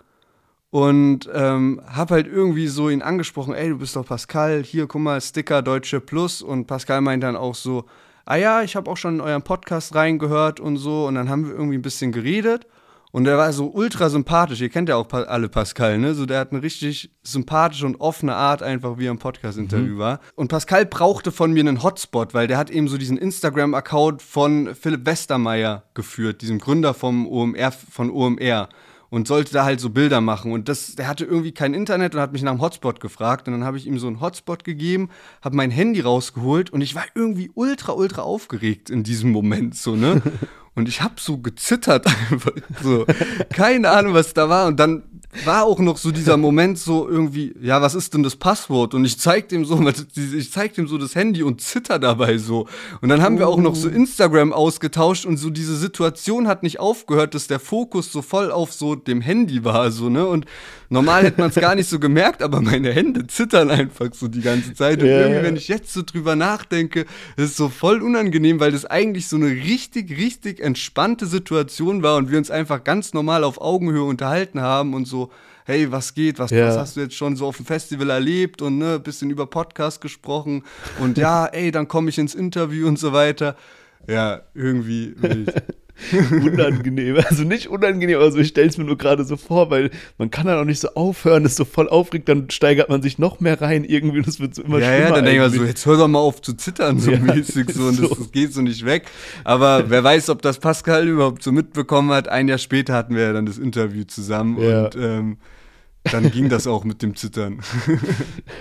und ähm, hab halt irgendwie so ihn angesprochen, ey, du bist doch Pascal, hier, guck mal, Sticker Deutsche Plus und Pascal meint dann auch so, ah ja, ich habe auch schon in euren Podcast reingehört und so und dann haben wir irgendwie ein bisschen geredet und der war so ultra sympathisch. Ihr kennt ja auch alle Pascal, ne? So, der hat eine richtig sympathische und offene Art, einfach wie er im Podcast-Interview mhm. war. Und Pascal brauchte von mir einen Hotspot, weil der hat eben so diesen Instagram-Account von Philipp Westermeier geführt, diesem Gründer vom OMR, von OMR. Und sollte da halt so Bilder machen. Und das, der hatte irgendwie kein Internet und hat mich nach einem Hotspot gefragt. Und dann habe ich ihm so einen Hotspot gegeben, habe mein Handy rausgeholt und ich war irgendwie ultra, ultra aufgeregt in diesem Moment, so, ne? Und ich habe so gezittert einfach. So. Keine Ahnung, was da war. Und dann war auch noch so dieser Moment so irgendwie, ja, was ist denn das Passwort? Und ich zeig dem so, ich zeig dem so das Handy und zitter dabei so. Und dann haben wir auch noch so oh. Instagram ausgetauscht und so diese Situation hat nicht aufgehört, dass der Fokus so voll auf so dem Handy war, so, ne? Und normal hätte man es gar nicht so gemerkt, aber meine Hände zittern einfach so die ganze Zeit. Und ja, irgendwie, wenn ich jetzt so drüber nachdenke, ist es so voll unangenehm, weil das eigentlich so eine richtig, richtig entspannte Situation war und wir uns einfach ganz normal auf Augenhöhe unterhalten haben und so hey, was geht, was, ja. was, hast du jetzt schon so auf dem Festival erlebt und ne, bisschen über Podcast gesprochen und ja, ey, dann komme ich ins Interview und so weiter. Ja, irgendwie wild. unangenehm. Also nicht unangenehm, aber so, ich stelle es mir nur gerade so vor, weil man kann dann auch nicht so aufhören, ist so voll aufregt, dann steigert man sich noch mehr rein irgendwie und es wird so immer ja, schlimmer. Ja, dann denke ich mir so, jetzt hör doch mal auf zu zittern, so ja, mäßig so und so. Das, das, geht so nicht weg. Aber wer weiß, ob das Pascal überhaupt so mitbekommen hat. Ein Jahr später hatten wir ja dann das Interview zusammen ja. und ähm, dann ging das auch mit dem Zittern.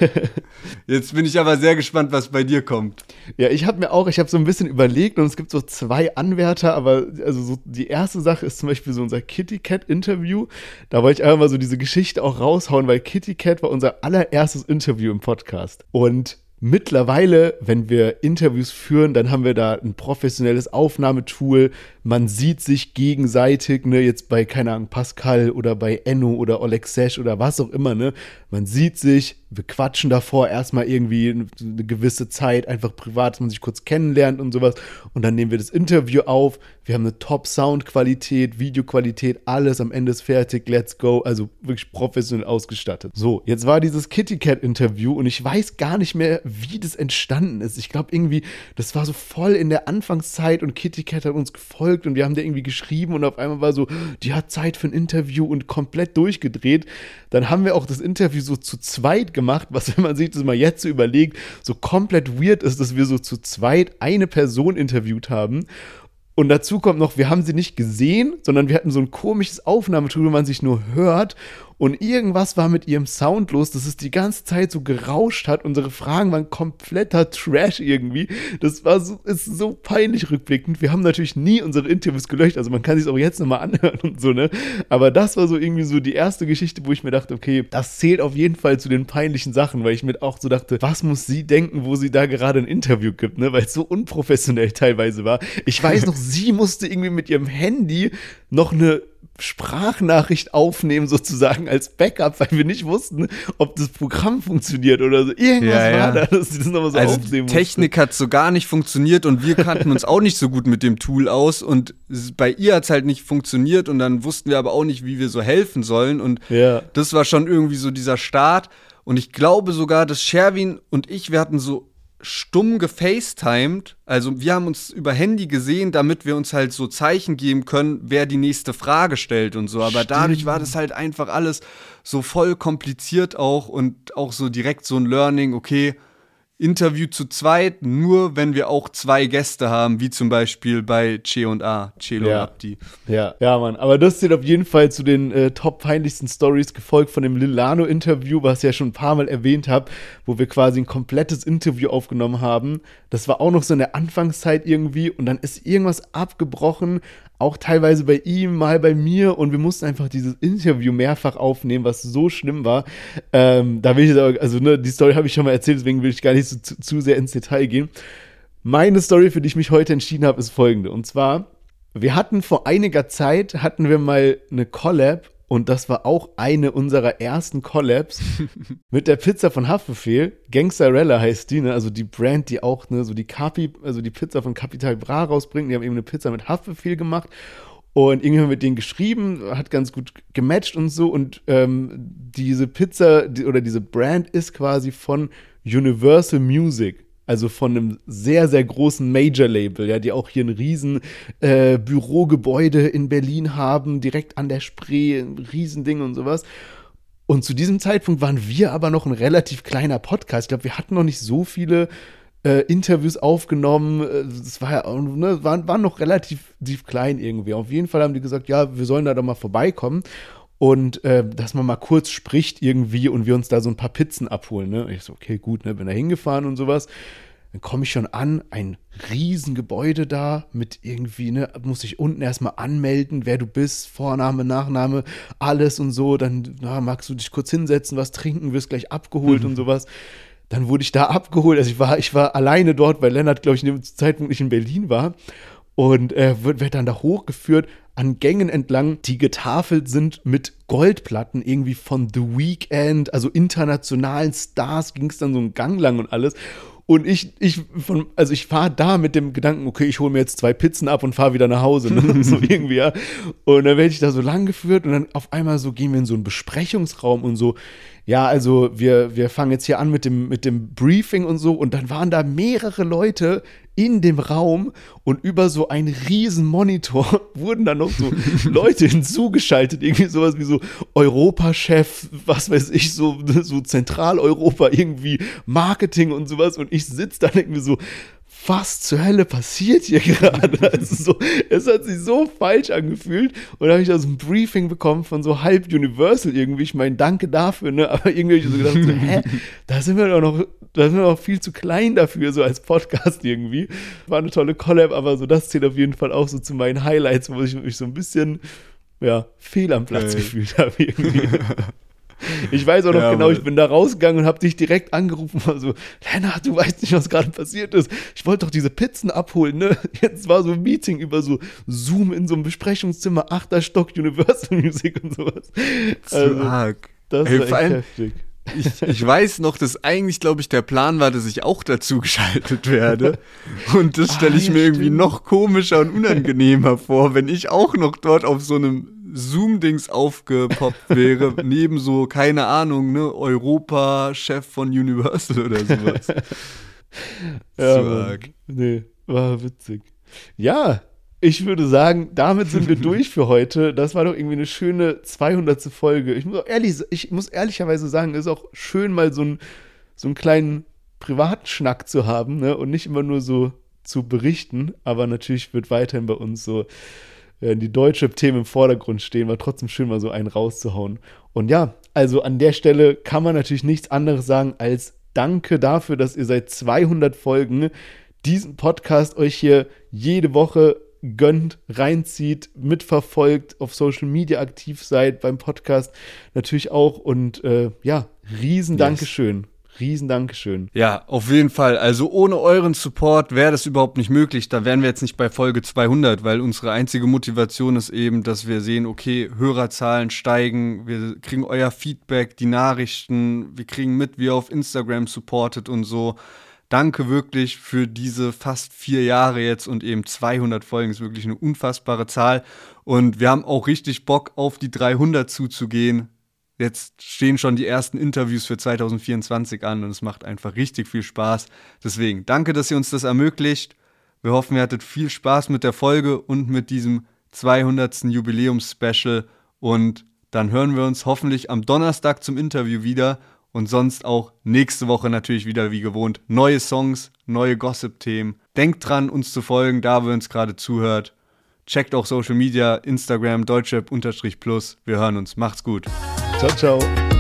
Jetzt bin ich aber sehr gespannt, was bei dir kommt. Ja, ich habe mir auch, ich habe so ein bisschen überlegt und es gibt so zwei Anwärter, aber also so die erste Sache ist zum Beispiel so unser Kitty Cat Interview. Da wollte ich einfach mal so diese Geschichte auch raushauen, weil Kitty Cat war unser allererstes Interview im Podcast. Und Mittlerweile, wenn wir Interviews führen, dann haben wir da ein professionelles Aufnahmetool. Man sieht sich gegenseitig, ne, jetzt bei, keine Ahnung, Pascal oder bei Enno oder Oleg Sesh oder was auch immer, ne. Man sieht sich, wir quatschen davor erstmal irgendwie eine gewisse Zeit, einfach privat, dass man sich kurz kennenlernt und sowas. Und dann nehmen wir das Interview auf. Wir haben eine Top-Soundqualität, Videoqualität, alles am Ende ist fertig, let's go. Also wirklich professionell ausgestattet. So, jetzt war dieses Kitty Cat-Interview und ich weiß gar nicht mehr, wie das entstanden ist. Ich glaube irgendwie, das war so voll in der Anfangszeit und Kitty Cat hat uns gefolgt verfolgt und wir haben da irgendwie geschrieben und auf einmal war so, die hat Zeit für ein Interview und komplett durchgedreht. Dann haben wir auch das Interview so zu zweit gemacht, was, wenn man sich das mal jetzt so überlegt, so komplett weird ist, dass wir so zu zweit eine Person interviewt haben. Und dazu kommt noch, wir haben sie nicht gesehen, sondern wir hatten so ein komisches Aufnahmetool, wo man sich nur hört und irgendwas war mit ihrem Sound los, dass es die ganze Zeit so gerauscht hat. Unsere Fragen waren kompletter Trash irgendwie. Das war so, ist so peinlich rückblickend. Wir haben natürlich nie unsere Interviews gelöscht, also man kann sich auch jetzt nochmal anhören und so, ne? Aber das war so irgendwie so die erste Geschichte, wo ich mir dachte, okay, das zählt auf jeden Fall zu den peinlichen Sachen, weil ich mir auch so dachte, was muss sie denken, wo sie da gerade ein Interview gibt, ne? Weil es so unprofessionell teilweise war. Ich weiß noch, sie musste irgendwie mit ihrem Handy noch eine Sprachnachricht aufnehmen, sozusagen als Backup, weil wir nicht wussten, ob das Programm funktioniert oder so. Irgendwas ja, ja. war da, dass sie das nochmal so also aufnehmen Technik hat so gar nicht funktioniert und wir kannten uns auch nicht so gut mit dem Tool aus und bei ihr hat es halt nicht funktioniert und dann wussten wir aber auch nicht, wie wir so helfen sollen und ja. das war schon irgendwie so dieser Start und ich glaube sogar, dass Sherwin und ich, wir hatten so stumm gefacetimed. Also wir haben uns über Handy gesehen, damit wir uns halt so Zeichen geben können, wer die nächste Frage stellt und so. Aber Stimmt. dadurch war das halt einfach alles so voll kompliziert auch und auch so direkt so ein Learning, okay, Interview zu zweit, nur wenn wir auch zwei Gäste haben, wie zum Beispiel bei Che und A, Chelo ja. Abdi. Ja, ja, Mann. Aber das zählt auf jeden Fall zu den äh, top peinlichsten Stories, gefolgt von dem Lilano-Interview, was ich ja schon ein paar Mal erwähnt habe, wo wir quasi ein komplettes Interview aufgenommen haben. Das war auch noch so in der Anfangszeit irgendwie und dann ist irgendwas abgebrochen, auch teilweise bei ihm, mal bei mir und wir mussten einfach dieses Interview mehrfach aufnehmen, was so schlimm war. Ähm, da will ich jetzt also ne, die Story habe ich schon mal erzählt, deswegen will ich gar nicht so, zu, zu sehr ins Detail gehen. Meine Story, für die ich mich heute entschieden habe, ist folgende. Und zwar, wir hatten vor einiger Zeit, hatten wir mal eine Collab und das war auch eine unserer ersten Collabs mit der Pizza von Haftbefehl. Gangsterella heißt die, ne? Also die Brand, die auch, ne, so die Capi, also die Pizza von Capital Bra rausbringt. Die haben eben eine Pizza mit Haftbefehl gemacht. Und irgendwie haben wir mit denen geschrieben, hat ganz gut gematcht und so. Und ähm, diese Pizza die, oder diese Brand ist quasi von Universal Music also von einem sehr, sehr großen Major-Label, ja, die auch hier ein riesen äh, Bürogebäude in Berlin haben, direkt an der Spree, ein Riesending und sowas. Und zu diesem Zeitpunkt waren wir aber noch ein relativ kleiner Podcast. Ich glaube, wir hatten noch nicht so viele äh, Interviews aufgenommen. Das war ja, ne, waren, waren noch relativ klein irgendwie. Auf jeden Fall haben die gesagt, ja, wir sollen da doch mal vorbeikommen und äh, dass man mal kurz spricht irgendwie und wir uns da so ein paar Pizzen abholen. Ne? Ich so, okay, gut, ne, bin da hingefahren und sowas. Dann komme ich schon an, ein Riesengebäude da mit irgendwie, ne, muss ich unten erstmal anmelden, wer du bist, Vorname, Nachname, alles und so. Dann na, magst du dich kurz hinsetzen, was trinken, wirst gleich abgeholt mhm. und sowas. Dann wurde ich da abgeholt. Also ich war, ich war alleine dort, weil Lennart, glaube ich, in dem Zeitpunkt nicht in Berlin war. Und äh, wird, wird dann da hochgeführt an Gängen entlang, die getafelt sind mit Goldplatten, irgendwie von The Weeknd, also internationalen Stars, ging es dann so einen Gang lang und alles. Und ich, ich von, also ich fahre da mit dem Gedanken, okay, ich hole mir jetzt zwei Pizzen ab und fahre wieder nach Hause. Ne? so irgendwie, ja. Und dann werde ich da so lang geführt und dann auf einmal so gehen wir in so einen Besprechungsraum und so, ja, also wir, wir fangen jetzt hier an mit dem, mit dem Briefing und so. Und dann waren da mehrere Leute in dem Raum und über so einen riesen Monitor wurden dann noch so Leute hinzugeschaltet. Irgendwie sowas wie so Europachef, was weiß ich, so, so Zentraleuropa, irgendwie Marketing und sowas. Und ich sitze dann irgendwie so, was zur Hölle passiert hier gerade? Also so, es hat sich so falsch angefühlt. Und da habe ich da so ein Briefing bekommen von so halb Universal irgendwie. Ich meine, danke dafür, ne? Aber irgendwie habe ich so gedacht, so, hä, da sind wir doch noch, da sind wir noch viel zu klein dafür, so als Podcast irgendwie. War eine tolle Collab, aber so das zählt auf jeden Fall auch so zu meinen Highlights, wo ich mich so ein bisschen, ja, fehl am Platz hey. gefühlt habe irgendwie. Ich weiß auch noch ja, genau, ich bin da rausgegangen und habe dich direkt angerufen und so, Lennart, du weißt nicht, was gerade passiert ist. Ich wollte doch diese Pizzen abholen, ne? Jetzt war so ein Meeting über so Zoom in so einem Besprechungszimmer, achter Stock, Universal Music und sowas. Zu also, arg. Das hey, war echt heftig. Ich, ich, weiß noch, dass eigentlich, glaube ich, der Plan war, dass ich auch dazu geschaltet werde. Und das stelle ich ah, ja, mir stimmt. irgendwie noch komischer und unangenehmer vor, wenn ich auch noch dort auf so einem Zoom-Dings aufgepoppt wäre, neben so, keine Ahnung, ne, Europa-Chef von Universal oder sowas. ja, Nee, war witzig. Ja, ich würde sagen, damit sind wir durch für heute. Das war doch irgendwie eine schöne 200. Folge. Ich muss, auch ehrlich, ich muss ehrlicherweise sagen, es ist auch schön, mal so, ein, so einen kleinen privaten Schnack zu haben ne? und nicht immer nur so zu berichten. Aber natürlich wird weiterhin bei uns so äh, die deutsche Themen im Vordergrund stehen, war trotzdem schön, mal so einen rauszuhauen. Und ja, also an der Stelle kann man natürlich nichts anderes sagen als Danke dafür, dass ihr seit 200 Folgen diesen Podcast euch hier jede Woche gönnt, reinzieht, mitverfolgt, auf Social Media aktiv seid, beim Podcast natürlich auch. Und äh, ja, riesen Dankeschön. Yes. Riesen Dankeschön. Ja, auf jeden Fall. Also ohne euren Support wäre das überhaupt nicht möglich. Da wären wir jetzt nicht bei Folge 200, weil unsere einzige Motivation ist eben, dass wir sehen, okay, Hörerzahlen steigen, wir kriegen euer Feedback, die Nachrichten, wir kriegen mit, wie ihr auf Instagram supportet und so danke wirklich für diese fast vier Jahre jetzt und eben 200 Folgen ist wirklich eine unfassbare Zahl. Und wir haben auch richtig Bock, auf die 300 zuzugehen. Jetzt stehen schon die ersten Interviews für 2024 an und es macht einfach richtig viel Spaß. Deswegen danke, dass ihr uns das ermöglicht. Wir hoffen, ihr hattet viel Spaß mit der Folge und mit diesem 200. Jubiläums-Special. Und dann hören wir uns hoffentlich am Donnerstag zum Interview wieder und sonst auch nächste Woche natürlich wieder wie gewohnt neue Songs, neue Gossip-Themen. Denkt dran, uns zu folgen, da wo ihr uns gerade zuhört. Checkt auch Social Media, Instagram, Deutschrap-Plus. Wir hören uns. Macht's gut. Ciao, ciao.